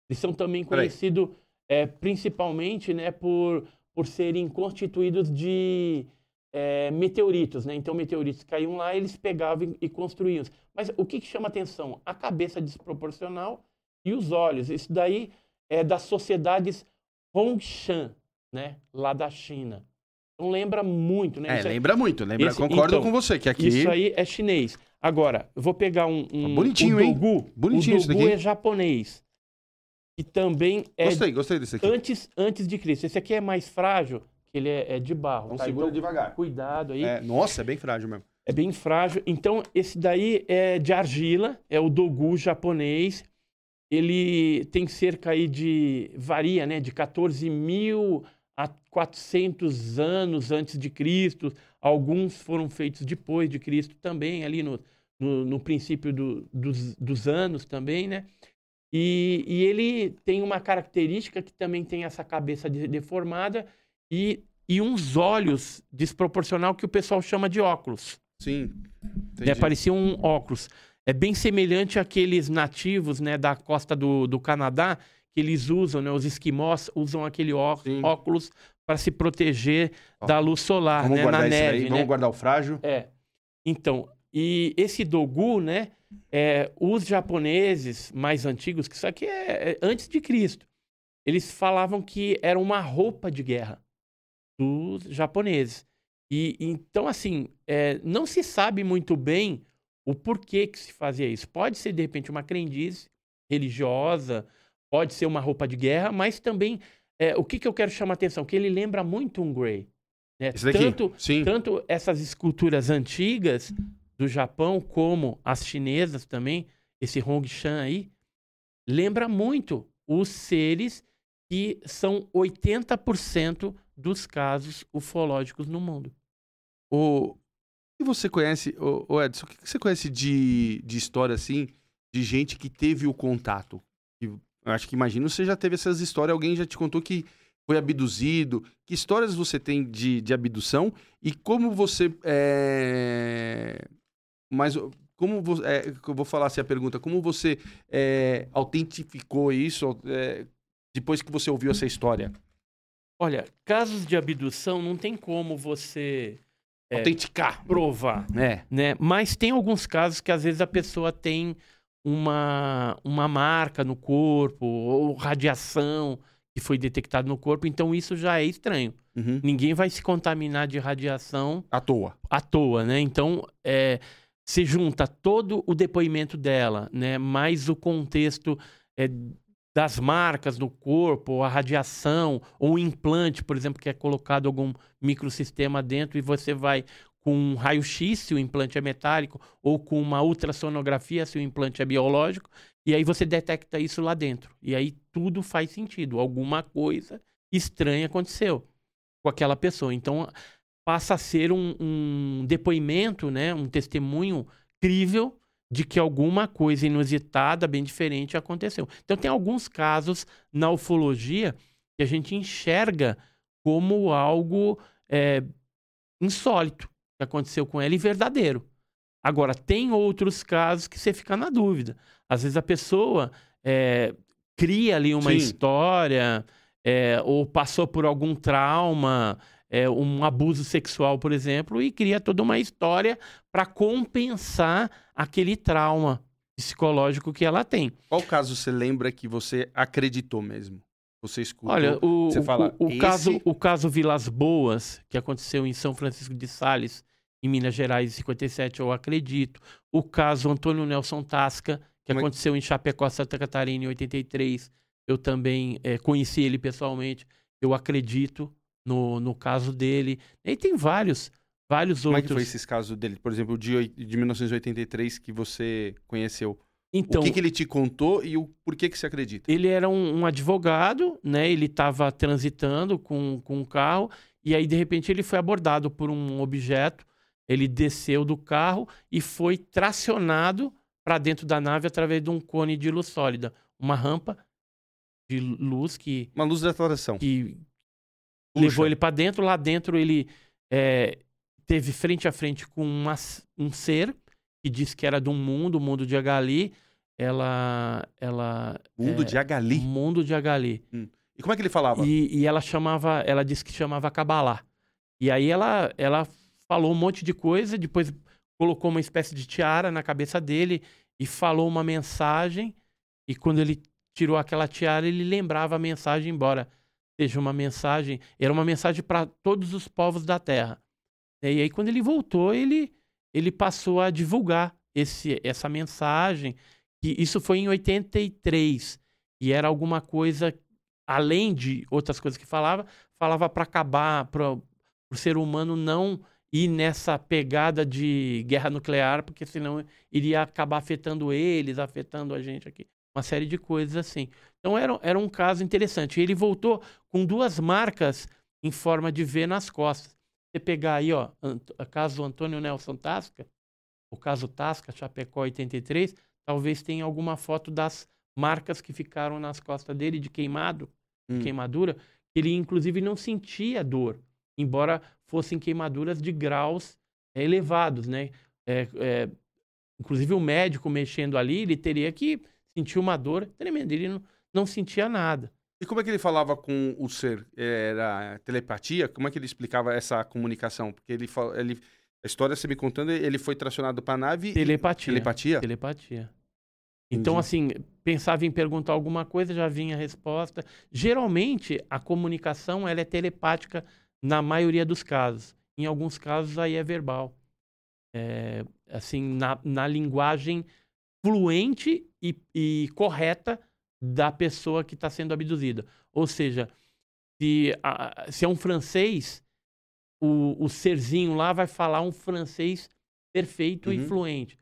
Eles são também conhecidos é, principalmente né, por, por serem constituídos de é, meteoritos. Né? Então, meteoritos caíam lá, eles pegavam e, e construíam. Mas o que, que chama atenção? A cabeça desproporcional e os olhos. Isso daí é das sociedades Hongshan, né? lá da China. Então lembra muito, né? É, Isso lembra muito, lembra, esse- concordo então, com você, que aqui... Isso aí é chinês. Agora, eu vou pegar um. um Bonitinho, hein? Dogu. Bonitinho o isso Dogu daqui. é japonês. E também é Gostei, gostei desse aqui. antes, antes de Cristo. Esse aqui é mais frágil, que ele é, é de barro. Então tá? segura Então, devagar. Cuidado aí. É, nossa, é bem frágil mesmo. É bem frágil. Então, esse daí é de argila, é o dogu japonês. Ele tem cerca aí de, varia, né, de 14 mil a 400 anos antes de Cristo. Alguns foram feitos depois de Cristo também, ali no, no, no princípio do- dos, dos anos também, né? E, e ele tem uma característica que também tem essa cabeça de- deformada e, e uns olhos desproporcional que o pessoal chama de óculos. Sim. Né? Parecia um óculos. É bem semelhante àqueles nativos né, da costa do, do Canadá que eles usam, né? Os esquimós usam aquele ó- óculos para se proteger da luz solar, Vamos né? guardar Na isso neve, aí, né? vamos guardar o frágil. É. Então, E esse dogu, né? É, os japoneses mais antigos, que isso aqui é, é antes de Cristo, eles falavam que era uma roupa de guerra dos japoneses. E então, assim, é, não se sabe muito bem o porquê que se fazia isso. Pode ser, de repente, uma crendice religiosa, pode ser uma roupa de guerra, mas também é, o que, que eu quero chamar a atenção? Que ele lembra muito um Grey. Né? Tanto, tanto essas esculturas antigas do Japão, como as chinesas também, esse Hongshan aí, lembra muito os seres que são 80% dos casos ufológicos no mundo. O que você conhece, o, o Edson, o que você conhece de, de história assim, de gente que teve o contato? Eu acho que imagino você já teve essas histórias, alguém já te contou que foi abduzido. Que histórias você tem de, de abdução e como você é... Mas como você, é, eu vou falar assim a pergunta, como você é, autentificou isso é, depois que você ouviu essa história? Olha, casos de abdução não tem como você é, autenticar, provar, é. né? Mas tem alguns casos que às vezes a pessoa tem uma uma marca no corpo ou radiação que foi detectado no corpo, então isso já é estranho. Uhum. Ninguém vai se contaminar de radiação à toa. À toa, né? Então, é, se junta todo o depoimento dela, né, mais o contexto é, das marcas no corpo, a radiação, ou um implante, por exemplo, que é colocado algum microsistema dentro e você vai com um raio-x se o implante é metálico, ou com uma ultrassonografia se o implante é biológico, e aí você detecta isso lá dentro. E aí tudo faz sentido. Alguma coisa estranha aconteceu com aquela pessoa. Então passa a ser um, um depoimento, né, um testemunho crível de que alguma coisa inusitada, bem diferente, aconteceu. Então, tem alguns casos na ufologia que a gente enxerga como algo é, insólito que aconteceu com ela e verdadeiro. Agora, tem outros casos que você fica na dúvida. Às vezes a pessoa é, cria ali uma Sim. história é, ou passou por algum trauma é, um abuso sexual, por exemplo, e cria toda uma história para compensar aquele trauma psicológico que ela tem. Qual caso você lembra que você acreditou mesmo? Você escutou, Olha, o, você fala, o, o esse... caso, o caso Vilas Boas, que aconteceu em São Francisco de Sales, em Minas Gerais, em 57, eu acredito. O caso Antônio Nelson Tasca, que Como é aconteceu é... em Chapecó, Santa Catarina, em 83, eu também é, conheci ele pessoalmente. Eu acredito no, no caso dele. E tem vários, vários Como outros. Como é que foi esses casos dele? Por exemplo, o de, de 1983 que você conheceu. Então, o que, que, ele te contou e o porquê que você acredita? Ele era um, um advogado, né? Ele estava transitando com, com um carro e aí, de repente, ele foi abordado por um objeto. Ele desceu do carro e foi tracionado para dentro da nave através de um cone de luz sólida. Uma rampa de luz que... Uma luz de atuação. Que, Puxa. levou ele para dentro. Lá dentro ele é, teve frente a frente com uma, um ser que disse que era de um mundo, o mundo de Agali. Ela, ela mundo é, de Agali. Mundo de Agali. Hum. E como é que ele falava? E, e, ela chamava, ela disse que chamava Kabbalah. E aí ela, ela falou um monte de coisa, depois colocou uma espécie de tiara na cabeça dele e falou uma mensagem. E quando ele tirou aquela tiara, ele lembrava a mensagem embora seja uma mensagem, era uma mensagem para todos os povos da terra. E aí quando ele voltou, ele ele passou a divulgar esse essa mensagem, que isso foi em 83 e era alguma coisa além de outras coisas que falava, falava para acabar para o ser humano não ir nessa pegada de guerra nuclear, porque senão iria acabar afetando eles, afetando a gente aqui uma série de coisas assim. Então era, era um caso interessante. Ele voltou com duas marcas em forma de V nas costas. Você pegar aí, ó, o caso Antônio Nelson Tasca, o caso Tasca, Chapecó 83, talvez tenha alguma foto das marcas que ficaram nas costas dele de queimado, hum. queimadura, ele inclusive não sentia dor, embora fossem queimaduras de graus é, elevados, né? É, é, inclusive o médico mexendo ali, ele teria que sentiu uma dor tremenda. Ele não, não sentia nada. E como é que ele falava com o ser? Era telepatia? Como é que ele explicava essa comunicação? Porque ele, ele A história, você me contando, ele foi tracionado para a nave. e- Telepatia. Telepatia? Telepatia. Então, Entendi. assim, pensava em perguntar alguma coisa, já vinha a resposta. Geralmente, a comunicação ela é telepática na maioria dos casos. Em alguns casos, aí é verbal. É, assim, na, na linguagem fluente e, e correta da pessoa que está sendo abduzida. Ou seja, se, a- se é um francês, o, o serzinho lá vai falar um francês perfeito e Uhum. fluente.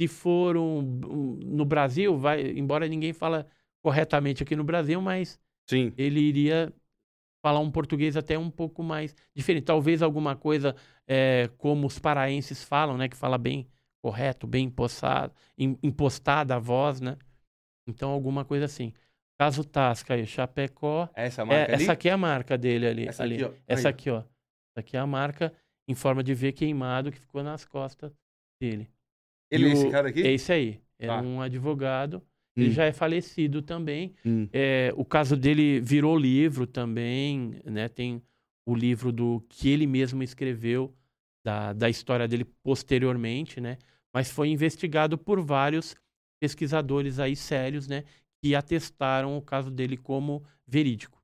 Se for um, um- no Brasil, vai, embora ninguém fala corretamente aqui no Brasil, mas Sim. ele iria falar um português até um pouco mais diferente. Talvez alguma coisa é, como os paraenses falam, né? Que fala bem correto, bem impostado, im- impostada a voz, né? Então, alguma coisa assim. Caso Tasca aí, Chapecó. Essa é, marca ali? Essa aqui é a marca dele ali. Essa ali. aqui, ó. Essa aqui, ó. Essa aqui é a marca em forma de V queimado que ficou nas costas dele. Ele E é esse o- cara aqui? É esse aí. Era Tá. um advogado. Ele Hum. já é falecido também. Hum. É, o caso dele virou livro também, né? Tem o livro do que ele mesmo escreveu da, da história dele posteriormente, né? Mas foi investigado por vários pesquisadores aí sérios, né? Que atestaram o caso dele como verídico.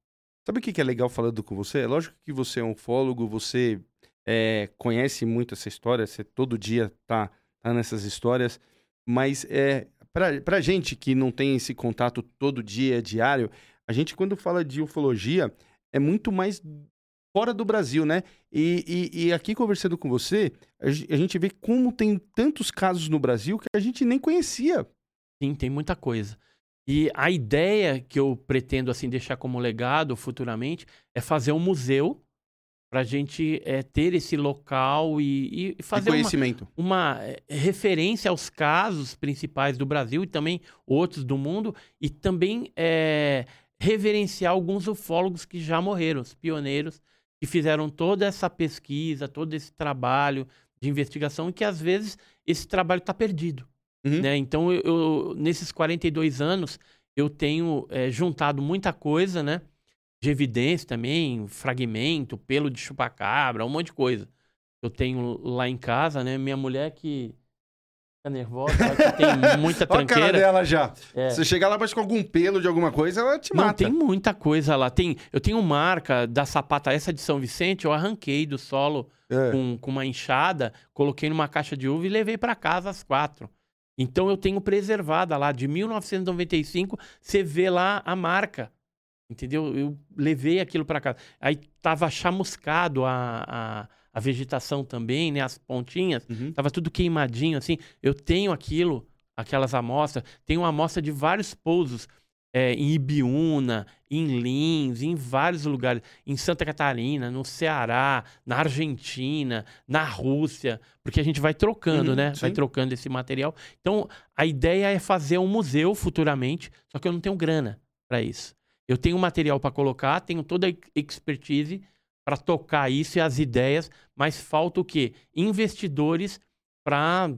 Sabe o que é legal falando com você? É lógico que você é um ufólogo, você é, conhece muito essa história, você todo dia tá, tá nessas histórias, mas é, pra, pra gente que não tem esse contato todo dia, diário, a gente quando fala de ufologia é muito mais fora do Brasil, né? E, e- e aqui conversando com você, a gente vê como tem tantos casos no Brasil que a gente nem conhecia. Sim, tem muita coisa. E a ideia que eu pretendo assim deixar como legado futuramente é fazer um museu para a gente eh, ter esse local e, e fazer uma, conhecimento. uma eh, referência aos casos principais do Brasil e também outros do mundo e também eh, reverenciar alguns ufólogos que já morreram, os pioneiros que fizeram toda essa pesquisa, todo esse trabalho de investigação e que às vezes esse trabalho está perdido. Uhum. Né? Então, eu, eu- nesses 42 anos, eu tenho eh, juntado muita coisa, né? De evidência também, fragmento, pelo de chupacabra, um monte de coisa. Eu tenho lá em casa, né? Minha mulher que fica nervosa, ela tem muita Olha a cara tranqueira. dela já. É. Você chegar lá, mas com algum pelo de alguma coisa, ela te Não, mata. tem muita coisa lá. Tem, eu tenho marca da sapata essa de São Vicente, eu arranquei do solo É. com, com uma enxada, coloquei numa caixa de uva e levei para casa às quatro. Então eu tenho preservada lá, de 1995, você vê lá a marca. Entendeu? Eu levei aquilo para casa. Aí tava chamuscado a, a, a vegetação também, né? As pontinhas. Uhum. Tava tudo queimadinho, assim. Eu tenho aquilo, aquelas amostras. Tenho uma amostra de vários pousos. É, em Ibiúna, em Lins, em vários lugares. Em Santa Catarina, no Ceará, na Argentina, na Rússia. Porque a gente vai trocando, Uhum, né? Vai sim. trocando esse material. Então, a ideia é fazer um museu futuramente. Só que eu não tenho grana para isso. Eu tenho material para colocar, tenho toda a expertise para tocar isso e as ideias, mas falta o quê? Investidores para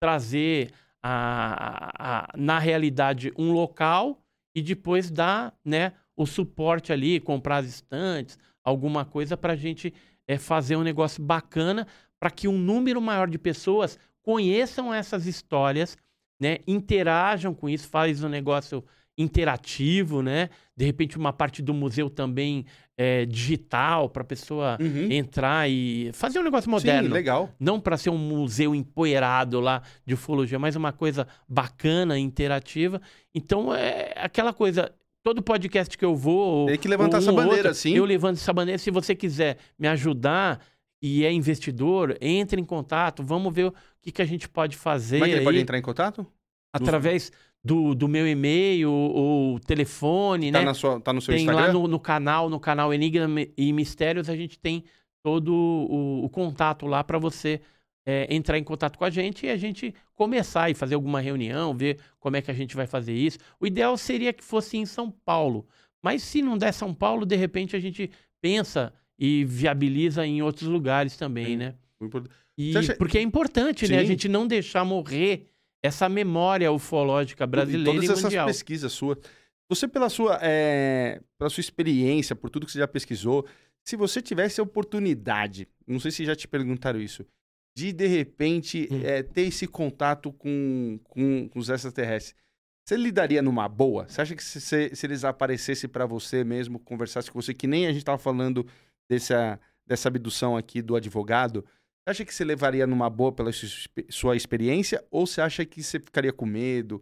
trazer a, a- a- na realidade um local e depois dar né, o suporte ali, comprar as estantes, alguma coisa para a gente eh, fazer um negócio bacana para que um número maior de pessoas conheçam essas histórias, né, interajam com isso, faz um negócio interativo, né? De repente uma parte do museu também é, digital para a pessoa entrar e fazer um negócio moderno. Uhum. legal. Não para ser um museu empoeirado lá de ufologia, mas uma coisa bacana, interativa. Então é aquela coisa. Todo podcast que eu vou. Tem que levantar essa um ou bandeira, outro, sim. Eu levanto essa bandeira. Se você quiser me ajudar e é investidor, entre em contato. Vamos ver o que, que a gente pode fazer. Como é que ele aí pode entrar em contato? através do, do meu e-mail ou telefone, Tá né? na sua- tá no seu tem Instagram? lá no, no canal, no canal Enigma e Mistérios, a gente tem todo o, o contato lá para você é, entrar em contato com a gente e a gente começar e fazer alguma reunião, ver como é que a gente vai fazer isso. O ideal seria que fosse em São Paulo, mas se não der São Paulo, de repente a gente pensa e viabiliza em outros lugares também, né? E, Você acha- Porque é importante, né? A Sim. gente não deixar morrer essa memória ufológica E brasileira todas e essas mundial. pesquisas suas. Você, pela sua, é, pela sua experiência, por tudo que você já pesquisou, se você tivesse a oportunidade, não sei se já te perguntaram isso, de, de repente, Hum. é, ter esse contato com, com, com os extraterrestres, você lidaria numa boa? Você acha que se, se, se eles aparecessem pra você mesmo, conversassem com você, que nem a gente tava falando dessa, dessa abdução aqui do advogado, você acha que você levaria numa boa pela sua expe- sua experiência ou você acha que você ficaria com medo?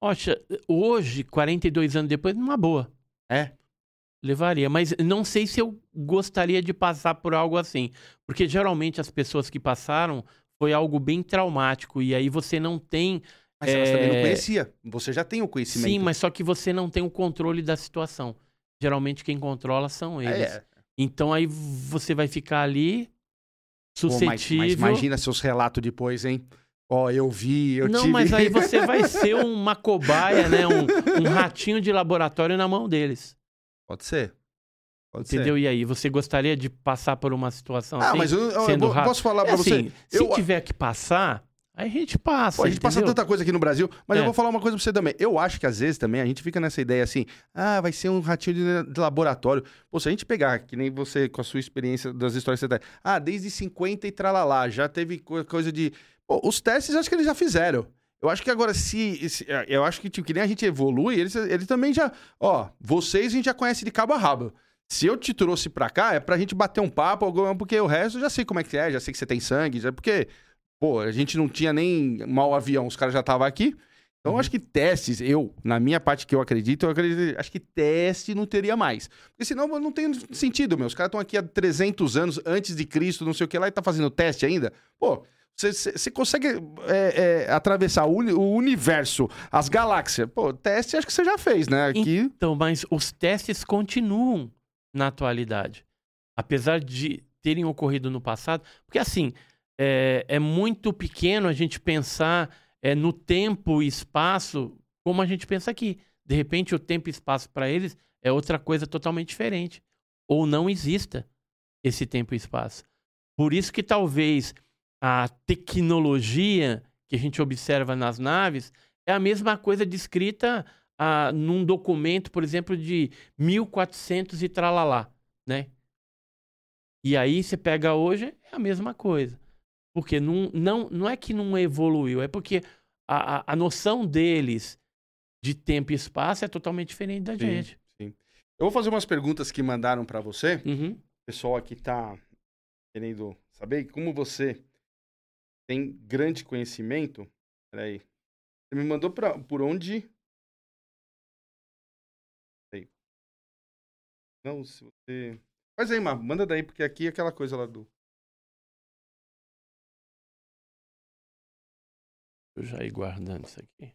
Poxa, hoje, 42 anos depois, numa boa. É? Levaria, mas não sei se eu gostaria de passar por algo assim. Porque geralmente as pessoas que passaram foi algo bem traumático. E aí você não tem. Mas elas também não é, conhecia. Você já tem o conhecimento. Sim, mas só que você não tem o controle da situação. Geralmente quem controla são eles. É. Então aí você vai ficar ali Pô, mas- suscetível. mas imagina seus relatos depois, hein? Ó, eu vi, eu não, tive... mas aí você vai ser uma cobaia, né? Um, um ratinho de laboratório na mão deles. Pode ser. Pode Entendeu? ser. E aí, você gostaria de passar por uma situação Ah, assim? mas eu, eu- eu posso falar É pra você? assim, se eu, tiver que passar, aí a gente passa. Pô, a gente passa entendeu? tanta coisa aqui no Brasil, mas eu É. vou falar uma coisa pra você também. Eu acho que às vezes também a gente fica nessa ideia assim, ah, vai ser um ratinho de, de laboratório. Pô, se a gente pegar, que nem você com a sua experiência das histórias que você tá, ah, desde 50 e tralalá, já teve co- coisa de... Pô, os testes acho que eles já fizeram. Eu acho que agora, se. se- eu acho que, tipo, que nem a gente evolui, eles, eles também já. Ó, vocês a gente já conhece de cabo a rabo. Se eu te trouxe pra cá, é pra gente bater um papo, porque o resto eu já sei como é que é, já sei que você tem sangue, já, porque, pô, a gente não tinha nem mal avião, os caras já estavam aqui. Então, eu acho que testes, eu, na minha parte que eu acredito, eu acredito, acho que teste não teria mais. Porque senão não tem sentido, meu. Os caras estão aqui há 300 anos antes de Cristo, não sei o que lá, e tá fazendo teste ainda. Pô, você- consegue é, é, atravessar o, o universo, as galáxias. Pô, teste acho que você já fez, né? Aqui. Então, mas os testes continuam na atualidade. Apesar de terem ocorrido no passado. Porque, assim, é, é muito pequeno a gente pensar é, no tempo e espaço como a gente pensa aqui. De repente, o tempo e espaço para eles é outra coisa totalmente diferente. Ou não exista esse tempo e espaço. Por isso que talvez a tecnologia que a gente observa nas naves é a mesma coisa descrita ah, num documento, por exemplo, de 1400 e tralalá, né? E aí você pega hoje, é a mesma coisa. Porque não, não, não é que não evoluiu, é porque a, a, a noção deles de tempo e espaço é totalmente diferente da Sim, gente. sim. Eu vou fazer umas perguntas que mandaram pra você. Uhum. O pessoal aqui tá querendo saber como você tem grande conhecimento. Peraí. Você me mandou pra, por onde? Peraí. Não, se você. Faz aí, Mar, manda daí, porque aqui é aquela coisa lá do. Eu já ir guardando isso aqui.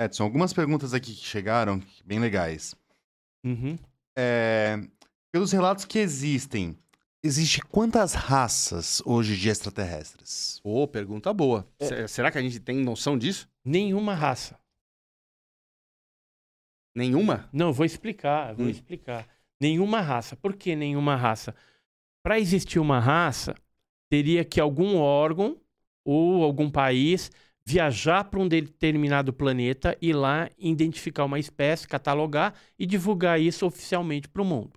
Edson, algumas perguntas aqui que chegaram, bem legais. Uhum. É, pelos relatos que existem, existe quantas raças hoje de extraterrestres? Ô, pergunta boa. É. Se- Será que a gente tem noção disso? Nenhuma raça. Nenhuma? Não, eu vou explicar, vou Hum. explicar. Nenhuma raça. Por que nenhuma raça? Para existir uma raça, teria que algum órgão ou algum país viajar para um determinado planeta e lá identificar uma espécie, catalogar e divulgar isso oficialmente para o mundo.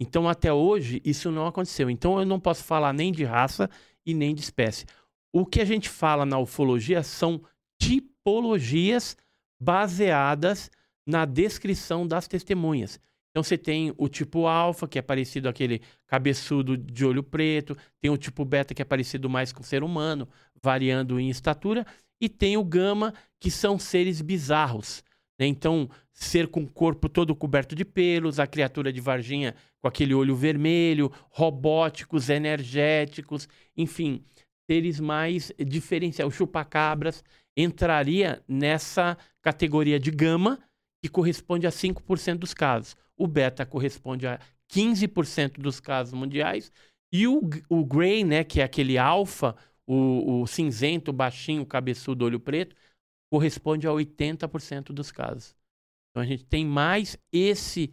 Então, até hoje, isso não aconteceu. Então, eu não posso falar nem de raça e nem de espécie. O que a gente fala na ufologia são tipologias baseadas na descrição das testemunhas. Então você tem o tipo alfa, que é parecido àquele cabeçudo de olho preto, tem o tipo beta, que é parecido mais com o ser humano, variando em estatura, e tem o gama, que são seres bizarros. né? Então, ser com o corpo todo coberto de pelos, a criatura de Varginha com aquele olho vermelho, robóticos, energéticos, enfim, seres mais diferenciados. O chupacabras entraria nessa categoria de gama, que corresponde a 5% dos casos. O beta corresponde a 15% dos casos mundiais. E o, o gray, né, que é aquele alfa, o, o cinzento, baixinho, cabeçudo, olho preto, corresponde a 80% dos casos. Então a gente tem mais esse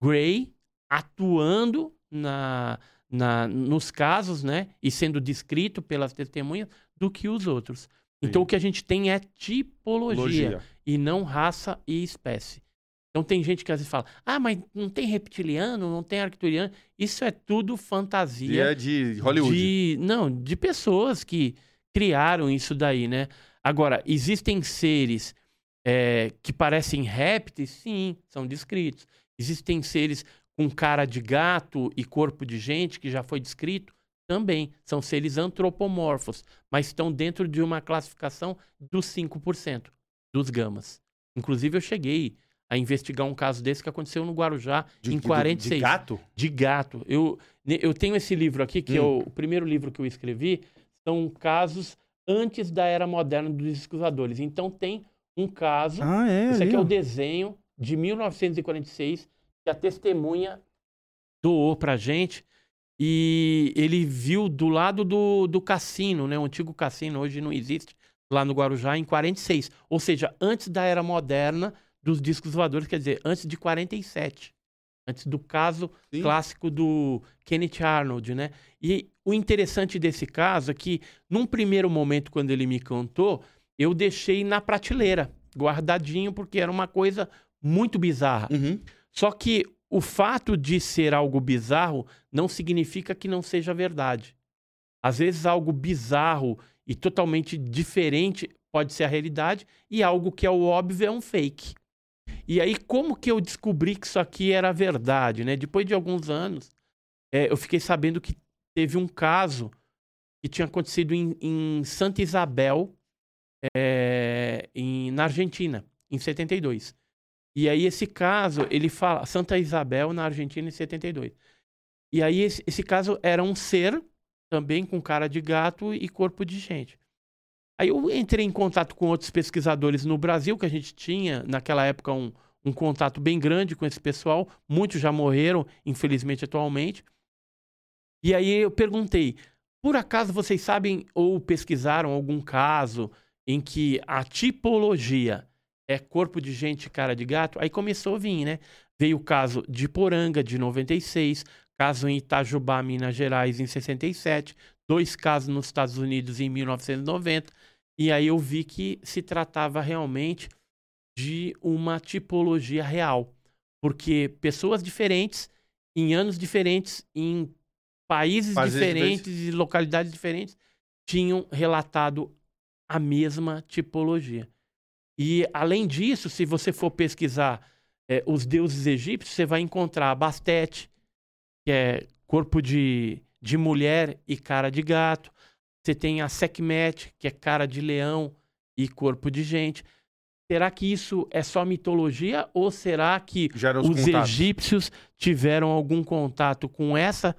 gray atuando na, na, nos casos, né, e sendo descrito pelas testemunhas do que os outros. Então o que a gente tem é tipologia Logia. e não raça e espécie. Então tem gente que às vezes fala, ah, mas não tem reptiliano, não tem arcturiano. Isso é tudo fantasia. Dia de Hollywood. De, não, de pessoas que criaram isso daí, né? Agora, existem seres é, que parecem répteis? Sim, são descritos. Existem seres com cara de gato e corpo de gente, que já foi descrito? Também. São seres antropomorfos, mas estão dentro de uma classificação dos 5% dos gamas. Inclusive, eu cheguei a investigar um caso desse que aconteceu no Guarujá De- em de- 46. de gato? De gato. Eu, eu tenho esse livro aqui, que é Hum. o, o primeiro livro que eu escrevi, são casos antes da era moderna dos escutadores. Então tem um caso, Ah, é, esse aqui é o desenho de 1946, que a testemunha doou pra gente. E ele viu do lado do, do cassino, né? O antigo cassino, hoje não existe, lá no Guarujá, em 46. Ou seja, antes da era moderna dos discos voadores, quer dizer, antes de 47. Antes do caso clássico do Kenneth Arnold, né? E o interessante desse caso é que, num primeiro momento, quando ele me contou, eu deixei na prateleira, guardadinho, porque era uma coisa muito bizarra. Só que o fato de ser algo bizarro não significa que não seja verdade. Às vezes, algo bizarro e totalmente diferente pode ser a realidade, e algo que é o óbvio é um fake. E aí, como que eu descobri que isso aqui era verdade, né? Depois de alguns anos, é, eu fiquei sabendo que teve um caso que tinha acontecido em, em Santa Isabel, é, em- na Argentina, em 72. E aí, esse caso, ele fala... Santa Isabel, na Argentina, em 72. E aí, esse, esse caso era um ser, também com cara de gato e corpo de gente. Aí eu entrei em contato com outros pesquisadores no Brasil, que a gente tinha, naquela época, um, um contato bem grande com esse pessoal. Muitos já morreram, infelizmente, atualmente. E aí eu perguntei: por acaso vocês sabem ou pesquisaram algum caso em que a tipologia é corpo de gente cara de gato? Aí começou a vir, né? Veio o caso de Poranga, de 96, caso em Itajubá, Minas Gerais, em 67, dois casos nos Estados Unidos em 1990. E aí eu vi que se tratava realmente de uma tipologia real. Porque pessoas diferentes, em anos diferentes, em países diferentes e localidades diferentes, tinham relatado a mesma tipologia. E, além disso, se você for pesquisar eh, os deuses egípcios, você vai encontrar Bastet, que é corpo de, de mulher e cara de gato. Você tem a Sekhmet, que é cara de leão e corpo de gente. Será que isso é só mitologia ou será que os os egípcios tiveram algum contato com essa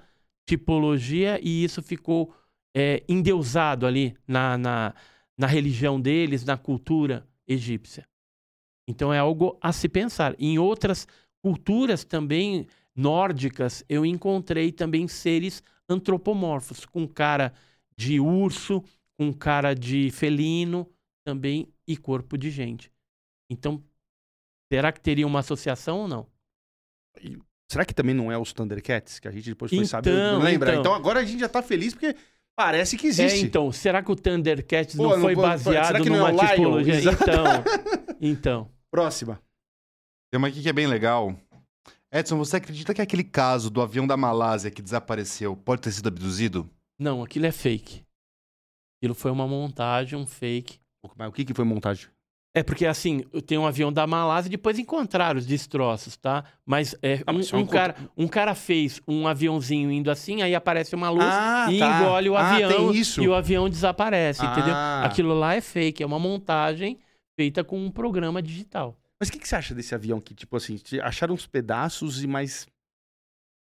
tipologia e isso ficou é, endeusado ali na, na, na religião deles, na cultura egípcia? Então é algo a se pensar. Em outras culturas também nórdicas, eu encontrei também seres antropomorfos, com cara de urso, com cara de felino também e corpo de gente. Então, será que teria uma associação ou não? Será que também não é os Thundercats? Que a gente depois foi saber. Então, Não lembra? então. Então. agora a gente já tá feliz porque parece que existe. É, então, será que o Thundercats Pô, não não foi baseado será que não numa é o Lion? tipologia? Exato. Então, então. Próxima. Tem uma aqui que é bem legal. Edson, você acredita que aquele caso do avião da Malásia que desapareceu pode ter sido abduzido? Não, aquilo é fake. Aquilo foi uma montagem, um fake. Mas o que, que foi montagem? É porque assim, tenho um avião da Malásia e depois encontraram os destroços, tá? Mas, é, Ah, um, mas um um cara, um cara fez um aviãozinho indo assim, aí aparece uma luz Ah, e tá. engole o Ah, avião tem isso. e o avião desaparece, entendeu? Ah. Aquilo lá é fake, é uma montagem feita com um programa digital. Mas o que, que você acha desse avião que, tipo assim, acharam uns pedaços e mais.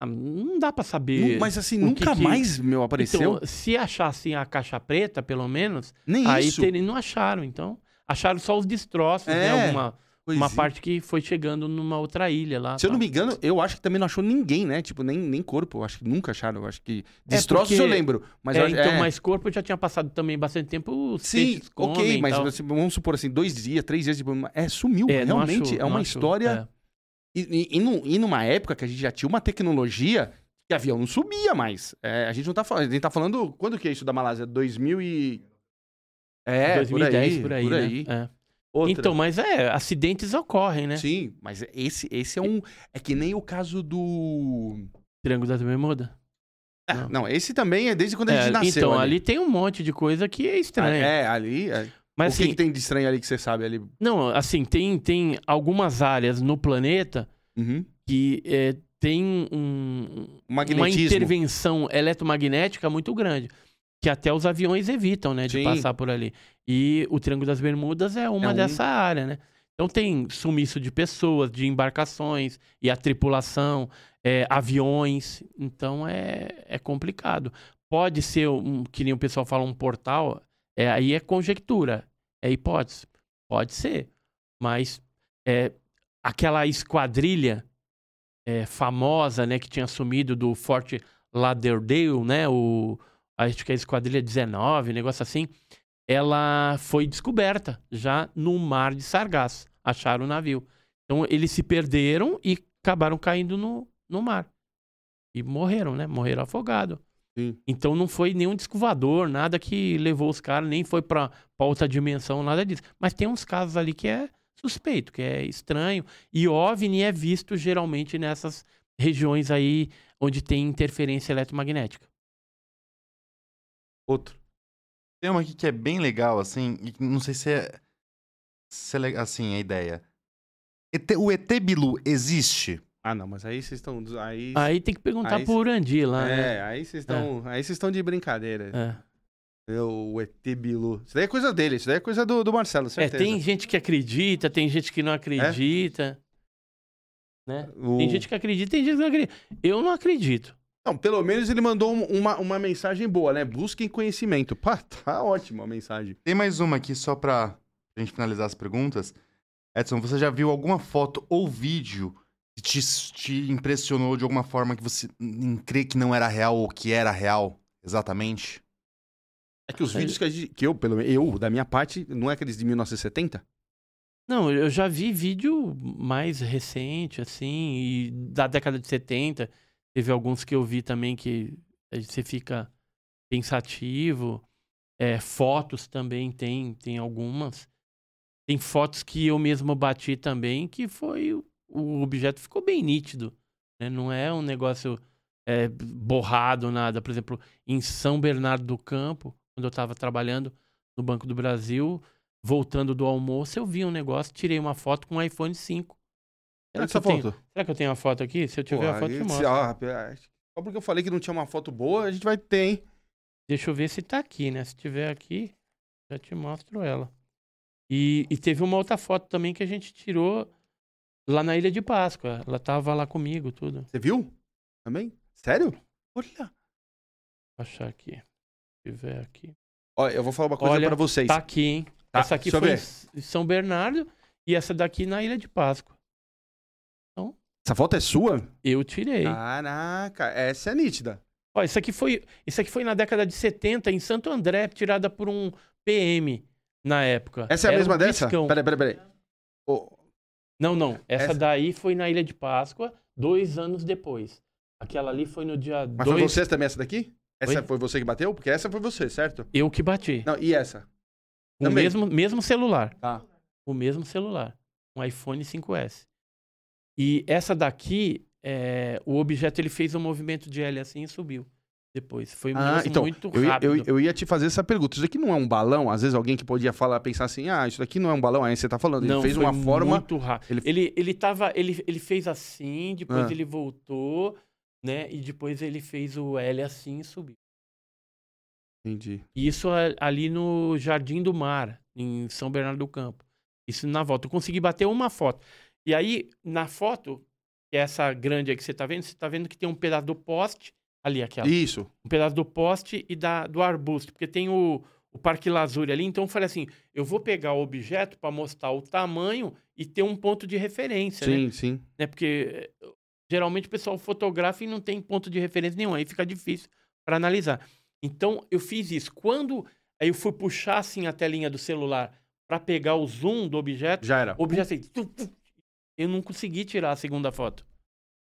Ah, Não dá pra saber. Nu- mas assim, que nunca que- mais, meu, apareceu? Então, se achassem a caixa preta, pelo menos, Nem aí isso. terem- não acharam. Então, acharam só os destroços, né? É, Alguma, pois uma é. parte que foi chegando numa outra ilha lá. Se eu tal. não me engano, eu acho que também não achou ninguém, né? Tipo, nem, nem corpo. Eu acho que nunca acharam. Eu acho que. É, Destroços porque- eu lembro. Mas é, eu então, é. mas corpo já tinha passado também bastante tempo. Sim, ok, mas vamos supor assim, dois dias, três dias, tipo, é, sumiu. É, não Realmente, achou, é uma não achou, história. E, e, e, num- numa época que a gente já tinha uma tecnologia que avião não subia mais. É, a gente não tá falando. A gente tá falando. Quando que é isso da Malásia? 2000 e. É, 2010, por aí. por aí, Por né? aí. É. Outra. Então, mas é, acidentes ocorrem, né? Sim, mas esse, esse é um. É que nem o caso do. Triângulo das Bermudas. Não. não, esse também é desde quando a É, gente nasceu. então, ali. tem um monte de coisa que é estranha. É, ali. é. Mas o que assim, que, tem de estranho ali que você sabe ali? Não, assim, tem, tem algumas áreas no planeta Uhum. que é, tem um, uma intervenção eletromagnética muito grande. Que até os aviões evitam, né? De Sim. passar por ali. E o Triângulo das Bermudas é uma É um- dessa área, né? Então tem sumiço de pessoas, de embarcações e a tripulação, é, aviões. Então é, é complicado. Pode ser, um, que nem o pessoal fala, um portal. É, aí é conjectura, é hipótese. Pode ser. Mas é, aquela esquadrilha é, famosa, né, que tinha sumido do Forte Lauderdale, né, o, acho que é a esquadrilha 19, negócio assim, ela foi descoberta já no mar de Sargasso. Acharam o navio. Então eles se perderam e acabaram caindo no, no mar. E morreram, né? Morreram afogados. Sim. Então não foi nenhum descovador, nada que levou os caras, nem foi pra, pra outra dimensão, nada disso. Mas tem uns casos ali que é suspeito, que é estranho. E OVNI é visto geralmente nessas regiões aí onde tem interferência eletromagnética. Outro. Tem uma aqui que é bem legal, assim, e não sei se é, se é assim a ideia. O ET Bilu existe? Ah, não, mas aí vocês estão. Aí, Aí tem que perguntar aí pro Urandi lá, É, né? aí vocês estão. Aí vocês estão de brincadeira. É. É, O ET Bilu. Isso daí é coisa dele, isso daí é coisa do, do Marcelo, É, certeza. tem gente que acredita, tem gente que não acredita. Né? O- Tem gente que acredita, tem gente que não acredita. Eu não acredito. Não, pelo menos ele mandou um- uma, uma mensagem boa, né? Busquem conhecimento. Pá, tá ótima a mensagem. Tem mais uma aqui só pra gente finalizar as perguntas. Edson, você já viu alguma foto ou vídeo te, te impressionou de alguma forma que você crê que não era real ou que era real? Exatamente? É que os vídeos que, a gente- que eu, pelo menos, eu, da minha parte, não é aqueles de 1970? Não, eu já vi vídeo mais recente, assim, e da década de 70. Teve alguns que eu vi também que eh, você fica pensativo. É, fotos também tem, tem algumas. Tem fotos que eu mesmo bati também, que foi. O- objeto ficou bem nítido. né? Não é um negócio é, borrado, nada. Por exemplo, em São Bernardo do Campo, quando eu estava trabalhando no Banco do Brasil, voltando do almoço, eu vi um negócio, tirei uma foto com um iPhone 5. Olha que essa eu tenho- foto. será que eu tenho a foto aqui? Se eu tiver a Pô, foto, aí eu mostro. ah, Só porque eu falei que não tinha uma foto boa, a gente vai ter, hein? Deixa eu ver se tá aqui, né? Se tiver aqui, já te mostro ela. E, e teve uma outra foto também que a gente tirou lá na Ilha de Páscoa. Ela tava lá comigo, tudo. Você viu? Também? Sério? Olha. Vou achar aqui. Se tiver aqui. Olha, eu vou falar uma coisa Olha, pra vocês. Tá aqui, hein? Tá, essa aqui foi em São Bernardo e essa daqui na Ilha de Páscoa. Essa foto é sua? Eu tirei. Caraca, essa é nítida. Ó, isso aqui foi, isso aqui foi na década de 70 em Santo André, tirada por um PM na época. Essa é a Era mesma um dessa? piscão. Peraí, peraí, peraí. Ô, Não, não. Essa, Essa- daí foi na Ilha de Páscoa, dois anos depois. Aquela ali foi no dia mas 2. foi você também essa daqui? Essa Oi? foi você que bateu? Porque essa foi você, certo? Eu que bati. Não, e essa? o também. mesmo, mesmo celular. Tá. O mesmo celular. Um iPhone 5S. E essa daqui, é, o objeto ele fez um movimento de L assim e subiu. Depois. Foi Ah, mesmo então, muito eu rápido. eu, eu ia te fazer essa pergunta. Isso aqui não é um balão? Às vezes alguém que podia falar, pensar assim, ah, isso daqui não é um balão. Aí você tá falando, ele Não, fez uma forma... muito rápido. Ele- Ele, ele, tava, ele, ele fez assim, depois Ah. ele voltou, né? E depois ele fez o L assim e subiu. Entendi. Isso ali no Jardim do Mar, em São Bernardo do Campo. Isso na volta. Eu consegui bater uma foto. E aí, na foto, que é essa grande aí que você tá vendo, você tá vendo que tem um pedaço do poste, ali, aquela. Isso. Um pedaço do poste e da, do arbusto, porque tem o, o Parque Lazuri ali. Então eu falei assim: eu vou pegar o objeto para mostrar o tamanho e ter um ponto de referência, né? Sim, sim. né? Porque eh, geralmente o pessoal fotografa e não tem ponto de referência nenhum, aí fica difícil para analisar. Então eu fiz isso. Quando aí eu fui puxar assim a telinha do celular para pegar o zoom do objeto, Já era. o objeto assim, eu não consegui tirar a segunda foto.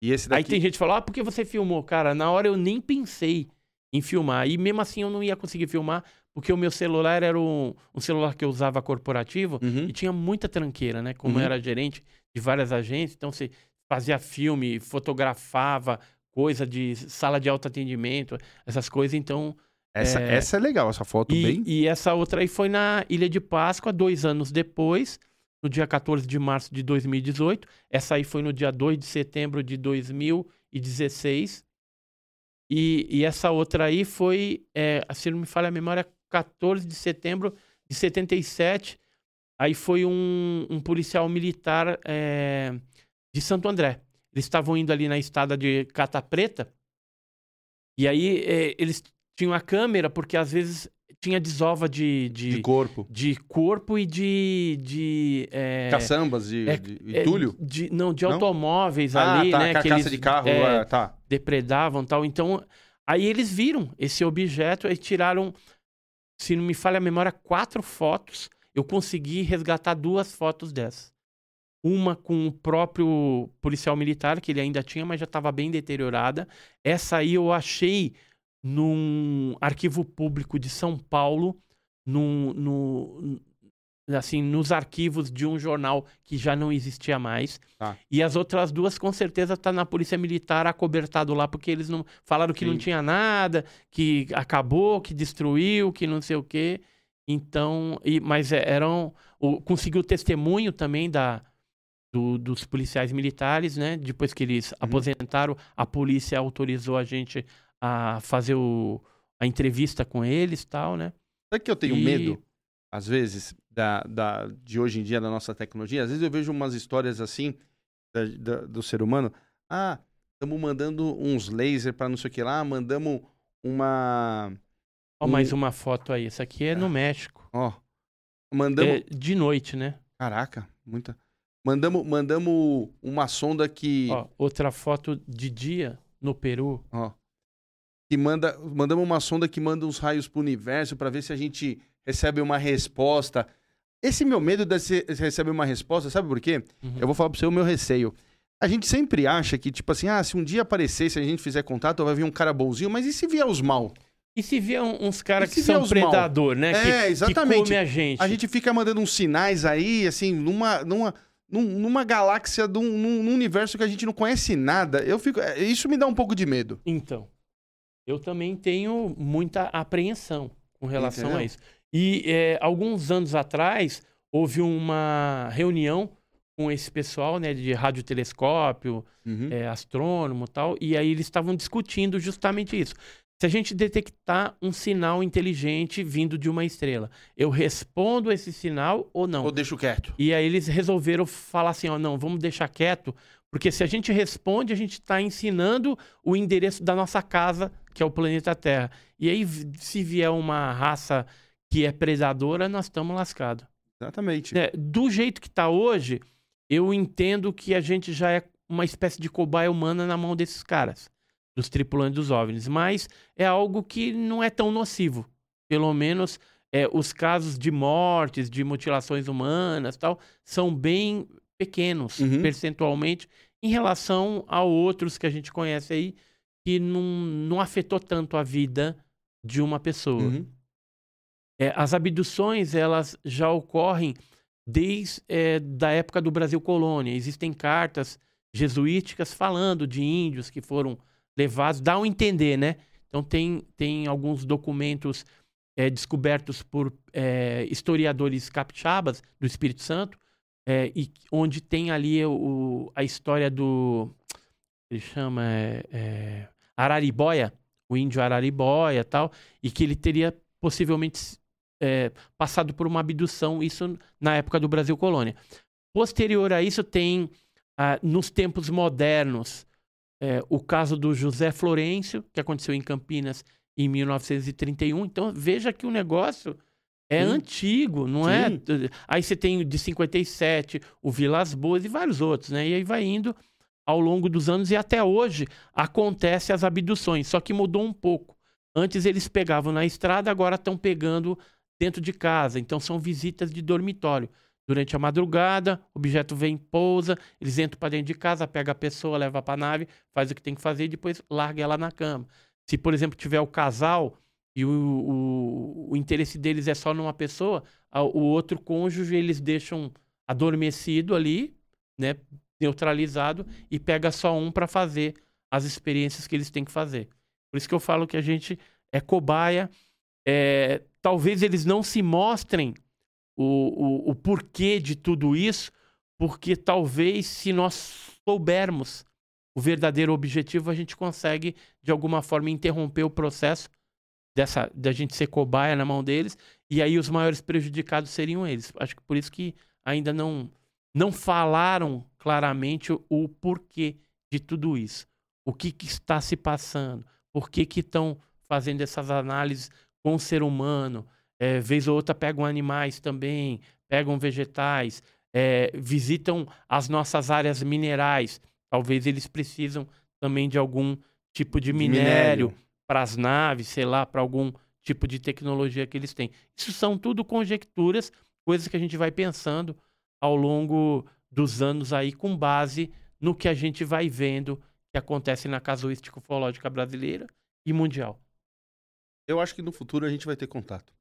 E esse Aí daqui... tem gente que fala: "Ah, por que você filmou?" Cara, na hora eu nem pensei em filmar. E mesmo assim eu não ia conseguir filmar porque o meu celular era um, um celular que eu usava corporativo e tinha muita tranqueira, né? Como Uhum. eu era gerente de várias agências, então você fazia filme, fotografava coisa de sala de alto atendimento, essas coisas, então... Essa é... essa é legal, essa foto e, bem... E essa outra aí foi na Ilha de Páscoa, dois anos depois, no dia 14 de março de 2018. Essa aí foi no dia 2 de setembro de 2016. E, e essa outra aí foi, é, se não me falha a memória, 14 de setembro de 77. Aí foi um, um policial militar é, de Santo André. Eles estavam indo ali na estrada de Cata Preta. E aí é, eles tinham a câmera, porque às vezes tinha desova de, de, De corpo. de corpo e de. de é, Caçambas de, é- de é, entulho? de- não, de Não? automóveis Ah, ali, tá, né? que carcaça eles, de carro, é, é, tá. depredavam e tal. Então, aí eles viram esse objeto e tiraram, se não me falha a memória, quatro fotos. Eu consegui resgatar duas fotos dessas. Uma com o próprio policial militar, que ele ainda tinha, mas já estava bem deteriorada. Essa aí eu achei num arquivo público de São Paulo, num, no, assim, nos arquivos de um jornal que já não existia mais. Tá. E as outras duas, com certeza, tá na Polícia Militar acobertado lá, porque eles não falaram que não Sim. tinha nada, que acabou, que destruiu, que não sei o quê. Então, e, mas é, eram. O, conseguiu testemunho também da, do- dos policiais militares, né? Depois que eles Uhum. aposentaram, a polícia autorizou a gente a fazer o, a entrevista com eles e tal, né? Sabe que eu tenho E- medo, às vezes, da, da, de hoje em dia, da nossa tecnologia? Às vezes eu vejo umas histórias assim da- da- do ser humano. Ah, estamos mandando uns laser para não sei o que lá, mandamos uma. Ó, um- mais uma foto aí. Essa aqui é no México. Ó. Mandamos. É de noite, né? Caraca, muita. Mandamos, mandamos uma sonda que. Ó, outra foto de dia no Peru. Ó. Que manda, mandamos uma sonda que manda uns raios pro universo para ver se a gente recebe uma resposta. Esse meu medo de se receber uma resposta, sabe por quê? Eu vou falar pro você o meu receio. A gente sempre acha que, tipo assim, ah, se um dia aparecer, se a gente fizer contato, vai vir um cara bonzinho, mas e se vier os mal? E se vier uns caras que são os mal? predador, né? Que- É, que exatamente. come a gente. A gente fica mandando uns sinais aí, assim, numa, numa, num- numa galáxia, um- num, num universo que a gente não conhece nada. Eu fico, é, isso me dá um pouco de medo. Então, eu também tenho muita apreensão com relação Entendeu? a isso. E é, alguns anos atrás, houve uma reunião com esse pessoal, né, de radiotelescópio, Uhum. é, astrônomo e tal, e aí eles estavam discutindo justamente isso. Se a gente detectar um sinal inteligente vindo de uma estrela, eu respondo esse sinal ou não? Ou deixo quieto. E aí eles resolveram falar assim, ó, não, vamos deixar quieto, porque se a gente responde, a gente está ensinando o endereço da nossa casa, que é o planeta Terra. E aí, se vier uma raça que é predadora, nós estamos lascados. Exatamente. É, do jeito que está hoje, eu entendo que a gente já é uma espécie de cobaia humana na mão desses caras, dos tripulantes dos OVNIs. Mas é algo que não é tão nocivo. Pelo menos é, os casos de mortes, de mutilações humanas tal, são bem pequenos, Uhum. percentualmente, em relação a outros que a gente conhece aí, que não, não afetou tanto a vida de uma pessoa. Uhum. É, as abduções, elas já ocorrem desde é, da época do Brasil colônia. Existem cartas jesuíticas falando de índios que foram levados, dá um entender, né? Então tem, tem alguns documentos é, descobertos por é, historiadores capixabas do Espírito Santo, é, e onde tem ali o, a história do ele chama é, é, Araribóia, o índio Araribóia tal, e que ele teria possivelmente é, passado por uma abdução, isso na época do Brasil colônia. Posterior a isso, tem ah, nos tempos modernos é, o caso do José Florencio, que aconteceu em Campinas em 1931. Então veja que o negócio é Sim. antigo, não Sim. é? Aí você tem o de 57, o Vilas Boas e vários outros, né? E aí vai indo ao longo dos anos e até hoje acontece as abduções, só que mudou um pouco. Antes eles pegavam na estrada, agora estão pegando dentro de casa. Então são visitas de dormitório. Durante a madrugada, o objeto vem, pousa, eles entram para dentro de casa, pega a pessoa, leva para a nave, faz o que tem que fazer e depois larga ela na cama. Se, por exemplo, tiver o casal e o, o, o interesse deles é só numa pessoa, o outro cônjuge eles deixam adormecido ali, né, neutralizado e pega só um para fazer as experiências que eles têm que fazer. Por isso que eu falo que a gente é cobaia. é, talvez eles não se mostrem o, o, o porquê de tudo isso, porque talvez se nós soubermos o verdadeiro objetivo, a gente consegue de alguma forma interromper o processo dessa da gente ser cobaia na mão deles e aí os maiores prejudicados seriam eles. Acho que por isso que ainda não não falaram claramente o, o porquê de tudo isso. O que, que está se passando? Por que que estão fazendo essas análises com o ser humano? É, vez ou outra pegam animais também, pegam vegetais, é, visitam as nossas áreas minerais. Talvez eles precisam também de algum tipo de minério, minério. para as naves, sei lá, para algum tipo de tecnologia que eles têm. Isso são tudo conjecturas, coisas que a gente vai pensando ao longo dos anos aí, com base no que a gente vai vendo que acontece na casuística ufológica brasileira e mundial. Eu acho que no futuro a gente vai ter contato.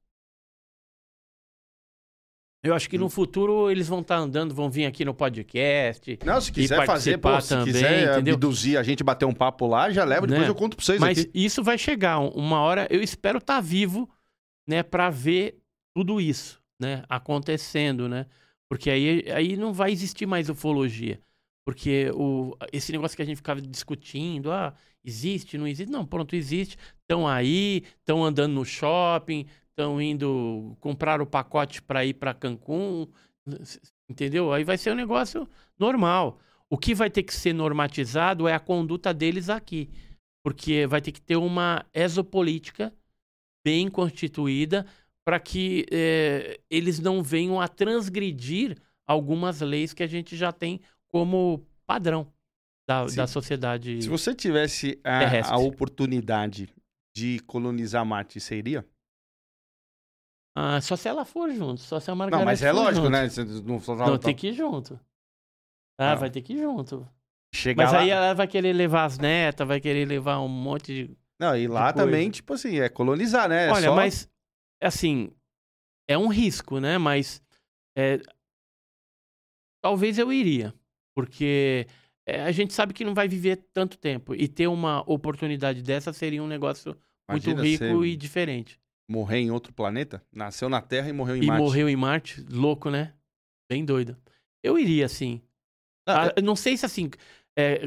Eu acho que no futuro eles vão estar andando, vão vir aqui no podcast. Não, se quiser fazer, pô, se também, quiser entendeu? abduzir a gente, bater um papo lá, já leva, depois né? eu conto pra vocês Mas aqui. isso vai chegar um- uma hora, eu espero estar vivo, né, para ver tudo isso, né, acontecendo, né? Porque aí, aí não vai existir mais ufologia. Porque o, esse negócio que a gente ficava discutindo, ah, existe, não existe? Não, pronto, existe. Estão aí, estão andando no shopping, estão indo comprar o pacote para ir para Cancún, entendeu? Aí vai ser um negócio normal. O que vai ter que ser normatizado é a conduta deles aqui. Porque vai ter que ter uma exopolítica bem constituída para que eh, eles não venham a transgredir algumas leis que a gente já tem como padrão da, da sociedade. Se você tivesse a, a oportunidade de colonizar Marte, iria? Ah, só se ela for junto, só se a Margareth Não, mas é lógico, junto. né? Você não, Não, tem que ir junto. Ah, Ah. vai ter que ir junto. Chegar Mas lá... aí ela vai querer levar as netas, vai querer levar um monte de. Não, e lá também, tipo assim, é colonizar, né? É Olha, só- mas, assim, é um risco, né? Mas é, talvez eu iria, porque é, a gente sabe que não vai viver tanto tempo e ter uma oportunidade dessa seria um negócio muito Imagina rico você e diferente. Morrer em outro planeta? Nasceu na Terra e morreu em e Marte. morreu em Marte, louco, né? Bem doido. Eu iria, sim. Ah, Ah, não sei se assim. é,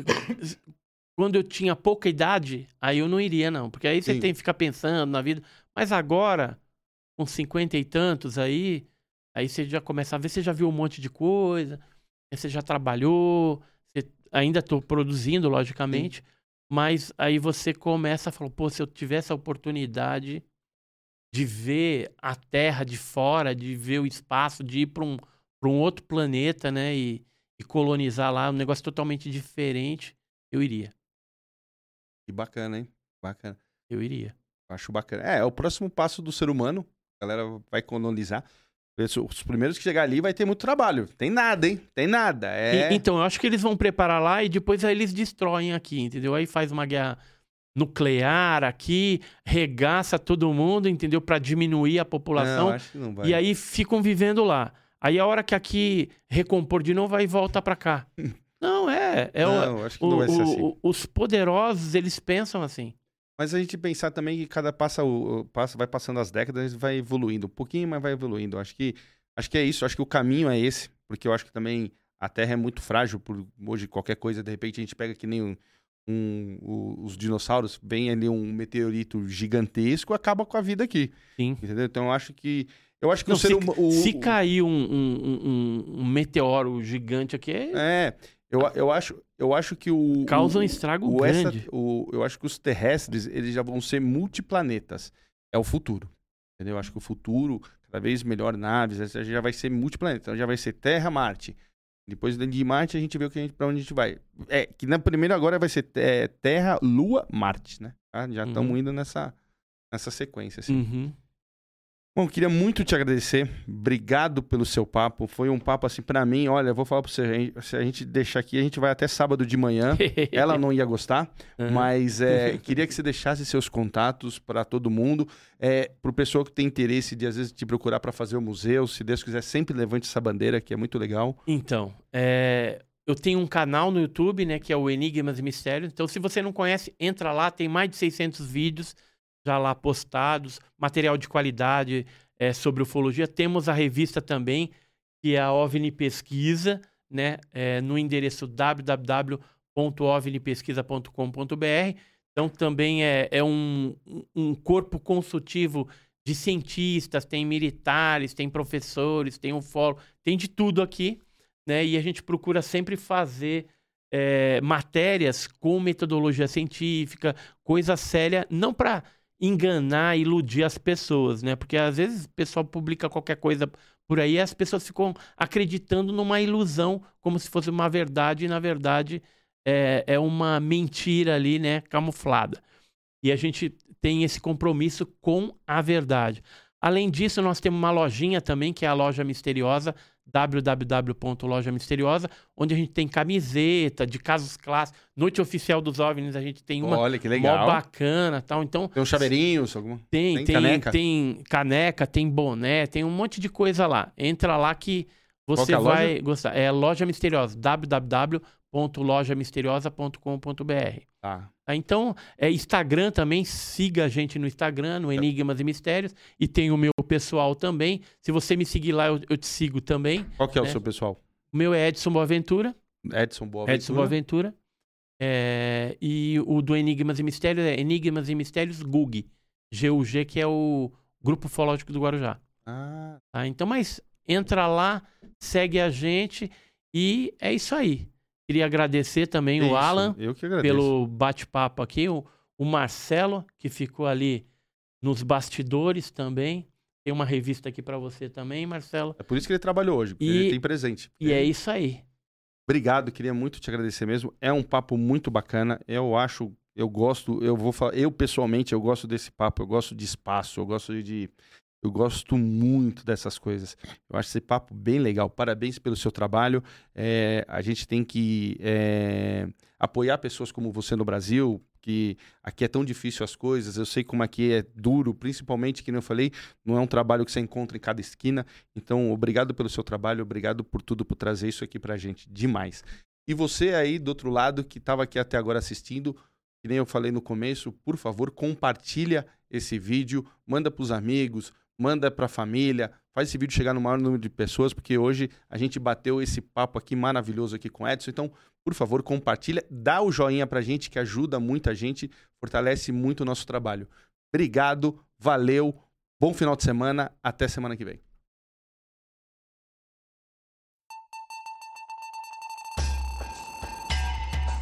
quando eu tinha pouca idade, aí eu não iria, não. Porque aí você Sim. tem que ficar pensando na vida. Mas agora, com cinquenta e tantos aí, aí você já começa a ver, você já viu um monte de coisa, você já trabalhou, você ainda estou produzindo, logicamente, mas aí você começa a falar, pô, se eu tivesse a oportunidade de ver a Terra de fora, de ver o espaço, de ir para um, pra um outro planeta, né, e, e colonizar lá, um negócio totalmente diferente, eu iria. Que bacana, hein? Bacana. Eu iria. Acho bacana. É, é o próximo passo do ser humano. A galera vai colonizar. Os primeiros que chegar ali vai ter muito trabalho. Tem nada, hein? Tem nada. É... E- então, eu acho que eles vão preparar lá e depois aí eles destroem aqui, entendeu? Aí faz uma guerra nuclear aqui, regaça todo mundo, entendeu? Para diminuir a população. Não, acho que não vai. E aí ficam vivendo lá. Aí a hora que aqui recompor de novo, aí volta pra cá. Não, é. é o- Não, acho que o- não vai ser o- assim. o- os poderosos, eles pensam assim. Mas a gente pensar também que cada passa, o, o- passa vai passando as décadas, vai evoluindo um pouquinho, mas vai evoluindo. Acho que acho que é isso. Acho que o caminho é esse, porque eu acho que também a Terra é muito frágil por hoje qualquer coisa de repente a gente pega que nem um, um- o- os dinossauros, vem ali um meteorito gigantesco, acaba com a vida aqui. Sim. Entendeu? Então eu acho que eu acho que Não, o ser se, humano o- se o- cair um, um- um- um meteoro gigante aqui, é- É, eu, eu, acho, eu acho que o. Causa um estrago o grande. o- eu acho que os terrestres, eles já vão ser multiplanetas. É o futuro. Entendeu? Eu acho que o futuro, cada vez melhor naves, essa já vai ser multiplaneta. Então já vai ser Terra, Marte. Depois de Marte a gente vê o que a gente, pra onde a gente vai. É, que na primeira agora vai ser é, Terra, Lua, Marte, né? Tá? Já estamos Uhum. indo nessa, nessa sequência, assim. Uhum. Bom, queria muito te agradecer. Obrigado pelo seu papo. Foi um papo assim para mim. Olha, eu vou falar para você, se a gente deixar aqui, a gente vai até sábado de manhã. Ela não ia gostar, uhum. mas é, queria que você deixasse seus contatos para todo mundo, é, para o pessoal que tem interesse de às vezes te procurar para fazer o museu. Se Deus quiser, sempre levante essa bandeira, que é muito legal. Então, é, eu tenho um canal no YouTube, né, que é o Enigmas e Mistérios. Então, se você não conhece, entra lá, tem mais de 600 vídeos já lá postados, material de qualidade é, sobre ufologia. Temos a revista também, que é a OVNI Pesquisa, né, é, no endereço www.ovnipesquisa.com.br. Então, também é, é um, um corpo consultivo de cientistas, tem militares, tem professores, tem ufólogos, tem de tudo aqui, né? E a gente procura sempre fazer é, matérias com metodologia científica, coisa séria, não para enganar, iludir as pessoas, né? Porque às vezes o pessoal publica qualquer coisa por aí as pessoas ficam acreditando numa ilusão, como se fosse uma verdade, e na verdade é, é uma mentira ali, né? Camuflada. E a gente tem esse compromisso com a verdade. Além disso, nós temos uma lojinha também, que é a Loja Misteriosa, www.loja misteriosa, onde a gente tem camiseta de casos clássicos. Noite oficial dos OVNIs, a gente tem uma Olha, que legal. mó bacana, tal. Então, tem um chaveirinhos, alguma? Tem, tem, tem caneca? tem caneca, tem boné, tem um monte de coisa lá. Entra lá que você é vai loja? gostar. É loja misteriosa, www.lojamisteriosa.com.br. Tá. Tá, então, é Instagram também, siga a gente no Instagram, no Enigmas e Mistérios, e tem o meu pessoal também. Se você me seguir lá, eu, eu te sigo também. Qual que é né? o seu pessoal? O meu é Edson Boaventura. Edson Boaventura. Edson Boaventura. É, e o do Enigmas e Mistérios é Enigmas e Mistérios GUG. GUG, que é o Grupo Ufológico do Guarujá. Ah. Tá, então, mas entra lá, segue a gente e é isso aí. Queria agradecer também o Alan pelo bate-papo aqui, o, o, Marcelo, que ficou ali nos bastidores também. Tem uma revista aqui para você também, Marcelo. É por isso que ele trabalhou hoje, porque e, ele tem presente. E é isso aí. Obrigado, queria muito te agradecer mesmo. É um papo muito bacana. Eu acho, eu gosto, eu vou falar, eu pessoalmente eu gosto desse papo, eu gosto de espaço, eu gosto de eu gosto muito dessas coisas. Eu acho esse papo bem legal. Parabéns pelo seu trabalho. É, a gente tem que é, apoiar pessoas como você no Brasil, que aqui é tão difícil as coisas. Eu sei como aqui é duro, principalmente, que eu falei, não é um trabalho que você encontra em cada esquina. Então, obrigado pelo seu trabalho, obrigado por tudo, por trazer isso aqui pra gente. Demais. E você aí do outro lado, que estava aqui até agora assistindo, que nem eu falei no começo, por favor, compartilha esse vídeo, manda para os amigos, manda para a família, faz esse vídeo chegar no maior número de pessoas, porque hoje a gente bateu esse papo aqui maravilhoso aqui com o Edson. Então, por favor, compartilha, dá o joinha para a gente, que ajuda muita gente, fortalece muito o nosso trabalho. Obrigado, valeu, bom final de semana, até semana que vem.